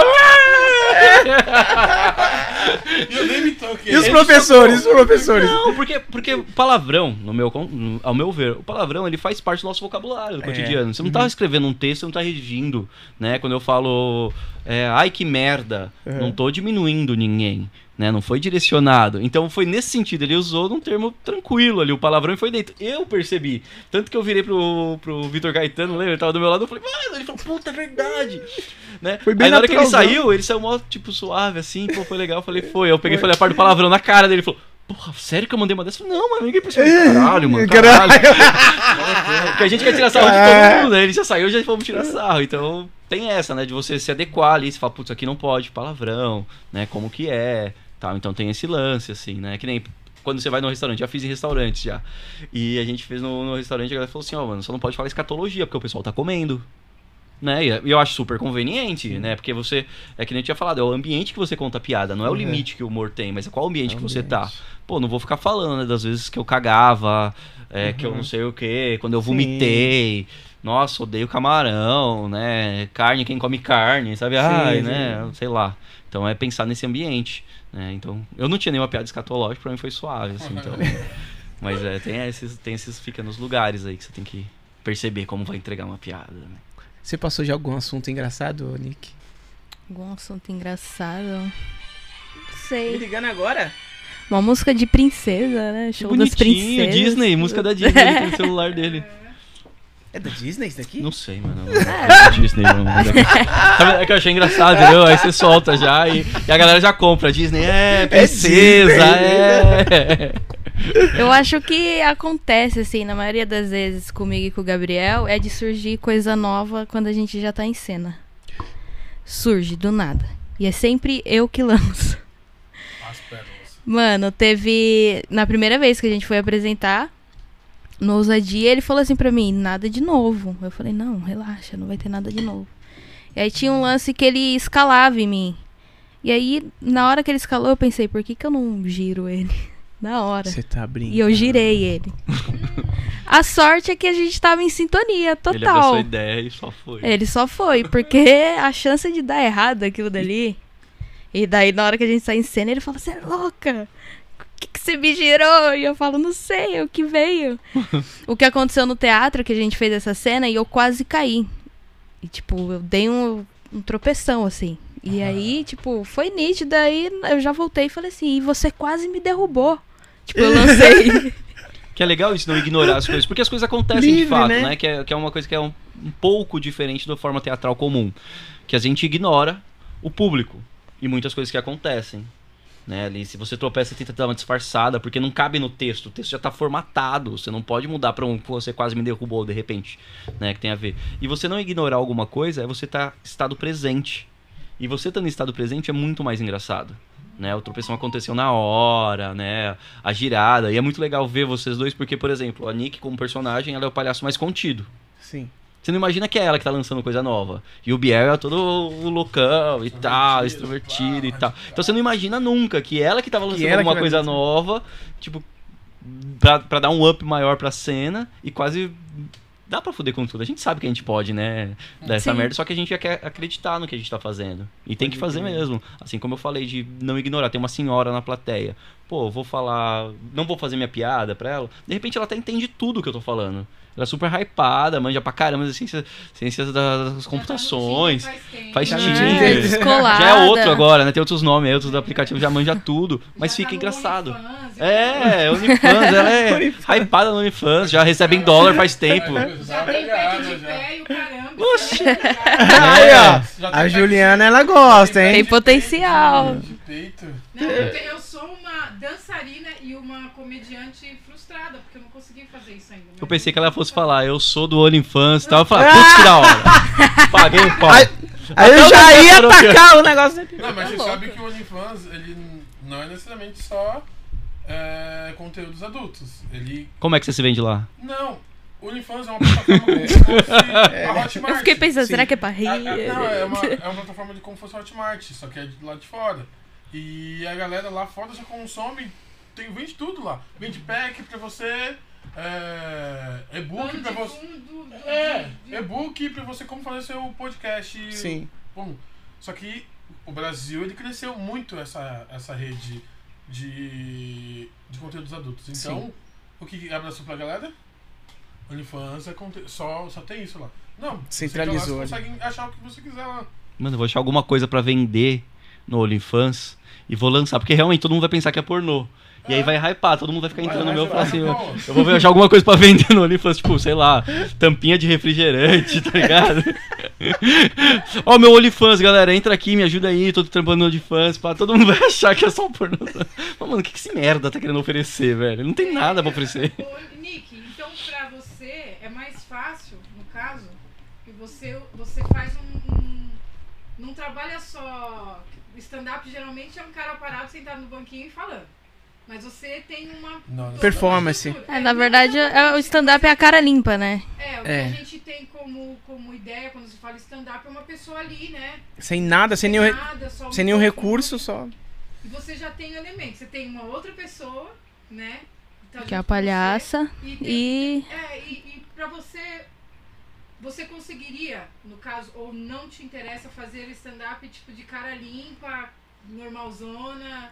E eu nem me toquei. E os professores, os professores? Não, porque, porque palavrão, no meu, no- ao meu ver, o palavrão ele faz parte do nosso vocabulário do É. cotidiano. Você não tá escrevendo um texto, você não tá redigindo, né? Quando eu falo, é, ai que merda, Uhum. não tô diminuindo ninguém, né? Não foi direcionado. Então foi nesse sentido, ele usou num termo tranquilo ali, o palavrão e foi dentro. Eu percebi. Tanto que eu virei pro, pro Vitor Caetano, lembra? Ele tava do meu lado, eu falei, mano, ele falou, puta, é verdade. Né? Foi bem Aí na hora que ele saiu, ele saiu mó, tipo, suave, assim, pô, foi legal. Eu falei, foi. Eu peguei e falei a parte do palavrão na cara dele. Ele falou, porra, sério que eu mandei uma dessa? Não, mano, ninguém percebeu. Caralho, mano, caralho. Porque a gente quer tirar sarro de todo mundo, né? Ele já saiu, já fomos tirar sarro. Então, tem essa, né? De você se adequar ali, você fala, putz, aqui não pode, palavrão, né? Como que é, tal. Então tem esse lance, assim, né? Que nem quando você vai no restaurante, já fiz em restaurantes já. E a gente fez no, no restaurante e a galera falou assim, ó, mano, só não pode falar escatologia, porque o pessoal tá comendo. Né? E eu acho super conveniente, né? Porque você. É que nem eu tinha falado, é o ambiente que você conta a piada, não é o Uhum. limite que o humor tem, mas é qual ambiente É que você tá. ambiente. Pô, não vou ficar falando, né? Das vezes que eu cagava, é, que eu Uhum. não sei o que, quando eu Sim. vomitei. Nossa, odeio camarão, né? Carne, quem come carne, sabe? Ai, sim. né? Sei lá. Então é pensar nesse ambiente, né? Então, eu não tinha nenhuma piada escatológica, pra mim foi suave, assim, então. Mas é, tem esses, tem esses pequenos lugares aí que você tem que perceber como vai entregar uma piada, né? Você passou de algum assunto engraçado, Nick? Algum assunto engraçado. Não Me sei. ligando agora? Uma música de princesa, né? Show das bonitinho, princesas. Disney, música da Disney, no celular dele. É da Disney isso daqui? Não sei, mano. Não é da Disney, não. Sabe, É que eu achei engraçado, entendeu? Aí você solta já e, e a galera já compra. Disney é princesa, é. Eu acho que acontece, assim, na maioria das vezes comigo e com o Gabriel, é de surgir coisa nova quando a gente já tá em cena. Surge, do nada. E é sempre eu que lanço. As pérolas. Mano, teve. Na primeira vez que a gente foi apresentar, no Ousadia, ele falou assim pra mim: nada de novo. Eu falei: não, relaxa, não vai ter nada de novo. E aí tinha um lance que ele escalava em mim. E aí, na hora que ele escalou, eu pensei: por que, que eu não giro ele? Na hora. Você tá brincando. E eu girei ele. A sorte é que a gente tava em sintonia Ele abraçou total. a ideia e só foi. Ele só foi, porque a chance de dar errado aquilo dali. E daí, na hora que a gente sai em cena, ele fala: Você é louca? Que, que você me girou? E eu falo: Não sei, é o que veio. o que aconteceu no teatro, que a gente fez essa cena, e eu quase caí. E, tipo, eu dei um, um tropeção, assim. E aí, tipo, foi nítido. Aí eu já voltei e falei assim: E você quase me derrubou. Tipo, eu lancei. Que é legal isso, não ignorar as coisas, porque as coisas acontecem de Livre, fato, né? né? Que, é, que é uma coisa que é um, um pouco diferente da forma teatral comum. Que a gente ignora o público e muitas coisas que acontecem. Né, ali, se você tropeça, tenta dar uma disfarçada, porque não cabe no texto. O texto já tá formatado. Você não pode mudar pra um "Pô, você quase me derrubou de repente. Né, que tem a ver. E você não ignorar alguma coisa é você estar tá estado presente. E você estando em estado presente é muito mais engraçado. Né, o tropeção aconteceu na hora, né? A girada. E é muito legal ver vocês dois, porque, por exemplo, a Nick, como personagem, ela é o palhaço mais contido. Sim. Você não imagina que é ela que tá lançando coisa nova. E o Biel é todo o loucão e tal, extrovertido e tal. Então você não imagina nunca que ela que tava lançando alguma coisa lançar. nova, tipo, pra, pra dar um up maior pra cena e quase. Dá pra fuder com tudo. A gente sabe que a gente pode, né? Dar essa Sim. merda, só que a gente já quer acreditar no que a gente tá fazendo. E tem que fazer mesmo. Assim como eu falei de não ignorar. Tem uma senhora na plateia. Pô, vou falar. Não vou fazer minha piada pra ela. De repente ela até entende tudo que eu tô falando. Ela é super hypada, manja pra caramba das ciências, ciências das computações. Faz Já Tinder. Já é outro agora, né? Tem outros nomes, aí, outros do aplicativo já manja tudo. Mas fica engraçado. É, OnlyFans, ela é hypada no OnlyFans, já recebe em dólar faz tempo. Já tem peito de pé e o caramba. Oxi. Aí, ó. Já A tem Juliana, ela gosta, Tem hein? potencial. de peito. Não, eu, te- eu sou uma dançarina e uma comediante frustrada, porque eu não consegui fazer isso ainda. Eu pensei que ela fosse falar, eu sou do OnlyFans e tal. Eu falei, putz, que da hora. Paguei o pau. Aí- Aí eu já ia atacar o negócio dele. Não, mas você louco. sabe que o OnlyFans, ele não é necessariamente só é, conteúdos adultos. Ele. Como é que você se vende lá? Não. O OnlyFans é uma plataforma como se fosse a Hotmart. Eu fiquei pensando, Sim. será que é pra rir? É, é- não, é uma, é uma plataforma de como se fosse a Hotmart, só que é de lá de fora. E a galera lá fora já consome, tem, vende tudo lá. Vende pack pra você, é, e-book pra você. É, e-book pra você como fazer seu podcast. Sim. Bom, só que o Brasil ele cresceu muito essa, essa rede de, de conteúdos adultos. Então, Sim. o que abraçou pra galera? OnlyFans é conte- só, só tem isso lá. Não, você Centralizou entra lá. Você consegue achar o que você quiser lá. Mano, eu vou achar alguma coisa pra vender no OnlyFans e vou lançar, porque realmente todo mundo vai pensar que é pornô. E aí vai hypar, todo mundo vai ficar Vai, entrando no vai, meu e falar assim, eu, vou achar alguma coisa pra vender no OnlyFans, tipo, sei lá, tampinha de refrigerante, tá ligado? Ó, meu OnlyFans, galera, entra aqui, me ajuda aí, tô trampando no OnlyFans, pá, todo mundo vai achar que é só pornô. Mas, mano, o que, que esse merda tá querendo oferecer, velho? Não tem nada pra oferecer. Ô, Nick, então pra você você, faz um, um trabalha só. O stand-up geralmente é um cara parado sentado no banquinho e falando. Mas você tem uma. Não, toda Performance. uma. É, na verdade, é- o stand-up é a cara limpa, né? É, o que É. a gente tem como, como ideia quando se fala stand-up é uma pessoa ali, né? Sem nada, sem nenhum, re- nada, só um sem nenhum recurso, só. E você já tem elementos. Você tem uma outra pessoa, né? tá Que é a com você, palhaça. E, tem- E É, e, e pra você. Você conseguiria, no caso, ou não te interessa fazer stand-up tipo de cara limpa, normalzona?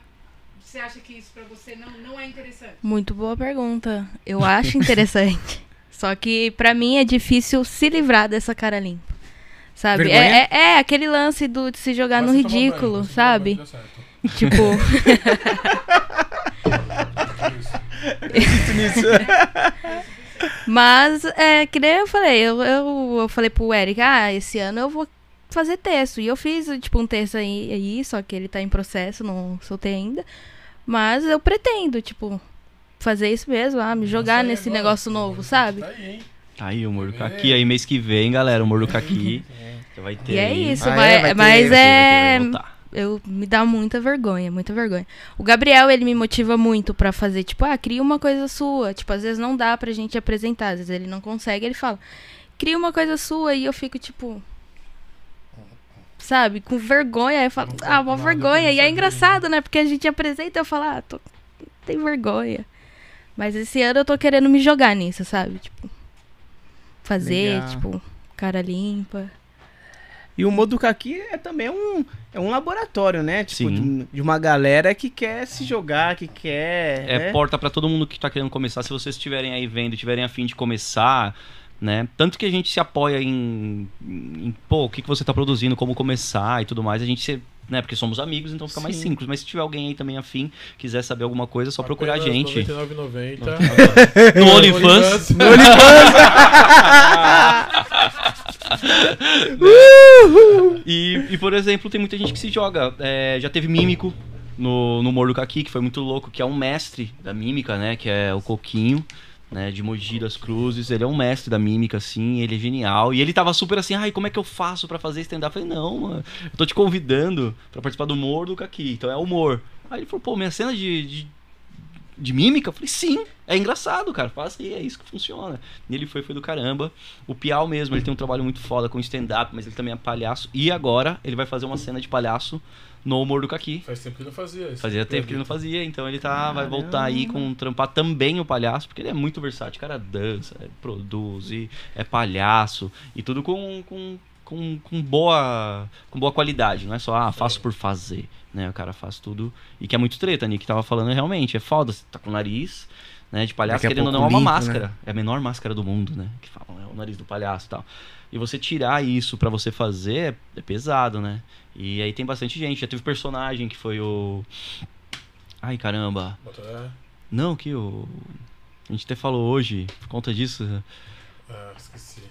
Você acha que isso pra você não, não é interessante? muito boa pergunta. Eu acho interessante. Só que pra mim é difícil se livrar dessa cara limpa. Sabe? É, é, é aquele lance do, de se jogar no banho, ridículo, tomar sabe? banho, dá certo. Tipo, Isso. Mas é que nem eu falei, eu, eu, eu falei pro Eric, ah, esse ano eu vou fazer texto. E eu fiz, tipo, um texto aí, aí, só que ele tá em processo, não soltei ainda. Mas eu pretendo, tipo, fazer isso mesmo, ah, me jogar Sai nesse agora, negócio novo, tá sabe? Aí, hein? Tá aí o Humor do Caqui, aí mês que vem, galera, o Humor do Caqui. Você vai ter E é isso, Ah, é? mas, Vai ter, mas Vai ter, vai ter, é. vai. Eu me dá muita vergonha, muita vergonha. O Gabriel, ele me motiva muito pra fazer, tipo, ah, cria uma coisa sua. Tipo, às vezes não dá pra gente apresentar, às vezes ele não consegue, ele fala, cria uma coisa sua e eu fico, tipo. Sabe, com vergonha. Aí eu falo, ah, uma vergonha. E é engraçado, né? Porque a gente apresenta e eu falo, ah, tô, tem vergonha. Mas esse ano eu tô querendo me jogar nisso, sabe? Tipo, fazer, Legal. tipo, cara limpa. E o Moduca aqui é também um, é um laboratório, né? Tipo, de, de uma galera que quer se jogar, que quer. É né? porta pra todo mundo que tá querendo começar. Se vocês estiverem aí vendo, tiverem afim de começar, né? Tanto que a gente se apoia em, em pô, o que, que você tá produzindo, como começar e tudo mais. A gente se, né? Porque somos amigos, então fica mais Sim. simples. Mas se tiver alguém aí também afim, quiser saber alguma coisa, é só procurar a gente. R$ 99,90. No OnlyFans. No OnlyFans. E, e, por exemplo, tem muita gente que se joga. É, já teve mímico no, no Humor do Caqui, que foi muito louco, que é um mestre da mímica, né? Que é o Coquinho, né? De Mogi das Cruzes. Ele é um mestre da mímica, assim, ele é genial. E ele tava super assim, ai, como é que eu faço pra fazer stand-up? Eu falei, não, mano, eu tô te convidando pra participar do Humor do Caqui, então é humor. Aí ele falou, pô, minha cena de, de, de mímica? Eu falei, sim, é engraçado, cara, faça aí, é isso que funciona. E ele foi, foi do caramba. O Piau mesmo, ele tem um trabalho muito foda com stand-up, mas ele também é palhaço. E agora ele vai fazer uma cena de palhaço no Humor do Caqui. Faz tempo que ele não fazia isso. Fazia tempo que ele não fazia, então ele tá, vai voltar aí com trampar também o palhaço, porque ele é muito versátil. O cara dança, é, produz, e é palhaço, e tudo com, com, com, com boa, com boa qualidade, não é só, ah, faço por fazer, né? O cara faz tudo, e que é muito treta, Nick tava falando, realmente, é foda, você tá com o nariz, né, de palhaço, querendo ou não, é uma máscara, é a menor máscara do mundo, né? Que falam, é o nariz do palhaço e tal. E você tirar isso pra você fazer é, é pesado, né? E aí tem bastante gente. Já teve personagem que foi o. Ai caramba. É, Não, que o. A gente até falou hoje, por conta disso. ah, esqueci.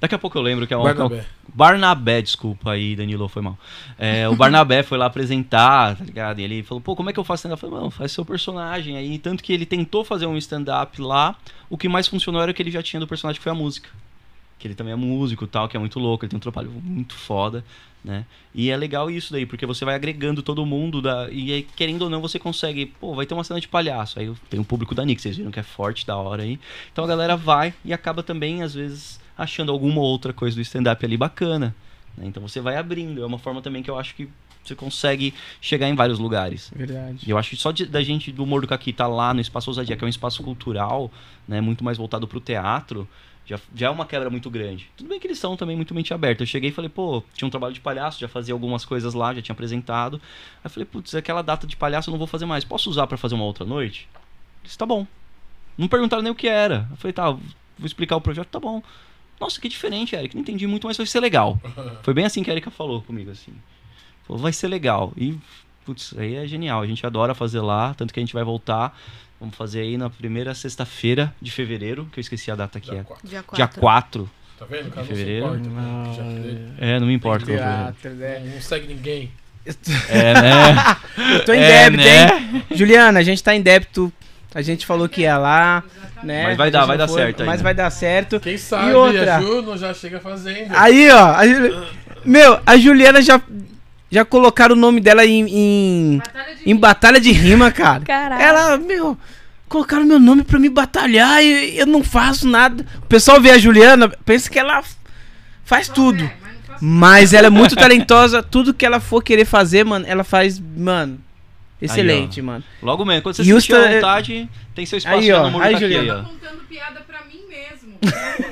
Daqui a pouco eu lembro que é um. Barnabé. Barnabé, desculpa aí, Danilo, foi mal. É, o Barnabé foi lá apresentar, tá ligado? E ele falou, pô, como é que eu faço stand-up? Eu falei, mano, faz seu personagem aí. Tanto que ele tentou fazer um stand-up lá, o que mais funcionou era o que ele já tinha do personagem, que foi a música. Que ele também é músico e tal, que é muito louco, ele tem um trabalho muito foda, né? E é legal isso daí, porque você vai agregando todo mundo, da, e aí, querendo ou não, você consegue, pô, vai ter uma cena de palhaço. Aí tem o público da Nick, vocês viram que é forte, da hora aí. Então a galera vai e acaba também, às vezes, achando alguma outra coisa do stand-up ali bacana. né? Então você vai abrindo. É uma forma também que eu acho que você consegue chegar em vários lugares. Verdade. E eu acho que só de- da gente do Humor do Caqui tá lá no Espaço Ousadia, que é um espaço cultural, né, muito mais voltado pro teatro, já, já é uma quebra muito grande. Tudo bem que eles são também muito mente aberta. Eu cheguei e falei, pô, tinha um trabalho de palhaço, já fazia algumas coisas lá, já tinha apresentado. Aí eu falei, putz, aquela data de palhaço eu não vou fazer mais. Posso usar pra fazer uma outra noite? Eles, tá bom. Não perguntaram nem o que era. Eu falei, tá, vou explicar o projeto, tá bom. Nossa, que diferente, Eric. Não entendi muito, mas vai ser legal. Foi bem assim que a Erika falou comigo, assim. Falou, vai ser legal. E, putz, aí é genial. A gente adora fazer lá, tanto que a gente vai voltar. Vamos fazer aí na primeira sexta-feira de fevereiro, que eu esqueci a data que Dia é. quatro. Dia 4. Dia 4. Tá vendo? O cara não se Fevereiro. importa. né? Que já crê. É, não me importa. Teatro, né? Não, não segue ninguém. É, né? Eu tô em É, débito, né? hein? Juliana, a gente tá em débito. A gente falou que ia lá, né? Mas vai dar, vai não dar certo aí, Mas vai dar certo. Quem sabe outra? a Ju não já chega fazendo. Aí, ó. a Ju- Meu, a Juliana já já colocaram o nome dela em, em, Batalha de em batalha de rima, cara. Caralho. Ela, meu, colocaram meu nome pra me batalhar e eu não faço nada. O pessoal vê a Juliana, pensa que ela faz tudo. É, mas Mas ela é muito talentosa. Tudo que ela for querer fazer, mano, ela faz, mano, excelente, mano. Logo mesmo, quando você Justa- sentir à vontade, tem seu espaço Aí, ó, no Morro aí, aí, Juliana. ó. Tô contando piada pra mim mesmo.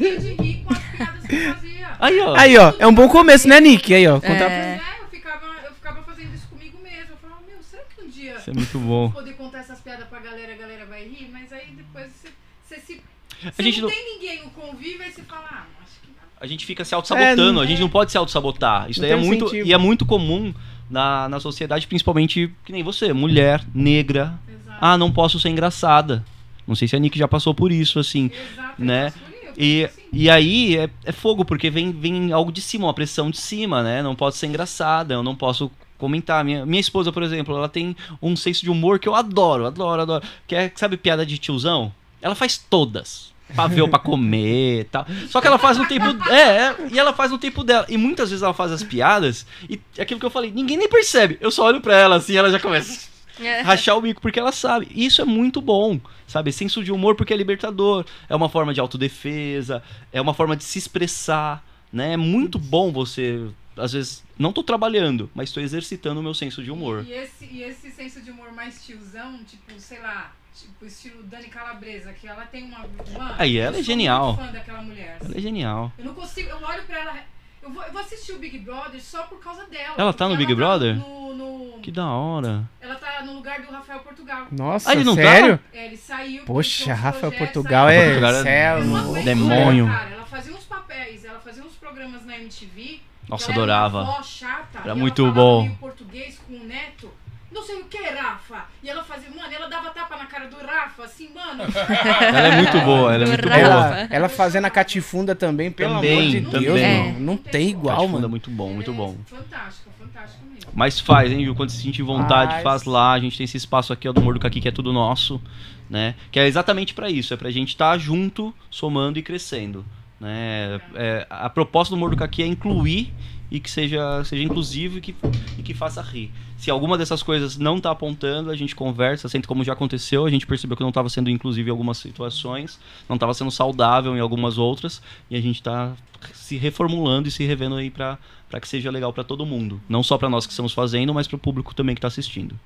Eu de rir com as piadas que eu fazia. Aí, ó. Aí, ó, é um bom começo, né, Nick? Aí, ó, contar pra... É. É, eu ficava, eu ficava fazendo isso comigo mesmo. Eu falava, meu, será que um dia Isso é muito bom. poder contar essas piadas pra galera, a galera vai rir? Mas aí depois você, você se. A Se gente não não- tem ninguém no convívio, aí você fala, ah, acho que não. A gente fica se auto-sabotando, É, a gente não pode se auto-sabotar. Isso daí é muito. incentivo. E é muito comum na, na sociedade, principalmente que nem você, mulher, negra. Exato. Ah, não posso ser engraçada. Não sei se a Nick já passou por isso, assim. Exato, né? E, assim. e aí é, é fogo, porque vem, vem algo de cima, uma pressão de cima, né? Não posso ser engraçada, eu não posso comentar. Minha, minha esposa, por exemplo, ela tem um senso de humor que eu adoro, adoro, adoro. Que é, sabe, piada de tiozão? Ela faz todas. Pavê pra comer e tal. Só que ela faz no tempo. É, é, e ela faz no tempo dela. E muitas vezes ela faz as piadas e é aquilo que eu falei, ninguém nem percebe. Eu só olho pra ela assim, ela já começa É. rachar o bico porque ela sabe. E Isso é muito bom, sabe? Senso de humor porque é libertador. É uma forma de autodefesa, é uma forma de se expressar, né? É muito bom você, às vezes, não tô trabalhando, mas tô exercitando o meu senso de humor. E esse, e esse senso de humor mais tiozão, tipo, sei lá, tipo, estilo Dani Calabresa, que ela tem uma. Mano, Aí, ela eu é sou genial. muito fã daquela mulher. Ela é genial. Eu não consigo, eu olho pra ela. Eu vou, eu vou assistir o Big Brother só por causa dela. Ela tá no Big ela Brother? no- no- Que da hora. ela tá no lugar do Rafael Portugal. Nossa, Ah, ele não tá? sério? É, ele saiu. Poxa, começou uns Rafa projetos, Portugal é Portugal é céu. Eu não aguento demônio. cara. Ela fazia uns papéis, ela fazia uns programas na MTV. Nossa, ela era adorava. avó chata, Era ela muito bom. português com o neto. Não sei o que, Rafa. E ela fazia, mano, ela dava tapa na cara do Rafa, assim, mano. Ela é muito boa, ela é muito Rafa. boa. Ela, ela fazendo a catifunda também, pelo Também, amor de Deus, também. mano. Não tem igual, Catifunda mano. é muito bom, muito Ela bom. É fantástica, fantástica mesmo. Mas faz, hein, Ju? Quando se sentir vontade, Faz. faz lá. A gente tem esse espaço aqui, ó, do Mordo Caqui, que é tudo nosso, né? Que é exatamente pra isso. É pra gente estar junto, somando e crescendo, né? É, a proposta do Caqui é incluir e que seja, seja inclusivo e que, e que faça rir. Se alguma dessas coisas não tá apontando, a gente conversa, sempre como já aconteceu, a gente percebeu que não estava sendo inclusivo em algumas situações, não estava sendo saudável em algumas outras, e a gente tá se reformulando e se revendo aí para que seja legal pra todo mundo, não só pra nós que estamos fazendo, mas pro público também que tá assistindo.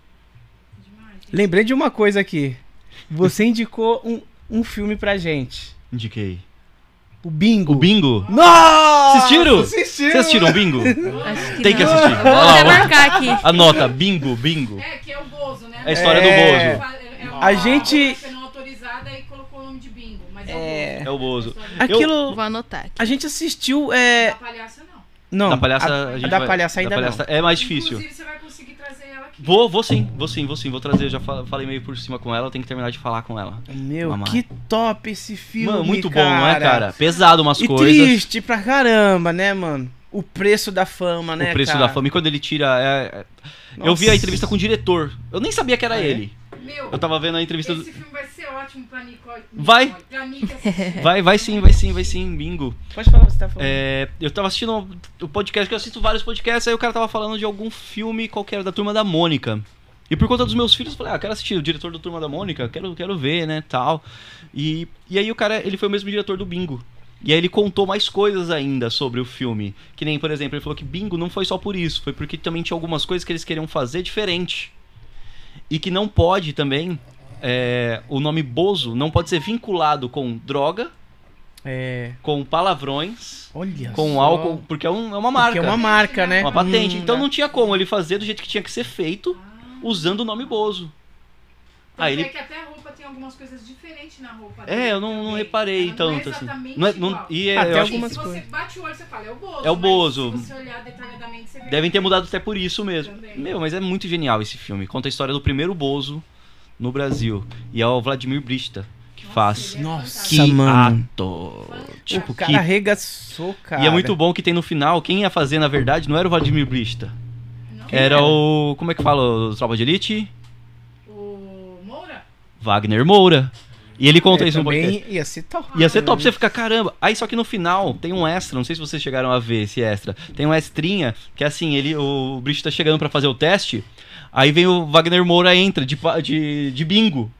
Lembrei de uma coisa aqui. Você indicou um, um filme pra gente. Indiquei. O Bingo. O Bingo? Nossa! Assistiram? Assistiram? Vocês assistiram o Bingo? Acho que Tem que não. assistir. Vou Olha até marcar aqui. Anota, Bingo, Bingo. É, que é o Bozo, né? É a história É. do Bozo. É A uma gente- organização não autorizada e colocou o nome de bingo, mas é, É. É o Bozo. Aquilo. Vou anotar aqui. A gente assistiu. É... Da palhaça não. Não, da palhaça, a, a a gente da vai- palhaça ainda da palhaça não. É mais difícil. Inclusive, você vai conseguir trazer ela aqui. Vou, vou sim, vou sim, vou sim, vou trazer. Já fa- falei meio por cima com ela, eu tenho que terminar de falar com ela. Meu, que top esse filme. Mano, muito bom, não é, cara? Pesado umas E coisas. triste pra caramba, né, mano? O preço da fama, né, o preço cara? da fama. E quando ele tira. é- é- Eu vi a entrevista com o diretor. Eu nem sabia que era Ah, é? ele. Meu, Eu tava vendo a entrevista do. esse filme vai ser ótimo pra Nicole. Vai. Nicole, Pra Nick assistir. Vai, vai sim, vai sim, vai sim, bingo. Pode falar o que você tá falando. É, eu tava assistindo o podcast, que eu assisto vários podcasts, aí o cara tava falando de algum filme qualquer da Turma da Mônica. E por conta dos meus filhos, eu falei, ah, quero assistir o diretor do Turma da Mônica, quero, quero ver, né, tal. E, e aí o cara, ele foi o mesmo diretor do Bingo. E aí ele contou mais coisas ainda sobre o filme. Que nem, por exemplo, ele falou que Bingo não foi só por isso, foi porque também tinha algumas coisas que eles queriam fazer diferente. E que não pode também, é, o nome Bozo não pode ser vinculado com droga, É. com palavrões Olha com só. álcool, porque é, um- é uma marca. Porque é uma marca, né? Uma patente. Hum, então né? não tinha como ele fazer do jeito que tinha que ser feito, usando o nome Bozo. Aí ele- é que até a roupa tem algumas coisas diferentes na roupa É, dele eu não, não reparei Ela tanto não é assim. exatamente Não é- não- e é, Ah, tem eu algumas se você coisas. bate o olho, você fala, é o Bozo. É o mas Bozo. Se você olhar detalhadamente, você vê. que devem ter mudado até por isso mesmo. Também. Meu, mas é muito genial esse filme. Conta a história do primeiro Bozo no Brasil. E é o Vladimir Brista que Nossa, faz. é Nossa. Que mano. ator. Fantástico. Tipo, O que cara arregaçou, cara. E é muito bom que tem no final, quem ia fazer, na verdade, não era o Vladimir Brista. Não? Era o. Como é que fala? O Tropa de Elite? Wagner Moura. E ele conta É, isso no podcast. ia ser top. Ia ser top, você fica, caramba. Aí só que no final tem um extra, não sei se vocês chegaram a ver esse extra. Tem um extrinha que é assim, ele, o Bright tá chegando pra fazer o teste, aí vem o Wagner Moura entra de, de, de bingo.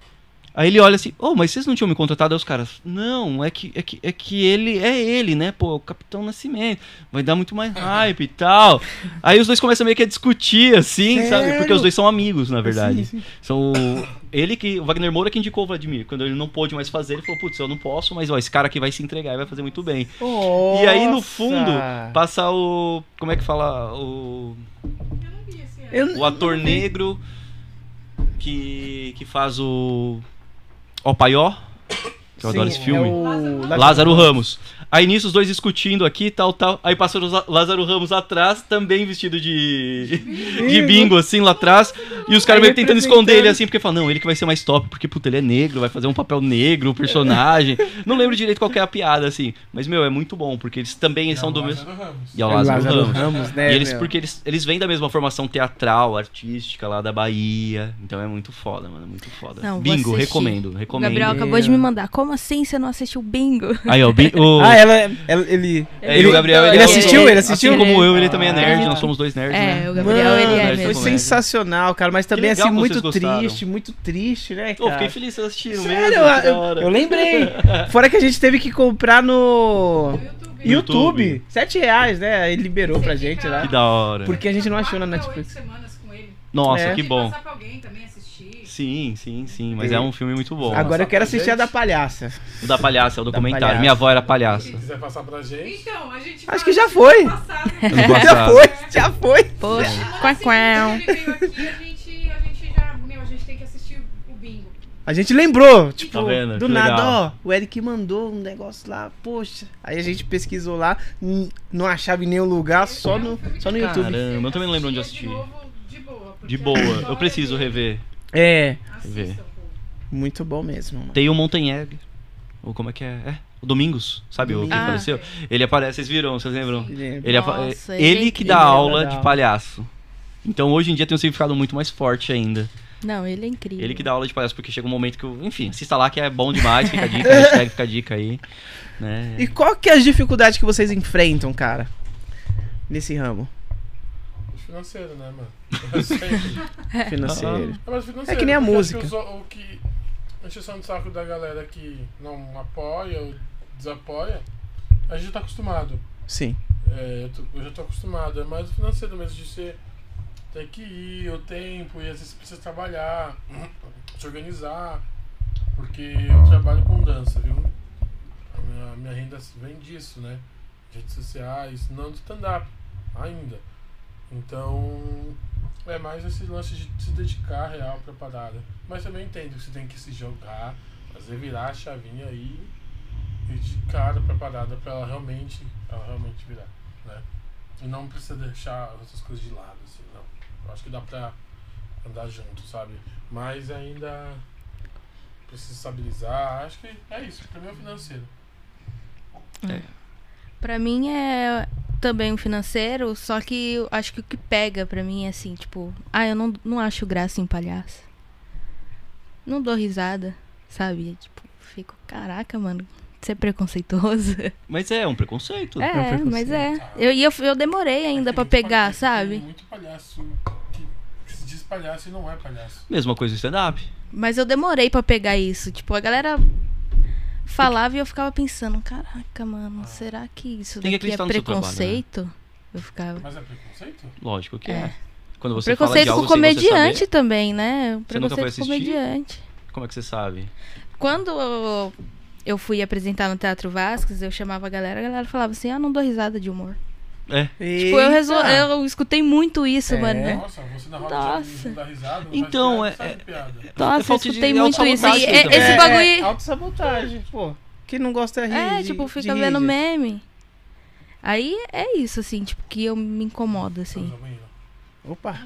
Aí ele olha assim, oh, mas vocês não tinham me contratado? Aí os caras, não, é que, é que, é que ele é ele, né? Pô, o Capitão Nascimento. Vai dar muito mais hype e tal. Aí os dois começam meio que a discutir, assim, sabe? Porque Sério? os dois são amigos, na verdade. Sim, sim. São o- ele que. O Wagner Moura que indicou o Vladimir. Quando ele não pôde mais fazer, ele falou, putz, eu não posso, mas ó, esse cara aqui vai se entregar e vai fazer muito bem. E aí, no Nossa. fundo, passa o. Como é que fala? O, Eu- o ator negro que, que faz o. O Paió. Que eu Sim, adoro esse filme. É o Lázaro Ramos. Aí nisso os dois discutindo aqui, tal, tal. Aí passa o Za- Lázaro Ramos atrás, também vestido de, de bingo, assim, lá atrás. E os caras meio tentando esconder ele, assim, porque falam, não, ele que vai ser mais top, porque, puta, ele é negro, vai fazer um papel negro, o personagem. não lembro direito qual que é a piada, assim. Mas, meu, é muito bom, porque eles também são do mesmo... Lázaro Ramos. E é o É Lázaro, Lázaro Ramos. Ramos, né, E eles, meu? porque eles, eles vêm da mesma formação teatral, artística lá da Bahia. Então é muito foda, mano. Muito foda. Não, Bingo, assistir. recomendo, O recomendo. Gabriel acabou de me mandar. Como assim você não assistiu o bingo? Aí, ó, o, Ah, ela, ela- ele. É, ele, o Gabriel, ele é- assistiu? Ele assistiu? Assim como eu, ele também é nerd, Ah. nós somos dois nerds, É, né? o Gabriel, Mano, ele é Nerd foi mesmo. sensacional, cara, mas também assim, muito triste, muito triste, né, Pô, cara? fiquei feliz que vocês assistiram Sério, mesmo. eu, eu- eu lembrei. Fora que a gente teve que comprar no YouTube. YouTube. Sete reais, né? Aí liberou pra gente lá. Que da hora. Porque a gente não achou na Netflix. semanas com ele. Nossa, É. que bom. passar pra alguém também assistir. Sim, sim, sim. Mas E- é um filme muito bom. Agora eu quero assistir a da gente? palhaça. O da palhaça, é o documentário. palhaça. Minha avó era Se palhaça. quiser passar pra gente, Então, a gente Acho que já foi. ano passado. Ano Já passado. foi, já foi. Poxa, quá, quá. quando ele veio aqui, a gente, a gente já. Meu, a gente tem que assistir o bingo. A gente lembrou, tipo, Tá vendo? do Que nada, legal. ó, o Eric mandou um negócio lá, poxa. Aí a gente pesquisou lá, não achava em nenhum lugar, só no, só no YouTube. Caramba, eu também não lembro onde eu assisti. De novo, de boa. De boa, eu preciso rever. É, Ver. Muito bom mesmo, mano. Tem o Montanheg. Ou como é que é? É, o Domingos, sabe? O que Domingos. faleceu? Ele aparece, vocês viram, vocês lembram? Ele- Nossa, ele, é que dá aula Ele de aula. palhaço. Então hoje em dia tem um significado muito mais forte ainda. Não, ele é incrível. Ele que dá aula de palhaço, porque chega um momento que, eu, enfim, assista lá que é bom demais, fica a dica, hashtag fica a dica aí. Né? E qual que é as dificuldades que vocês enfrentam, cara? Nesse ramo financeiro, né, mano? Sempre. financeiro. É, mas financeiro, É que nem a música. acho que os- O que encheção de saco da galera que não apoia ou desapoia, a gente já tá acostumado. Sim. É, eu, tô- eu já tô acostumado. É mais o financeiro mesmo, de você ter que ir, o tempo, e às vezes você precisa trabalhar, se organizar. Porque eu trabalho com dança, viu? A minha, a minha renda vem disso, né? Redes sociais, não do stand-up ainda. Então, é mais esse lance de se dedicar real pra parada. Mas também entendo que você tem que se jogar, fazer virar a chavinha aí e de cara pra parada pra ela realmente, ela realmente virar, né? E não precisa deixar essas coisas de lado, assim, não. Eu acho que dá pra andar junto, sabe? Mas ainda precisa estabilizar. Acho que é isso, pra mim é o financeiro. Pra mim é também um financeiro, só que eu acho que o que pega pra mim é assim, tipo, ah, eu não, não acho graça em palhaço. Não dou risada, sabe? Tipo, fico, caraca, mano, você é preconceituoso. Mas é um preconceito. É, preconceito. mas é. Eu, e eu, eu demorei ainda pra tem muito pegar, palhaço- sabe? Tem muito palhaço que, que se diz palhaço e não é palhaço. Mesma coisa no stand-up. Mas eu demorei pra pegar isso. Tipo, a galera falava e eu ficava pensando, caraca, mano, será que isso Tem que daqui é acreditar no seu trabalho, né? preconceito? Eu ficava. Mas é preconceito? Lógico que é. É. Quando você fala de Preconceito algo com sem você comediante saber, também, né? Você nunca foi Preconceito com assistir? comediante. como é que você sabe? Quando eu- eu fui apresentar no Teatro Vasques, eu chamava a galera, a galera falava assim, ah, não dou risada de humor. É. Tipo, eu, resol... eu escutei muito isso, É. mano. Nossa, você na roda Nossa. de não dá risada, Então, é- sabe piada. Nossa, eu escutei muito isso. E, é- esse É, bagulho. É, autossabotagem, pô. Quem não gosta é rir. É, de- tipo, fica vendo meme. Aí é isso, assim, tipo, que eu me incomodo, assim. Ó. Opa.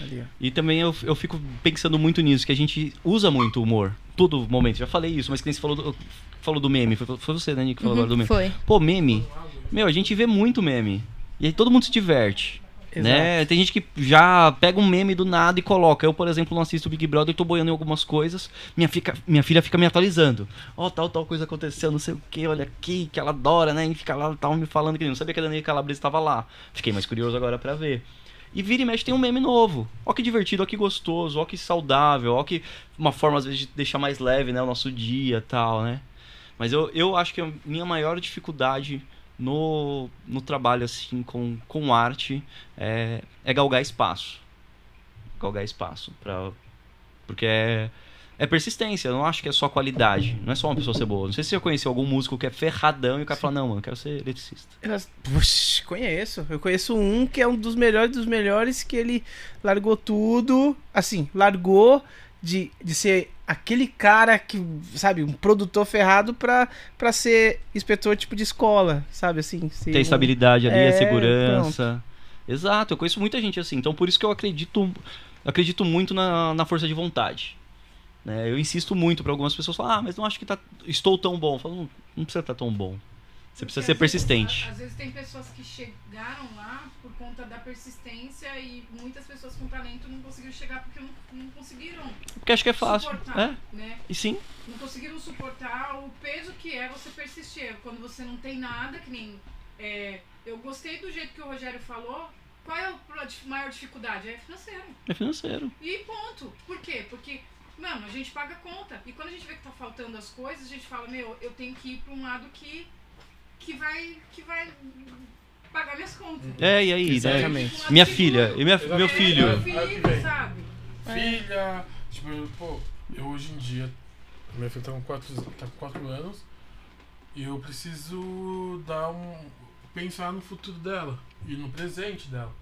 Ali. E também eu, eu fico pensando muito nisso, que a gente usa muito o humor. Todo momento. Já falei isso, mas que nem você falou do, falou do meme. Foi, foi você, né, Nick, que falou Uhum, agora do meme. foi. Pô, meme. Meu, a gente vê muito meme. E aí todo mundo se diverte. Né? Tem gente que já pega um meme do nada e coloca. Eu, por exemplo, não assisto o Big Brother e tô boiando em algumas coisas. Minha, fica, minha filha fica me atualizando. Ó, tal, tal coisa aconteceu, não sei o que, olha aqui, que ela adora, né? E fica lá, tava me falando que não sabia que a Dani Calabresa estava lá. Fiquei mais curioso agora pra ver. E vira e mexe tem um meme novo. Ó que divertido, ó que gostoso, ó que saudável, ó que uma forma às vezes de deixar mais leve, né, o nosso dia, tal, né? Mas eu, eu acho que a minha maior dificuldade no, no trabalho assim com, com arte é, é galgar espaço. Galgar espaço para porque é é persistência, eu não acho que é só qualidade. Não é só uma pessoa ser boa. Não sei se você conheceu algum músico que é ferradão e o cara fala, não, mano, eu quero ser eletricista. Eu, puxa, conheço. Eu conheço um que é um dos melhores dos melhores, que ele largou tudo. Assim, largou de, de ser aquele cara que, sabe, um produtor ferrado pra, pra ser inspetor tipo de escola, sabe assim? ser Tem um- estabilidade ali, É, a segurança. Exato, eu conheço muita gente assim. Então por isso que eu acredito, acredito muito na, na força de vontade. né? Eu insisto muito para algumas pessoas falar, ah, mas não acho que tá, estou tão bom. Eu falo, não, não precisa estar tão bom. Você precisa ser Porque às vezes- persistente. Às vezes tem pessoas que chegaram lá conta da persistência e muitas pessoas com talento não conseguiram chegar porque não, não conseguiram Porque acho que é fácil. suportar, É, né? e sim. Não conseguiram suportar o peso que é você persistir. Quando você não tem nada, que nem. é, eu gostei do jeito que o Rogério falou. Qual é a maior dificuldade? É financeiro. É financeiro. E ponto. Por quê? Porque, mano, a gente paga conta. E quando a gente vê que tá faltando as coisas, a gente fala, meu, eu tenho que ir pra um lado que, que, vai, que vai pagar minhas contas. É, e aí, né? Exatamente. Lado Minha filha, e minha, Exatamente. meu filho. Meu filho, sabe? Filha, tipo, eu, pô, eu hoje em dia, minha filha tá com 4 tá com quatro anos e eu preciso dar um. pensar no futuro dela e no presente dela,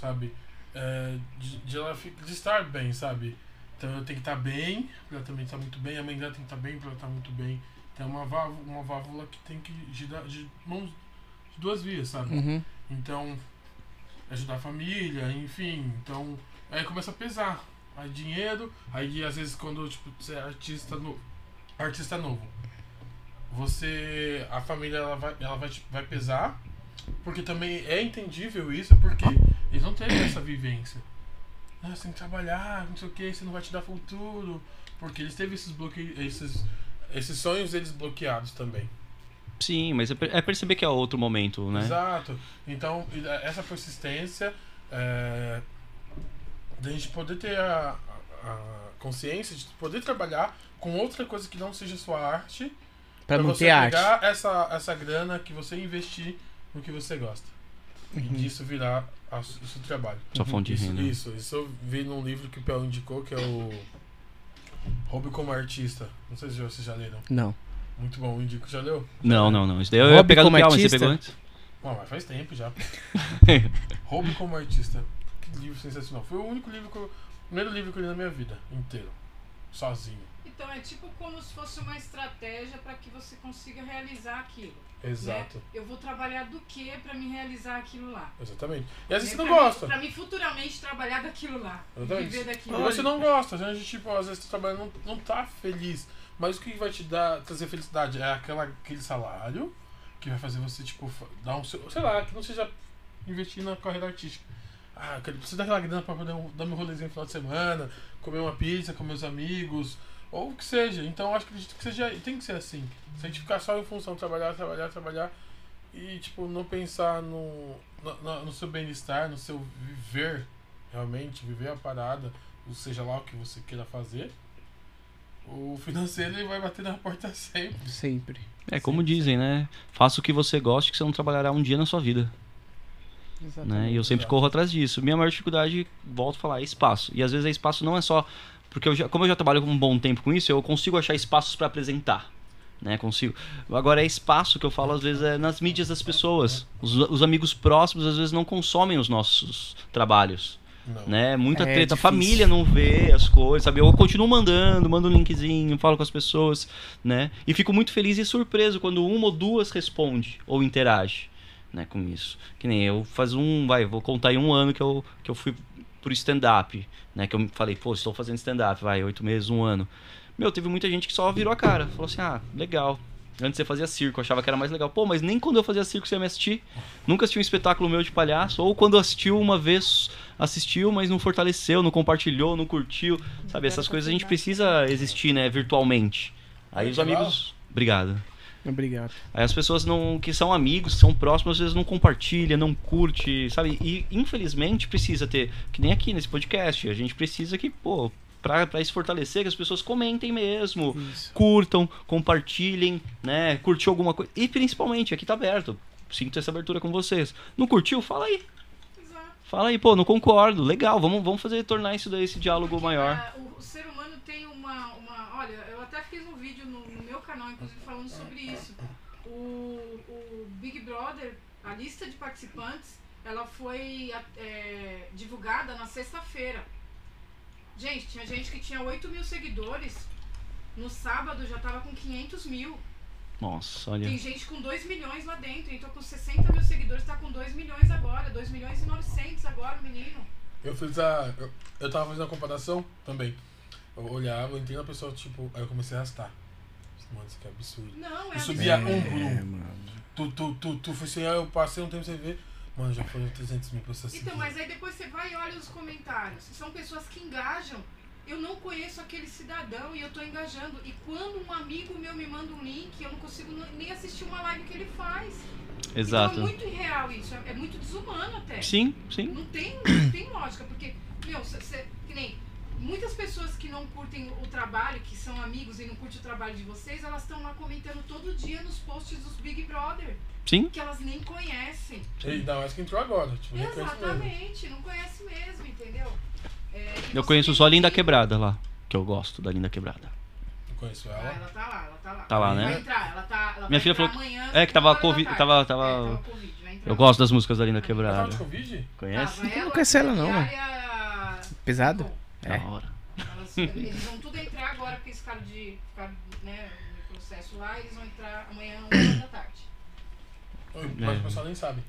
sabe? É, de, de ela de estar bem, sabe? Então eu tenho que estar bem, pra ela também estar muito bem, a mãe dela tem que estar bem pra ela estar muito bem. Então é uma válvula, uma válvula que tem que girar de mãos de duas vias, sabe? Uhum. Então, ajudar a família, enfim. Então, aí começa a pesar. Aí dinheiro, aí às vezes quando tipo, você é artista, no, artista novo, você. A família ela vai, ela vai, vai pesar. Porque também é entendível isso, porque eles não têm essa vivência. Ah, você tem que trabalhar, não sei o que, você não vai te dar futuro. Porque eles teve esses bloqueios, esses, esses sonhos deles bloqueados também. Sim, mas é per- é perceber que é outro momento, né? Exato. Então, e- essa persistência é, da gente poder ter a, a- a consciência de poder trabalhar com outra coisa que não seja sua arte. Pra você manter a arte. pegar essa, essa grana que você investir no que você gosta. E Uhum. disso virar a, o seu trabalho. Sua fonte de Isso, renda. isso, isso eu vi num livro que o Pel indicou, que é o Hobby como Artista. Não sei se vocês já leram. Não. Muito bom, eu indico. Já leu? Não, não, não. Isso daí eu ia pegar como mas você artista? pegou antes? Não, mas faz tempo já. Hobby como artista. Que livro sensacional. Foi o único livro que eu. O primeiro livro que eu li na minha vida inteiro. Sozinho. Então é tipo como se fosse uma estratégia para que você consiga realizar aquilo. Exato. né? Eu vou trabalhar do que para me realizar aquilo lá. Exatamente. E às vezes você Né? não Pra gosta. Pra mim futuramente trabalhar daquilo lá. Exatamente. Viver daquilo. você não gosta. A gente, tipo, às vezes tá trabalhando não, não tá feliz. Mas o que vai te dar, trazer felicidade é aquela, aquele salário que vai fazer você, tipo, dar um seu. Sei lá, que não seja investir na carreira artística. Ah, eu quero- preciso daquela grana pra poder dar meu rolezinho no final de semana, comer uma pizza com meus amigos, ou o que seja. Então acho que acredito que seja, tem que ser assim. Se a gente ficar só em função trabalhar, trabalhar, trabalhar e tipo não pensar no, no- no seu bem-estar, no seu viver realmente, viver a parada, ou seja lá o que você queira fazer, o financeiro ele vai bater na porta sempre. Sempre. É como dizem, né? Faça o que você goste, que você não trabalhará um dia na sua vida. Né? E eu sempre corro atrás disso. Minha maior dificuldade, volto a falar, é espaço. E às vezes é espaço não é só. Porque eu já, como eu já trabalho um bom tempo com isso, eu consigo achar espaços para apresentar. Né, consigo. Agora é espaço que eu falo às vezes é nas mídias das pessoas. Os, os amigos próximos às vezes não consomem os nossos trabalhos, Não. né? Muita É treta, a difícil. família não vê as coisas, sabe? Eu continuo mandando, mando um linkzinho, falo com as pessoas, né? E fico muito feliz e surpreso quando uma ou duas responde ou interage, né, com isso. Que nem eu faz um, vai, vou contar aí um ano que eu, que eu fui pro stand-up, né? Que eu falei, pô, estou fazendo stand-up, vai, oito meses, um ano. Meu, teve muita gente que só virou a cara, falou assim, ah, legal. Antes você fazia circo, eu achava que era mais legal. Pô, mas nem quando eu fazia circo você ia me assistir. Nunca assisti um espetáculo meu de palhaço. Ou quando assistiu uma vez, assistiu, mas não fortaleceu, não compartilhou, não curtiu. Sabe, essas coisas a gente precisa existir, né, virtualmente. Aí os amigos. Obrigado. Obrigado. Aí as pessoas não, que são amigos, são próximos, às vezes não compartilham, não curte, sabe? E infelizmente precisa ter, que nem aqui nesse podcast, a gente precisa que, pô, pra, pra se fortalecer, que as pessoas comentem mesmo, Isso. curtam, compartilhem, né? Curtiu alguma coisa. E principalmente, aqui tá aberto. Sinto essa abertura com vocês. Não curtiu? Fala aí. Fala aí, pô, não concordo. Legal, vamos, vamos fazer tornar isso daí, esse diálogo maior. Ah, o, o ser humano tem uma, uma. Olha, eu até fiz um vídeo no, no meu canal, inclusive, falando sobre isso. O, o Big Brother, a lista de participantes, ela foi é, divulgada na sexta-feira. Gente, tinha gente que tinha 8 mil seguidores. No sábado já tava com 500 mil. Nossa, olha. Tem gente com 2 milhões lá dentro. Então, com 60 mil seguidores, tá com 2 milhões agora. 2 milhões e 900 agora, o menino. Eu fiz a. Eu, eu tava fazendo a comparação também. Eu olhava, eu entrei na pessoa, tipo, aí eu comecei a arrastar. Mano, isso aqui é absurdo. Não, é Eu subia absurdo. um por um. Tu, tu, tu, tu foi assim, aí eu passei um tempo sem ver. Mano, já foram 300 mil pessoas Então, mas aí depois você vai e olha os comentários. São pessoas que engajam. Eu não conheço aquele cidadão e eu tô engajando. E quando um amigo meu me manda um link, eu não consigo nem assistir uma live que ele faz. Exato. Então é muito irreal isso. É é muito desumano até. Sim, sim. Não tem, não tem lógica, porque, meu, cê, cê- que nem muitas pessoas que não curtem o trabalho, que são amigos e não curtem o trabalho de vocês, elas estão lá comentando todo dia nos posts dos Big Brother, Sim. que elas nem conhecem. E ainda mais que entrou agora, tipo. Exatamente, não conhece mesmo, entendeu? Eu conheço só a Linda que- Quebrada lá. Que eu gosto da Linda Quebrada. Não conheço Ah, ela. ela tá lá, ela tá lá. Tá lá, Ela né? Vai entrar, ela tá. Ela Minha filha falou- amanhã, é, que tava Covid- tarde. tava- É, tava- Covid. Eu gosto das músicas da Linda Ela tava Quebrada. de Covid? Conhece? Tava ela, Não conhece ela, não, a mano. área- Pesado? Bom, É. Da hora. elas- eles vão tudo entrar agora, porque eles ficaram de. Ficaram, né, no processo lá, eles vão entrar amanhã, uma hora da tarde. Oi, Mas É. o pessoal nem sabe.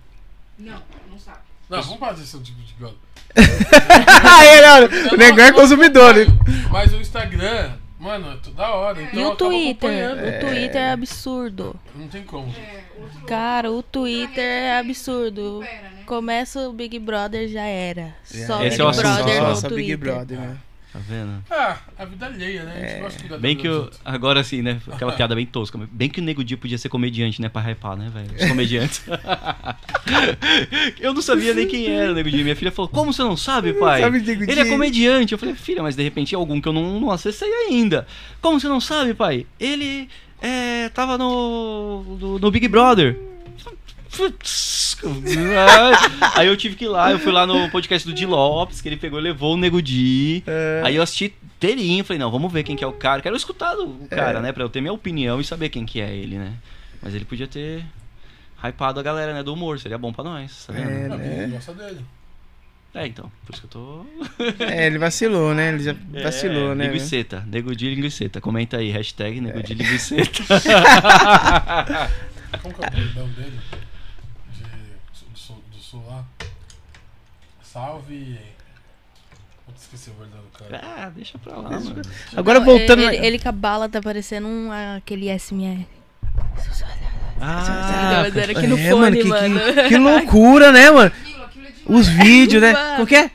Não, não sabe. Não, vamos fazer esse tipo de brother. Ele, olha, o negócio é consumidor. hein? Mas o Instagram, mano, é tudo da hora. Então E o Twitter? O Twitter é absurdo. Não tem como. É, Cara, o Twitter é absurdo. supera, né? Começa o Big Brother, já era. Só Esse Big é o assunto, Brother só- no só Big Twitter. Brother, né? Tá vendo? Ah, a vida alheia, né? A gente gosta de cuidar Bem que eu, agora assim, né? Aquela piada bem tosca. Bem que o Nego Di podia ser comediante, né? Pra hypar, né, velho? Os comediantes. eu não sabia nem quem era o Nego Di. Minha filha falou, como você não sabe, pai? sabe Nego Ele é Di? comediante. Eu falei, filha, mas de repente é algum que eu não, não acessei ainda. Como você não sabe, pai? Ele é, tava no, no, no Big Brother. Putz. Aí eu tive que ir lá, eu fui lá no podcast do Di Lopes, que ele pegou e levou o Nego Di. Aí eu assisti inteirinho, falei, não, vamos ver quem que é o cara. Quero escutar o cara, né? Pra eu ter minha opinião e saber quem que é ele, né? Mas ele podia ter hypado a galera, né? Do humor, seria bom pra nós, tá vendo? É, É, Não, né? gosta dele. então, por isso que eu tô... É, ele vacilou, né? Ele já vacilou, é, né? Linguiceta, Nego Di Linguiceta. Comenta aí, hashtag Nego Di Linguiceta. Como que é o bordão dele? De, do, sul, do sul lá. Salve. Putz, esqueci o do cara. ah, deixa pra lá, mano. Agora Não, voltando. Ele, ele com a bala tá parecendo um, aquele SMR. Ah, mas era aqui no é, fone, que, mano. Que, que loucura, né, mano? É. Os vídeos, né? Mano. Como que é?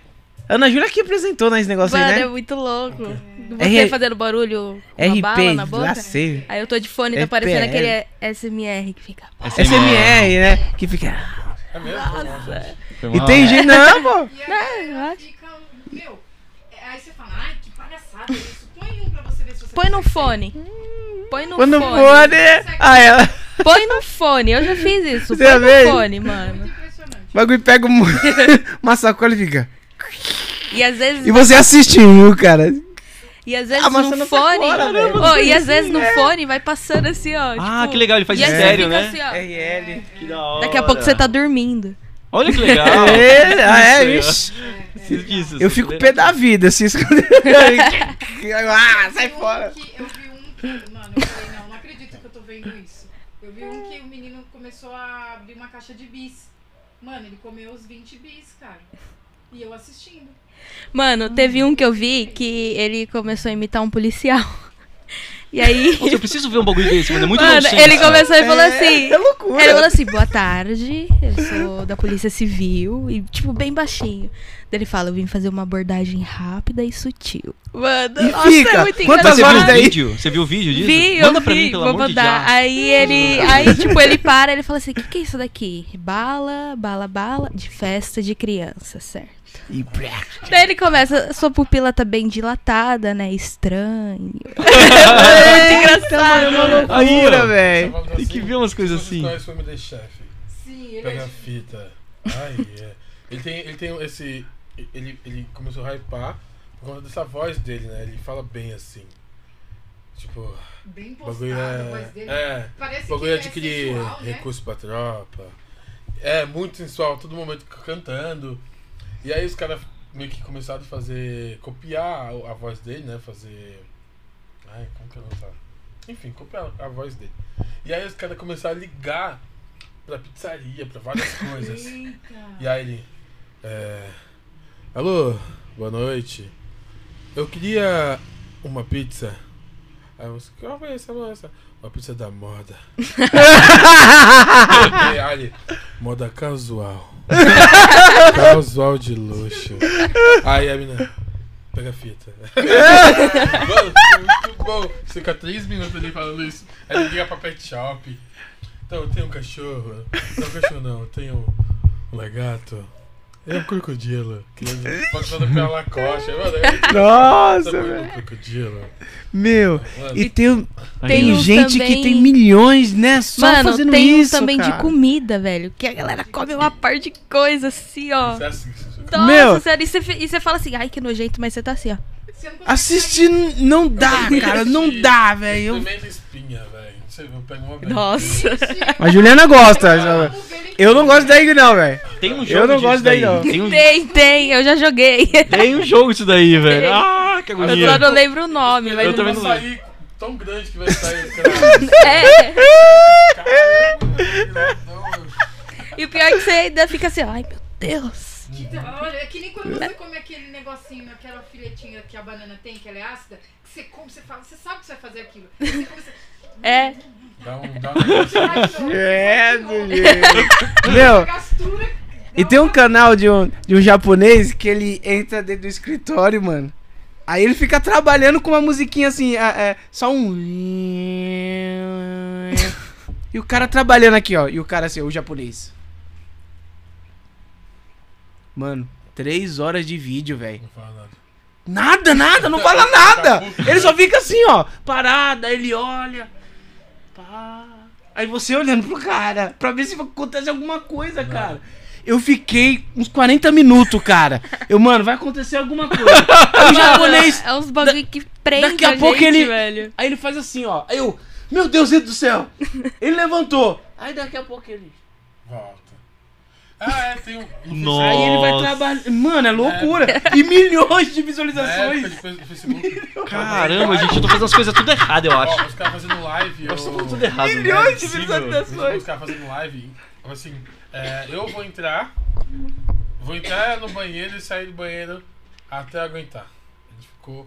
Ana Júlia que apresentou nesse negócio Mano, aí, é né? muito louco. Você R- fazendo barulho com uma bala na RP, boca. Aí eu tô de fone, tá parecendo aquele SMR que fica... SMR, né? Que fica. É mesmo? Nossa. E tem gente. Não, pô. E aí fica, meu, é, aí você fala, ai, que palhaçada isso. Põe um pra você ver se você Põe no fone. Põe no Quando fone. pode. Ah, ela. Põe no fone. Eu já fiz isso. Você Põe no fez? fone, mano. Muito impressionante. O bagulho pega um- uma sacola e fica. E às vezes, E você assistindo, cara. E às vezes Ah, no fone. fora. Ô, e às vezes no fone vai passando assim, ó. Ah, tipo, que legal, ele faz e estéreo, né? assim, ó. RL. Que da hora. Daqui a pouco você tá dormindo. Olha que legal. É, ah, é, Isso. Preciso disso, Eu fico é pé da vida, se esconder. ah, sai fora. eu vi um que, mano, eu falei, não, não acredito que eu tô vendo isso. Eu vi um que o menino começou a abrir uma caixa de bis. Mano, ele comeu os 20 bis, cara. E eu assistindo. Mano, teve um que eu vi que ele começou a imitar um policial. E aí. Nossa, eu preciso ver um bagulho desse, mano. É muito Mano, nonsense. ele começou e falou assim. É loucura. Ele falou assim, boa tarde, eu sou da Polícia Civil, e tipo, bem baixinho. Daí ele fala, eu vim fazer uma abordagem rápida e sutil. Mano, E nossa, fica. é muito Quantas viu horas o daí? vídeo? Você viu o vídeo disso? Vi, Manda eu pra vi, mim, pelo vou amor de mandar. Deus. Aí ele, aí tipo, ele para, ele fala assim, o que, que é isso daqui? Bala, bala, bala, de festa de criança, certo? E. Daí ele começa, sua pupila tá bem dilatada, né? Estranho. É muito engraçado. É uma loucura, velho. Tem que ver umas coisas assim. Chef? Sim, ele Pega a fita. Ai, é. Ele tem, ele tem esse. Ele, ele começou a hypar por conta dessa voz dele, né? Ele fala bem assim. Tipo, bem o bagulho é. É. Parece O bagulho é adquirir recurso pra tropa. É, muito sensual, todo momento cantando. E aí os caras meio que começaram a fazer. copiar a, a voz dele, né? Fazer. Ai, como que eu não falo? Enfim, copiar a voz dele. E aí os caras começaram a ligar pra pizzaria, pra várias coisas. E aí ele. É. Alô, boa noite. Eu queria uma pizza. Aí você, qual é essa moça? Uma pizza da moda. aí moda casual. casual de luxo. Aí a menina, pega a fita. Mano, muito bom. Fica três minutos ali falando isso. Aí ele liga pra pet shop. Então, eu tenho um cachorro. Não, um cachorro não, eu tenho um lagarto. É um crocodilo. Que passando pela é Nossa, velho. crocodilo. Meu, Mano, e tem, Tem gente que também- tem milhões, né? Só Mano, fazendo tem uns isso, também cara. de comida, velho. Que a galera come uma par de coisa assim, ó. isso é assim, Nossa, Meu. sério. E você, e fala assim, ai, que nojento, mas você tá assim, ó. Assistir não dá, cara. Não dá, velho. Eu- espinha, velho. Você eu pego uma vez. Nossa. A Juliana gosta. Eu não gosto daí, não, velho. Tem um jogo Eu não disso gosto daí, não. Tem um, Tem, tem, eu já joguei. tem um jogo disso daí, velho. Ah, que Eu só agonia. não lembro o nome, mas. Eu também não lembro. sair tão grande que vai sair. Cara. É. Caramba. E o pior é que você ainda fica assim, ai meu Deus. Olha, é que nem quando você come aquele negocinho, aquela filetinha que a banana tem, que ela é ácida, que você come, você fala, você sabe que você vai fazer aquilo. Você come, você... É. Dá um. Dá um É, do jeito. Meu, e tem um canal de um, de um japonês que ele entra dentro do escritório, mano. Aí ele fica trabalhando com uma musiquinha assim, é, é, só um. E o cara trabalhando aqui, ó. E o cara assim, o japonês. Mano, três horas de vídeo, velho. Não fala nada. Nada, nada, não fala nada. Ele só fica assim, ó, parado, aí ele olha. Pá. Aí você olhando pro cara, pra ver se acontece alguma coisa, cara. Eu fiquei uns 40 minutos, cara. Eu, mano, vai acontecer alguma coisa. Aí o japonês. É uns bagulho que prende daqui a a pouco gente, ele- velho. Aí ele faz assim, ó. Aí eu, meu Deus do céu. Ele levantou. Aí daqui a pouco ele. Volta. Ah, é, tem um. Nossa. Aí ele vai trabalhar. Mano, é loucura. E milhões de visualizações. de Facebook. Caramba, gente, eu tô fazendo as coisas tudo errado, eu acho. Ó, os caras fazendo live. Eu Eu, estou falando tudo errado. né? Milhões de Sim, visualizações. Os caras fazendo live. Assim, é, eu vou entrar. Vou entrar no banheiro e sair do banheiro até aguentar. A gente ficou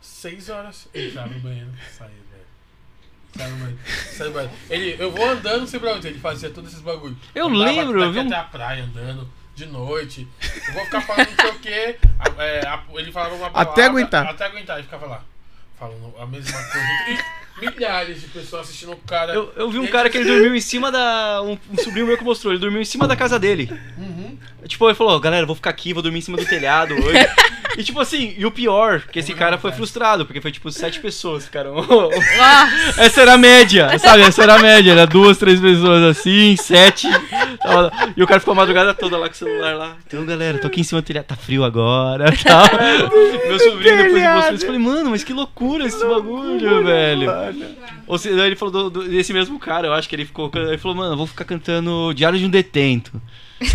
seis horas. Entrar no banheiro e Ele, eu vou andando, não sei pra onde. Ele fazia todos esses bagulho. Eu Andava lembro, eu daqui vi um- até a praia andando. De noite. Eu vou ficar falando não sei o quê. A- é, a- ele falava uma palavra. Até aguentar. Até aguentar. Ele ficava lá. Falando a mesma coisa. E milhares de pessoas assistindo o cara. Eu, eu vi um Ele- cara que ele dormiu em cima da. Um, um sobrinho meu que mostrou, ele dormiu em cima da casa dele. Uhum. Tipo, ele falou, galera, vou ficar aqui, vou dormir em cima do telhado hoje. e tipo assim, e o pior, que esse cara foi frustrado, porque foi tipo sete pessoas, ficaram. Essa era a média, sabe? Essa era a média, era duas, três pessoas assim, sete. E o cara ficou a madrugada toda lá com o celular lá. Então, galera, tô aqui em cima do telhado, tá frio agora, tal. Meu sobrinho depois telhado. mostrou isso, eu falei, mano, mas que loucura esse bagulho, velho. Ou seja, ele falou do, do- desse mesmo cara, eu acho que ele ficou. Ele falou, mano, eu vou ficar cantando Diário de um Detento.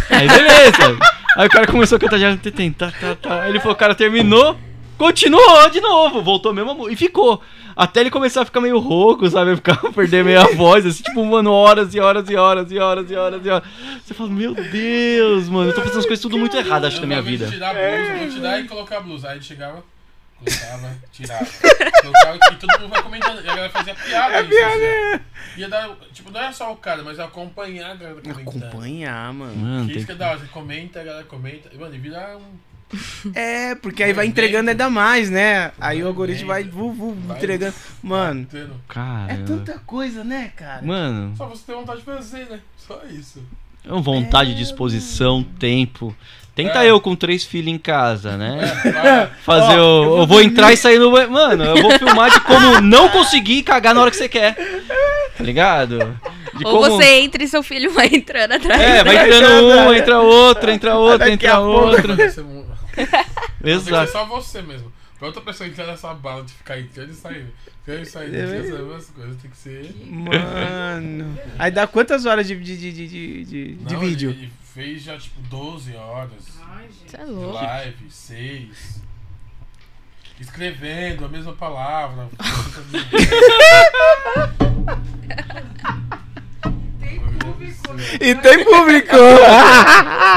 Aí beleza. Aí o cara começou a cantar Diário de um Detento. Tá, tá, tá. Aí ele falou, o cara terminou, continuou de novo, voltou mesmo e ficou. Até ele começar a ficar meio rouco, sabe? Ficar perder meio a voz, assim, tipo, mano, horas e horas e horas e horas e horas e horas. Você fala, meu Deus, mano, eu tô fazendo as coisas tudo muito erradas, acho, na minha vida. Tirar a blusa, vou tirar e colocar a blusa. Aí chegava, Colocava, tirava. Colocava e todo mundo vai comentando. E a galera fazia piada. É isso, piada, assim. Ia dar, tipo, não é só o cara, mas acompanhar a galera comentando. Acompanhar, mano. Mano, Que tem isso que é da hora, você comenta, a galera comenta. E, mano, e vira um. É, porque aí vai entregando ainda mais, né? Aí o algoritmo vai, vu, vu, Vai. entregando. Mano. Cara. é tanta coisa, né, cara? Mano, Só você ter vontade de fazer, né? Só isso. é uma vontade, disposição, tempo. Tenta É. eu com três filhos em casa, né? É. Fazer Ó, o. eu Eu vou vou, entrar e sair no. Mano, eu vou filmar de como não conseguir cagar na hora que você quer. Tá ligado? De Ou como- você entra e seu filho vai entrando atrás. É, vai entrando um, entra outro, entra outro, entra outro. Exato. só você mesmo. Pra outra pessoa entrar nessa bala de ficar entrando e saindo. Entrando e saindo. É essas mesmo? duas coisas tem que ser. Mano. Aí dá quantas horas de, de, de, de, de, de- de Não, vídeo? Ele fez já tipo 12 horas. Você é de louco. live, 6. Escrevendo a mesma palavra. E tem público!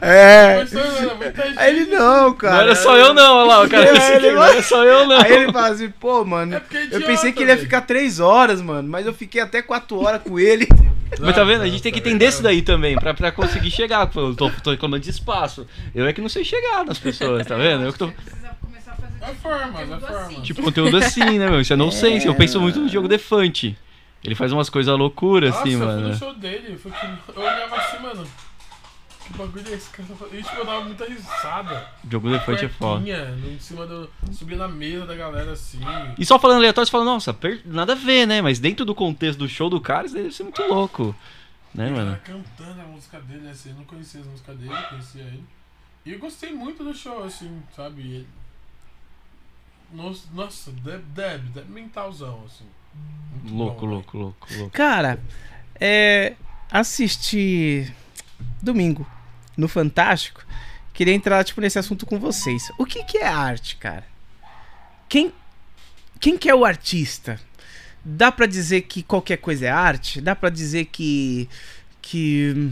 é. Aí ele não, cara. Não era só eu não, olha lá, o cara É, disse que ele- não era só eu não. Aí ele fala assim, pô, mano, É porque é eu idiota, pensei que ele ia ficar três horas, mano, mas eu fiquei até quatro horas com ele. Mas tá vendo? A gente tem que entender isso daí também, pra, pra conseguir chegar. Pô, Eu tô, tô reclamando de espaço. Eu é que não sei chegar nas pessoas, tá vendo? Eu que tô. Precisa começar a fazer É forma, é forma. Tipo, conteúdo assim, né, meu? Isso é nonsense. Eu penso muito no Diogo Defante. Ele faz umas coisas loucuras, Nossa, assim, eu fui mano. no show dele, foi que eu olhava assim, mano. Que bagulho é esse cara? E tipo, eu dava muita risada. Diogo Defante é foda. Cuequinha, no- Em cima do. Subia na mesa da galera assim. E só falando aleatório, você fala, nossa, per- nada a ver, né? Mas dentro do contexto do show do cara, isso deve ser muito louco. Né, E o mano? cantando a música dele, assim, eu não conhecia as músicas dele, eu conhecia ele. E eu gostei muito do show, assim, sabe? Ele- Nossa, nossa deb, deb, deb mentalzão, assim. Louco, louco, louco, louco. Cara, é. Assisti domingo no Fantástico. Queria entrar, tipo, nesse assunto com vocês. O que, que é arte, cara? Quem, quem que é o artista? Dá pra dizer que qualquer coisa é arte? Dá pra dizer que. que.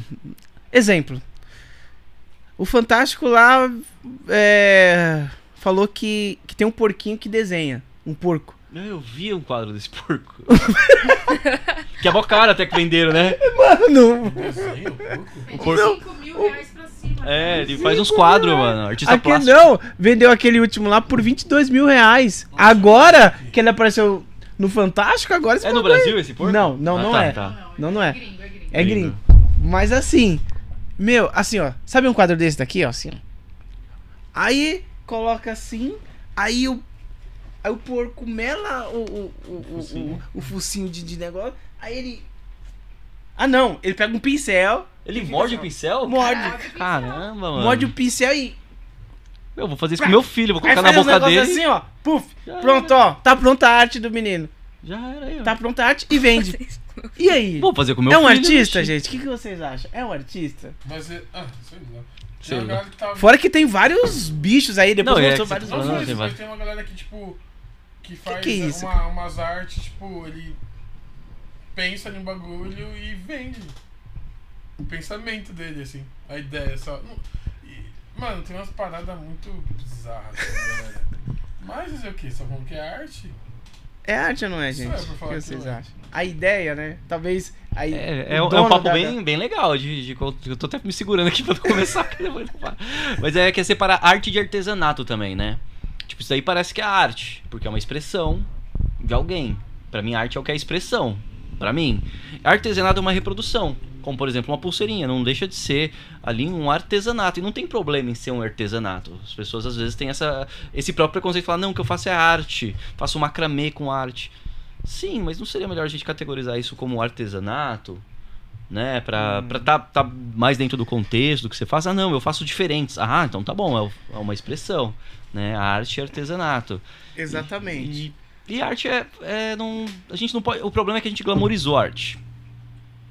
Exemplo. O Fantástico lá é, falou que, que tem um porquinho que desenha. Um porco. Eu vi um quadro desse porco. que é mó cara até que venderam, né? Mano, Desenho, porco? O porco. 5 mil reais pra cima. É, ele faz uns quadros, mano. Artista Aqui plástico. não, vendeu aquele último lá por 22 mil reais. Agora que ele apareceu no Fantástico, agora esse É no Brasil esse porco? Não, não, Ah, não tá, é. tá. Não, não é. Gringo, é gringo. É gringo. Mas assim, meu, assim, ó. Sabe um quadro desse daqui, ó, assim, ó. Aí coloca assim, aí o aí o porco mela o o, o, o, Focinho. o, o focinho de, de negócio, aí ele Ah, não, ele pega um pincel, Ele morde o pincel? morde, Caramba, mano. morde o pincel e Eu vou fazer isso com meu filho, vou Aí colocar na boca dele. assim, ó. Puf. Já Pronto, ó. Tá pronta a arte do menino. Já era aí, ó. Tá pronta a arte e vende. E aí? Vou fazer com meu é um filho. artista, gente? O que, que vocês acham? É um artista? Mas é. Ah, sei lá. Sei lá. tá. Fora que tem vários bichos aí, depois Não, é mostrou que você vários Não só tem tem uma galera que, tipo. Que faz que é isso, uma- umas artes, tipo, ele pensa em um bagulho e vende. O pensamento dele, assim. A ideia só. e, mano, tem umas paradas muito bizarras, galera. Mas fazer o quê? Só falando que é arte? É arte ou não é, Isso gente? é, por o falar que que vocês é. acham? A ideia, né? Talvez. Aí, É, o é, um- é um papo da- bem, bem legal. De, de- eu tô até me segurando aqui pra não começar. que. Mas é que é separar arte de artesanato também, né? Tipo, isso aí parece que é arte, porque é uma expressão de alguém. Pra mim, arte é o que é expressão. Pra mim. Artesanato é uma reprodução. Como, por exemplo, uma pulseirinha. Não deixa de ser ali um artesanato. E não tem problema em ser um artesanato. As pessoas às vezes têm essa, esse próprio preconceito de falar, não, o que eu faço é arte. Faço macramê com arte. Sim, mas não seria melhor a gente categorizar isso como artesanato? Né? Pra, Hum. pra tá, tá mais dentro do contexto do que você faz. Ah, não, eu faço diferentes. Ah, então tá bom, é, é uma expressão. Né? A arte é artesanato. Exatamente. E, e arte é, é não, a gente não pode. O problema é que a gente glamorizou a arte.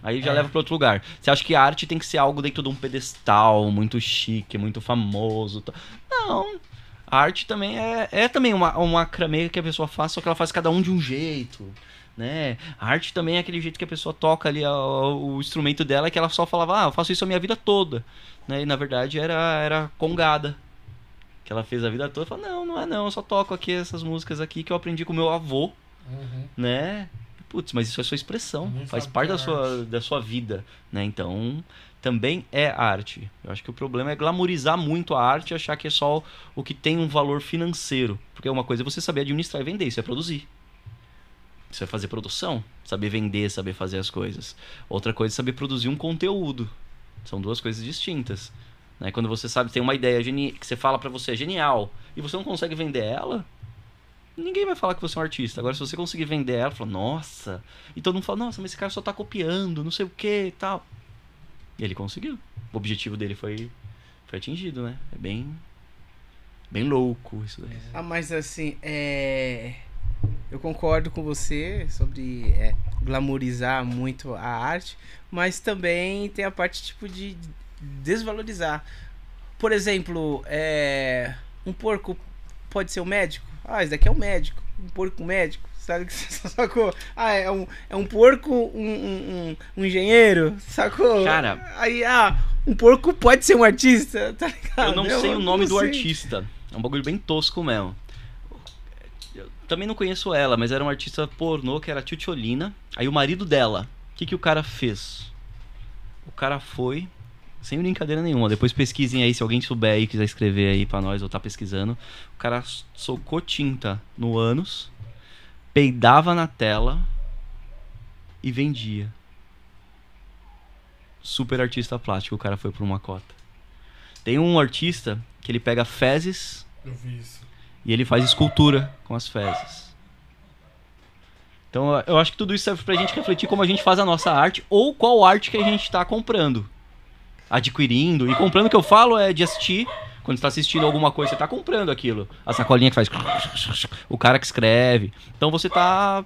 Aí já É. leva pra outro lugar. Você acha que a arte tem que ser algo dentro de um pedestal, muito chique, muito famoso. Não. A arte também é, é também uma, uma macramê que a pessoa faz, só que ela faz cada um de um jeito. Né? A arte também é aquele jeito que a pessoa toca ali a- o, instrumento dela, que ela só falava, ah, eu faço isso a minha vida toda. Né? E na verdade era, era congada. Que ela fez a vida toda, fala, não, não é não, eu só toco aqui essas músicas aqui que eu aprendi com meu avô, Uhum. né? Putz, mas isso é sua expressão, Nem faz sabe parte da é sua, da sua vida, né? Então, também é arte. Eu acho que o problema é glamorizar muito a arte e achar que é só o- o que tem um valor financeiro. Porque uma coisa é você saber administrar e vender, isso é produzir. Isso é fazer produção, saber vender, saber fazer as coisas. Outra coisa é saber produzir um conteúdo. São duas coisas distintas. Né? Quando você sabe, tem uma ideia que você fala pra você é genial e você não consegue vender ela, ninguém vai falar que você é um artista. Agora, se você conseguir vender ela, fala, nossa. E todo mundo fala, nossa, mas esse cara só tá copiando, não sei o que e tal. E ele conseguiu. O objetivo dele foi, foi atingido, né? É bem. Bem louco isso daí. Ah, mas assim, é. Eu concordo com você sobre é, glamorizar muito a arte, mas também tem a parte tipo de desvalorizar. Por exemplo, é, um porco pode ser um médico? Ah, esse daqui é um médico. Um porco médico. Sabe que você sacou? Ah, é um, é um porco, um, um, um- engenheiro, sacou? Cara- Aí, ah, um porco pode ser um artista, tá ligado? Eu não sei o nome do sei. artista. É um bagulho bem tosco mesmo. Eu também não conheço ela, mas era uma artista pornô que era a Tchutcholina. Aí o marido dela, o que, que o cara fez? O cara foi, sem brincadeira nenhuma, depois pesquisem aí, se alguém souber aí, quiser escrever aí pra nós ou tá pesquisando. O cara socou tinta no ânus, peidava na tela e vendia. Super artista plástico, o cara foi por uma cota. Tem um artista que ele pega fezes e ele faz escultura com as fezes. Então eu acho que tudo isso serve pra gente refletir como a gente faz a nossa arte ou qual arte que a gente tá comprando. Adquirindo. E comprando que eu falo é de assistir. Quando você tá assistindo alguma coisa, você tá comprando aquilo. A sacolinha que faz. O cara que escreve. Então você tá.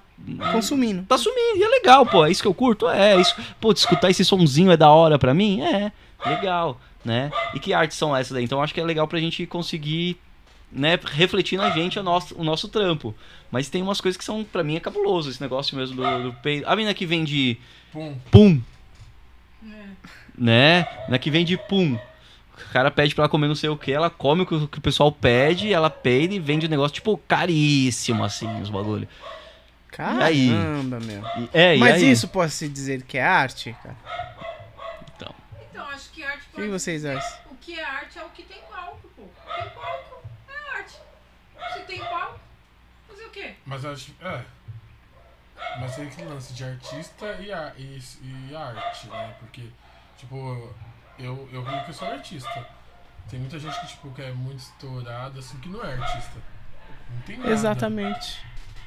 Consumindo. Tá sumindo. E é legal, pô. É isso que eu curto? É. Isso... Pô, escutar esse sonzinho é da hora pra mim? É. Legal. Né? E que artes são essas daí? Então eu acho que é legal pra gente conseguir né, refletir na gente o nosso, o nosso trampo. Mas tem umas coisas que são, pra mim, é cabuloso esse negócio mesmo do, do peido. A menina que vende Pum. pum. Né? A menina que vende pum. O cara pede pra ela comer não sei o que, ela come o que, o que o pessoal pede, ela peida e vende um negócio, tipo, caríssimo, assim, os bagulho. aí? Caramba, meu. E- é, e Mas aí? isso pode se dizer que é arte, cara? Então, Então, acho que arte O que vocês acham? O que é arte é o que tem palco, pô. Tem palco, é arte. Se tem palco, fazer o quê? Mas eu acho. É. Mas tem aquele lance de artista e, a, e, e arte, né? Porque, tipo, eu, eu vi que eu sou artista. Tem muita gente que, tipo, que é muito estourada, assim, que não é artista. Não tem nada. Exatamente.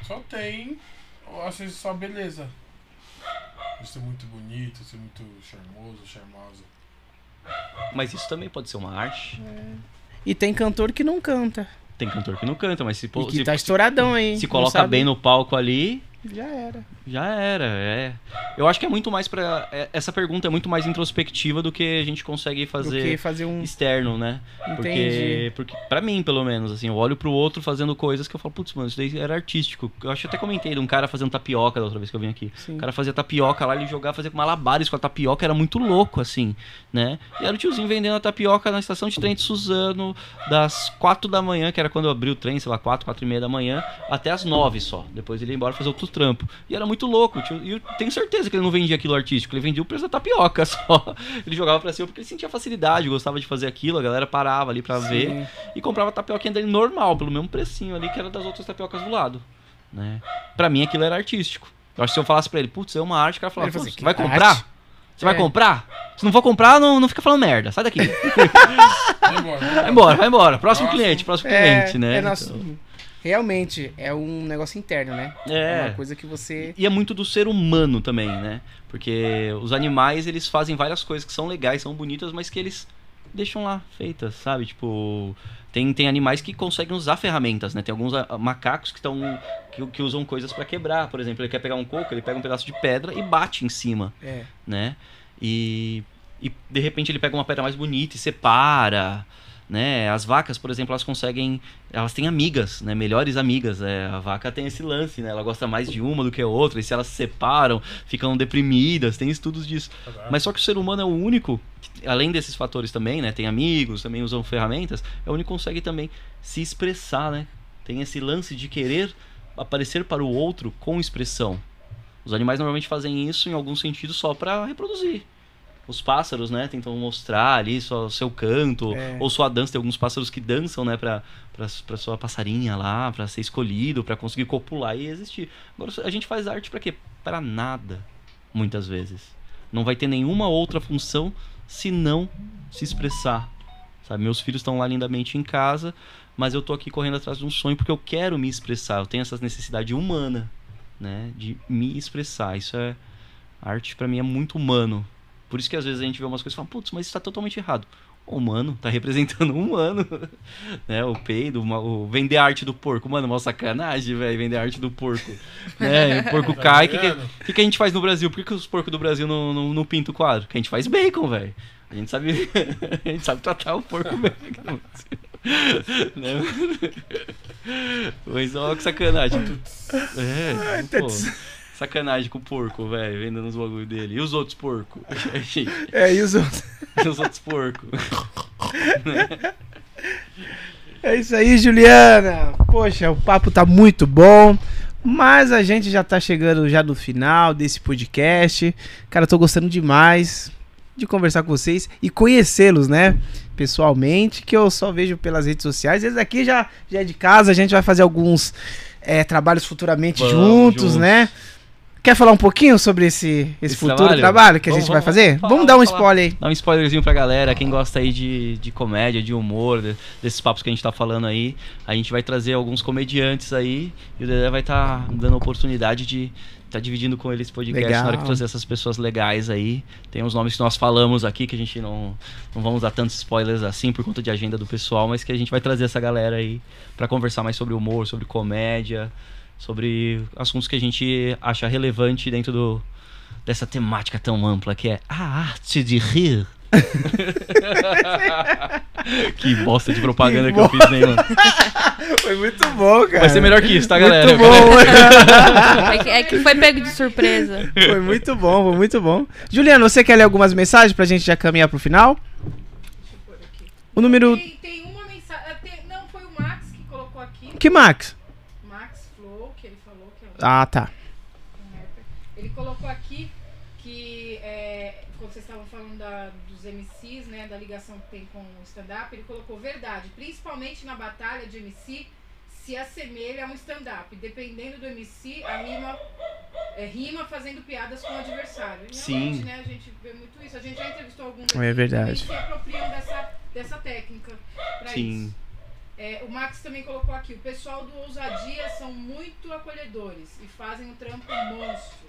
Só tem, às vezes, só beleza. De ser muito bonito, ser muito charmoso, charmosa. mas isso também pode ser uma arte. E tem cantor que não canta. Tem cantor que não canta, mas se, e que se, tá estouradão aí. se coloca bem no palco ali, Já era. Já era, é. Eu acho que é muito mais pra. é- Essa pergunta é muito mais introspectiva do que a gente consegue fazer fazer um. externo, né? Porque, Entendi. porque, pra mim, pelo menos, assim, eu olho pro outro fazendo coisas que eu falo, putz, mano, isso daí era artístico. Eu acho que até comentei de um cara fazendo tapioca da outra vez que eu vim aqui. Sim. O cara fazia tapioca lá, ele jogava, fazia malabares com a tapioca, era muito louco, assim, né? E era o tiozinho vendendo a tapioca na estação de trem de Suzano, das 4 da manhã, que era quando eu abri o trem, sei lá, 4, 4 e meia da manhã, até as 9 só. Depois ele ia embora fazer outro trampo. E era muito louco, tio, e eu tenho certeza que ele não vendia aquilo artístico, ele vendia o preço da tapioca só. Ele jogava pra cima porque ele sentia facilidade, gostava de fazer aquilo, a galera parava ali pra ver Sim. e comprava a tapioquinha dele normal, pelo mesmo precinho ali que era das outras tapiocas do lado, né? Pra mim aquilo era artístico. Eu acho que se eu falasse pra ele, putz, é uma arte, o cara falava, Ele falou "Putz, assim, vai "Que comprar? arte?" Você vai É. comprar? Se não for comprar, não, não fica falando merda. Sai daqui. Vai embora. Vai embora, vai embora. Próximo Próximo. cliente, próximo É, cliente, né? é nosso- Então, Realmente, é um negócio interno, né? é. uma coisa que você. E é muito do ser humano também, né? Porque os animais, eles fazem várias coisas que são legais, são bonitas, mas que eles deixam lá feitas, sabe? Tipo, tem, tem animais que conseguem usar ferramentas, né? Tem alguns ah, macacos que estão que, que usam coisas pra quebrar, por exemplo, ele quer pegar um coco, ele pega um pedaço de pedra e bate em cima, É. né? E, e de repente ele pega uma pedra mais bonita e separa, né? As vacas, por exemplo, elas conseguem, elas têm amigas, né? Melhores amigas. É, a vaca tem esse lance, né? Ela gosta mais de uma do que a outra. E se elas se separam, ficam deprimidas. Tem estudos disso. Mas só que o ser humano é o único, além desses fatores também, né? Tem amigos, também usam ferramentas. É o único que consegue também se expressar, né? Tem esse lance de querer aparecer para o outro com expressão. Os animais normalmente fazem isso em algum sentido só para reproduzir. Os pássaros, né, tentam mostrar ali só seu canto É. ou sua dança. Tem alguns pássaros que dançam, né, pra, pra, pra sua passarinha lá, pra ser escolhido, pra conseguir copular e existir. Agora, a gente faz arte pra quê? Pra nada, muitas vezes. Não vai ter nenhuma outra função se não se expressar. Sabe, meus filhos estão lá lindamente em casa, mas eu tô aqui correndo atrás de um sonho porque eu quero me expressar. Eu tenho essa necessidade humana, né, de me expressar. Isso é arte pra mim é muito humano. Por isso que às vezes a gente vê umas coisas e fala, putz, mas isso tá totalmente errado. O humano tá representando um humano. né? O peido, o vender a arte do porco. Mano, uma sacanagem, velho, vender a arte do porco. né? O porco Tá cai. O que, que, que que a gente faz no Brasil? Por que, que os porcos do Brasil não, não, não pintam o quadro? Que a gente faz bacon, velho. A gente sabe. a gente sabe tratar o porco Brasil. né? Mas olha que sacanagem. É, pô, sacanagem com o porco, velho, vendendo os bagulho dele. E os outros porcos? É isso. E os outros porcos? É isso aí, Juliana. Poxa, o papo tá muito bom. Mas a gente já tá chegando já no final desse podcast. Cara, eu tô gostando demais de conversar com vocês e conhecê-los, né? Pessoalmente, que eu só vejo pelas redes sociais. Esse aqui já, já é de casa, a gente vai fazer alguns é, trabalhos futuramente Vamos, juntos, juntos. né? Quer falar um pouquinho sobre esse, esse, Esse futuro trabalho? trabalho, que a Vamos, gente vai vamos, fazer? vamos falar, Vamos dar um spoiler aí. Dá um spoilerzinho pra galera, quem gosta aí de, de comédia, de humor, de- desses papos que a gente tá falando aí. A gente vai trazer alguns comediantes aí e o Dedé vai estar dando a oportunidade de tá dividindo com eles esse podcast Legal. na hora que trazer essas pessoas legais aí. Tem uns nomes que nós falamos aqui que a gente não, não vamos dar tantos spoilers assim por conta de agenda do pessoal, mas que a gente vai trazer essa galera aí pra conversar mais sobre humor, sobre comédia, sobre assuntos que a gente acha relevante dentro do, dessa temática tão ampla que é a arte de rir. que bosta de propaganda que, eu fiz, né, mano? Foi muito bom, cara. Vai ser melhor que isso, tá, galera? Muito bom. É que, é que foi pego de surpresa. Foi muito bom, foi muito bom. Juliano, você quer ler algumas mensagens pra gente já caminhar pro final? O número. Tem, tem uma mensagem. tem- não, foi o Max que colocou aqui. Que? Max Flow, que ele falou que é um Ah, tá. Ele colocou aqui que é, quando vocês estavam falando da- dos MCs, né, da ligação que tem com o stand-up, ele colocou verdade, principalmente na batalha de MC, se assemelha a um stand-up. Dependendo do MC, a rima, é, rima fazendo piadas com o adversário. E Sim. né, a gente vê muito isso. A gente já entrevistou alguns É que verdade. também se apropriam dessa, dessa técnica Sim. isso. É, o Max também colocou aqui, o pessoal do Ousadia são muito acolhedores e fazem um trampo monstro.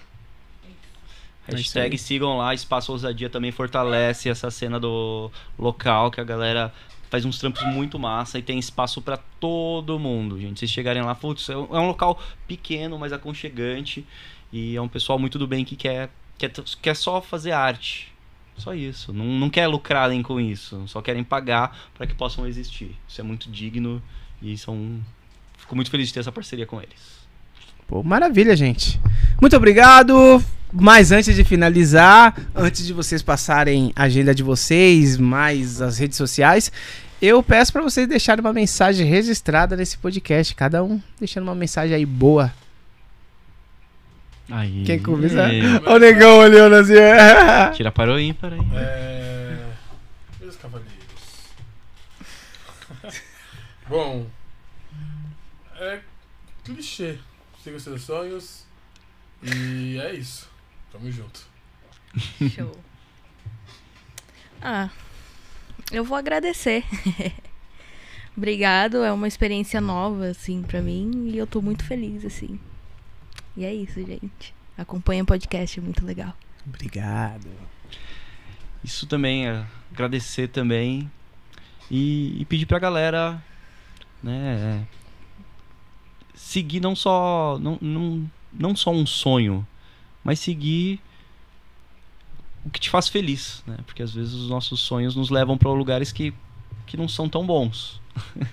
É Hashtag aí. sigam lá, Espaço Ousadia também fortalece essa cena do local que a galera faz uns trampos muito massa e tem espaço pra todo mundo, gente. Vocês chegarem lá, putz, é um é um local pequeno, mas aconchegante e é um pessoal muito do bem que quer, quer, quer só fazer arte. Só isso. Não, não quer lucrarem com isso. Só querem pagar pra que possam existir. Isso é muito digno e são. Fico muito feliz de ter essa parceria com eles. Pô, maravilha, gente. Muito obrigado. Mas antes de finalizar, antes de vocês passarem a agenda de vocês, mais as redes sociais, eu peço pra vocês deixarem uma mensagem registrada nesse podcast. Cada um deixando uma mensagem aí boa. Aí. Quem começa? É. Ó o negão olhando assim. Tira para o ímpar aí. É... Meus cavaleiros. Bom, é clichê. Siga os seus sonhos. E é isso. Tamo junto. Show. Ah, eu vou agradecer. Obrigado, é uma experiência nova, assim, pra mim. E eu tô muito feliz, assim. E é isso, gente. Acompanha o podcast, é muito legal. Obrigado. Isso também, é, agradecer também e, e pedir pra galera, né, seguir não só não, não, não só um sonho, mas seguir o que te faz feliz, né? Porque às vezes os nossos sonhos nos levam para lugares que que não são tão bons.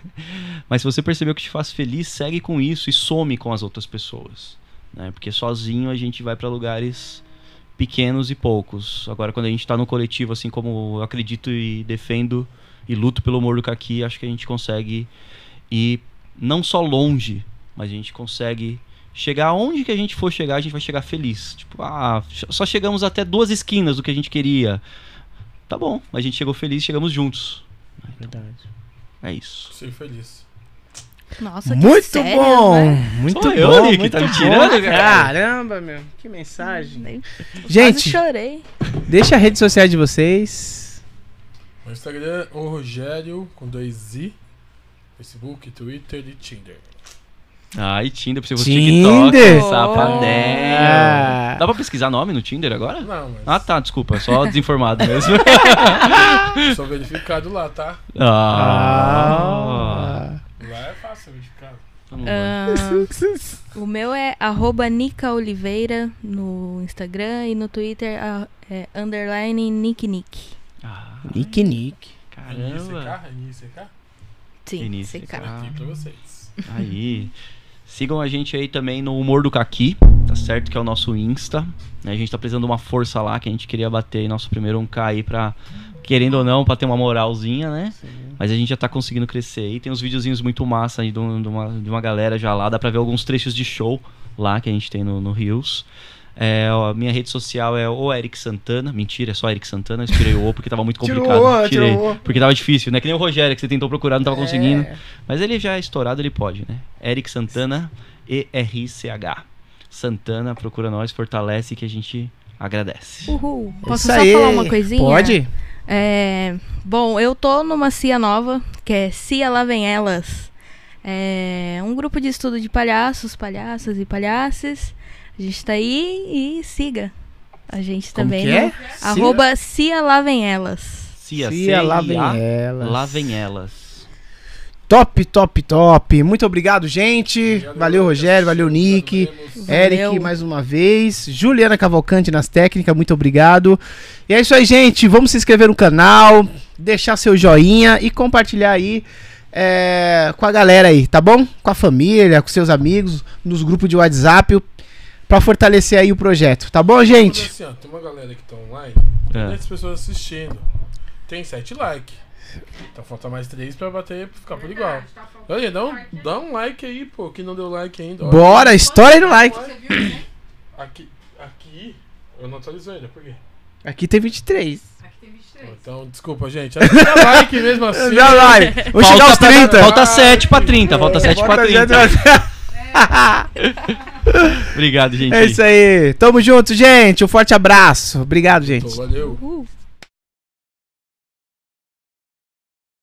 Mas se você percebeu que te faz feliz, segue com isso e some com as outras pessoas. Né? Porque sozinho a gente vai para lugares pequenos e poucos. Agora, quando a gente tá no coletivo, assim como eu acredito e defendo e luto pelo humor do Kaki, acho que a gente consegue ir não só longe, mas a gente consegue chegar aonde que a gente for chegar, a gente vai chegar feliz. Tipo, ah, só chegamos até duas esquinas do que a gente queria. Tá bom, a gente chegou feliz, chegamos juntos. Verdade. É isso. Ser feliz. Nossa, que Muito sério, bom! né? Muito Sou bom! eu, Nick, muito tá me bom. tirando, cara? Caramba, meu. Que mensagem. Nem- Gente, chorei. deixa a rede social de vocês. No Instagram, o Rogério com dois i. Facebook, Twitter e Tinder. Ai, Tinder, pra você Tinder? TikTok, safadinho. Ah. Dá pra pesquisar nome no Tinder agora? Não, mas Ah, tá, desculpa, só desinformado mesmo. sou verificado lá, tá? ah. Lá é Ah, o meu é arroba Nica Oliveira no Instagram e no Twitter é underline Nick Nick. Ah, Nick Nick. caramba. NICK? Sim, vocês. Aí. Sigam a gente aí também no Humor do Kaki, tá certo? Que é o nosso Insta. né? A gente tá precisando de uma força lá, que a gente queria bater aí nosso primeiro 1K aí pra, querendo ou não, pra ter uma moralzinha, né? Mas a gente já tá conseguindo crescer aí. Tem uns videozinhos muito massa aí de, um- de uma, de uma galera já lá. Dá pra ver alguns trechos de show lá que a gente tem no, no Rios. É, ó, a minha rede social é o Eric Santana. Mentira, é só Eric Santana. Eu inspirei o O porque tava muito Tirou complicado. tirou Tirei, o. Porque tava difícil, né? Que nem o Rogério, que você tentou procurar, não tava conseguindo. É. Mas ele já é estourado, ele pode, né? Eric Santana, E-R-I-C-H. Santana, procura nós, fortalece que a gente agradece. Uhul. Posso Isso só aí. falar uma coisinha? Pode? É, bom, eu tô numa CIA nova, que é CIA Lá Vem Elas. É um grupo de estudo de palhaços, palhaças e palhaças. A gente tá aí e siga a gente Como também. que é? no Arroba CIA Lá Vem Elas. Cia, Cia, lá vem elas. Lá vem elas. Top, top, top. Muito obrigado, gente. Obrigado, valeu. Rogério. Valeu, Nick. Eric, Valeu. mais uma vez. Juliana Cavalcante nas técnicas, muito obrigado. E é isso aí, gente. Vamos se inscrever no canal, deixar seu joinha e compartilhar aí é, com a galera aí, tá bom? Com a família, com seus amigos, nos grupos de WhatsApp, pra fortalecer aí o projeto, tá bom, gente? assim, ó, tem uma galera que tá online, É. tem muitas pessoas assistindo. Tem 7 likes. Então falta mais 3 pra bater, pra ficar por igual. Olha, dá um, dá um like aí, pô, que não deu like ainda. Olha. Bora, estoura aí no like. Aqui, aqui, eu não atualizei ainda, por quê? Aqui tem 23. Então, desculpa, gente. Aqui dá like mesmo assim. Dá like. Vou chegar aos pra- 30. Falta 7 pra 30, falta 7 pra Bota 30. gente- Obrigado, gente. É isso aí. Tamo junto, gente. Um forte abraço. Obrigado, gente. Valeu. Uhul.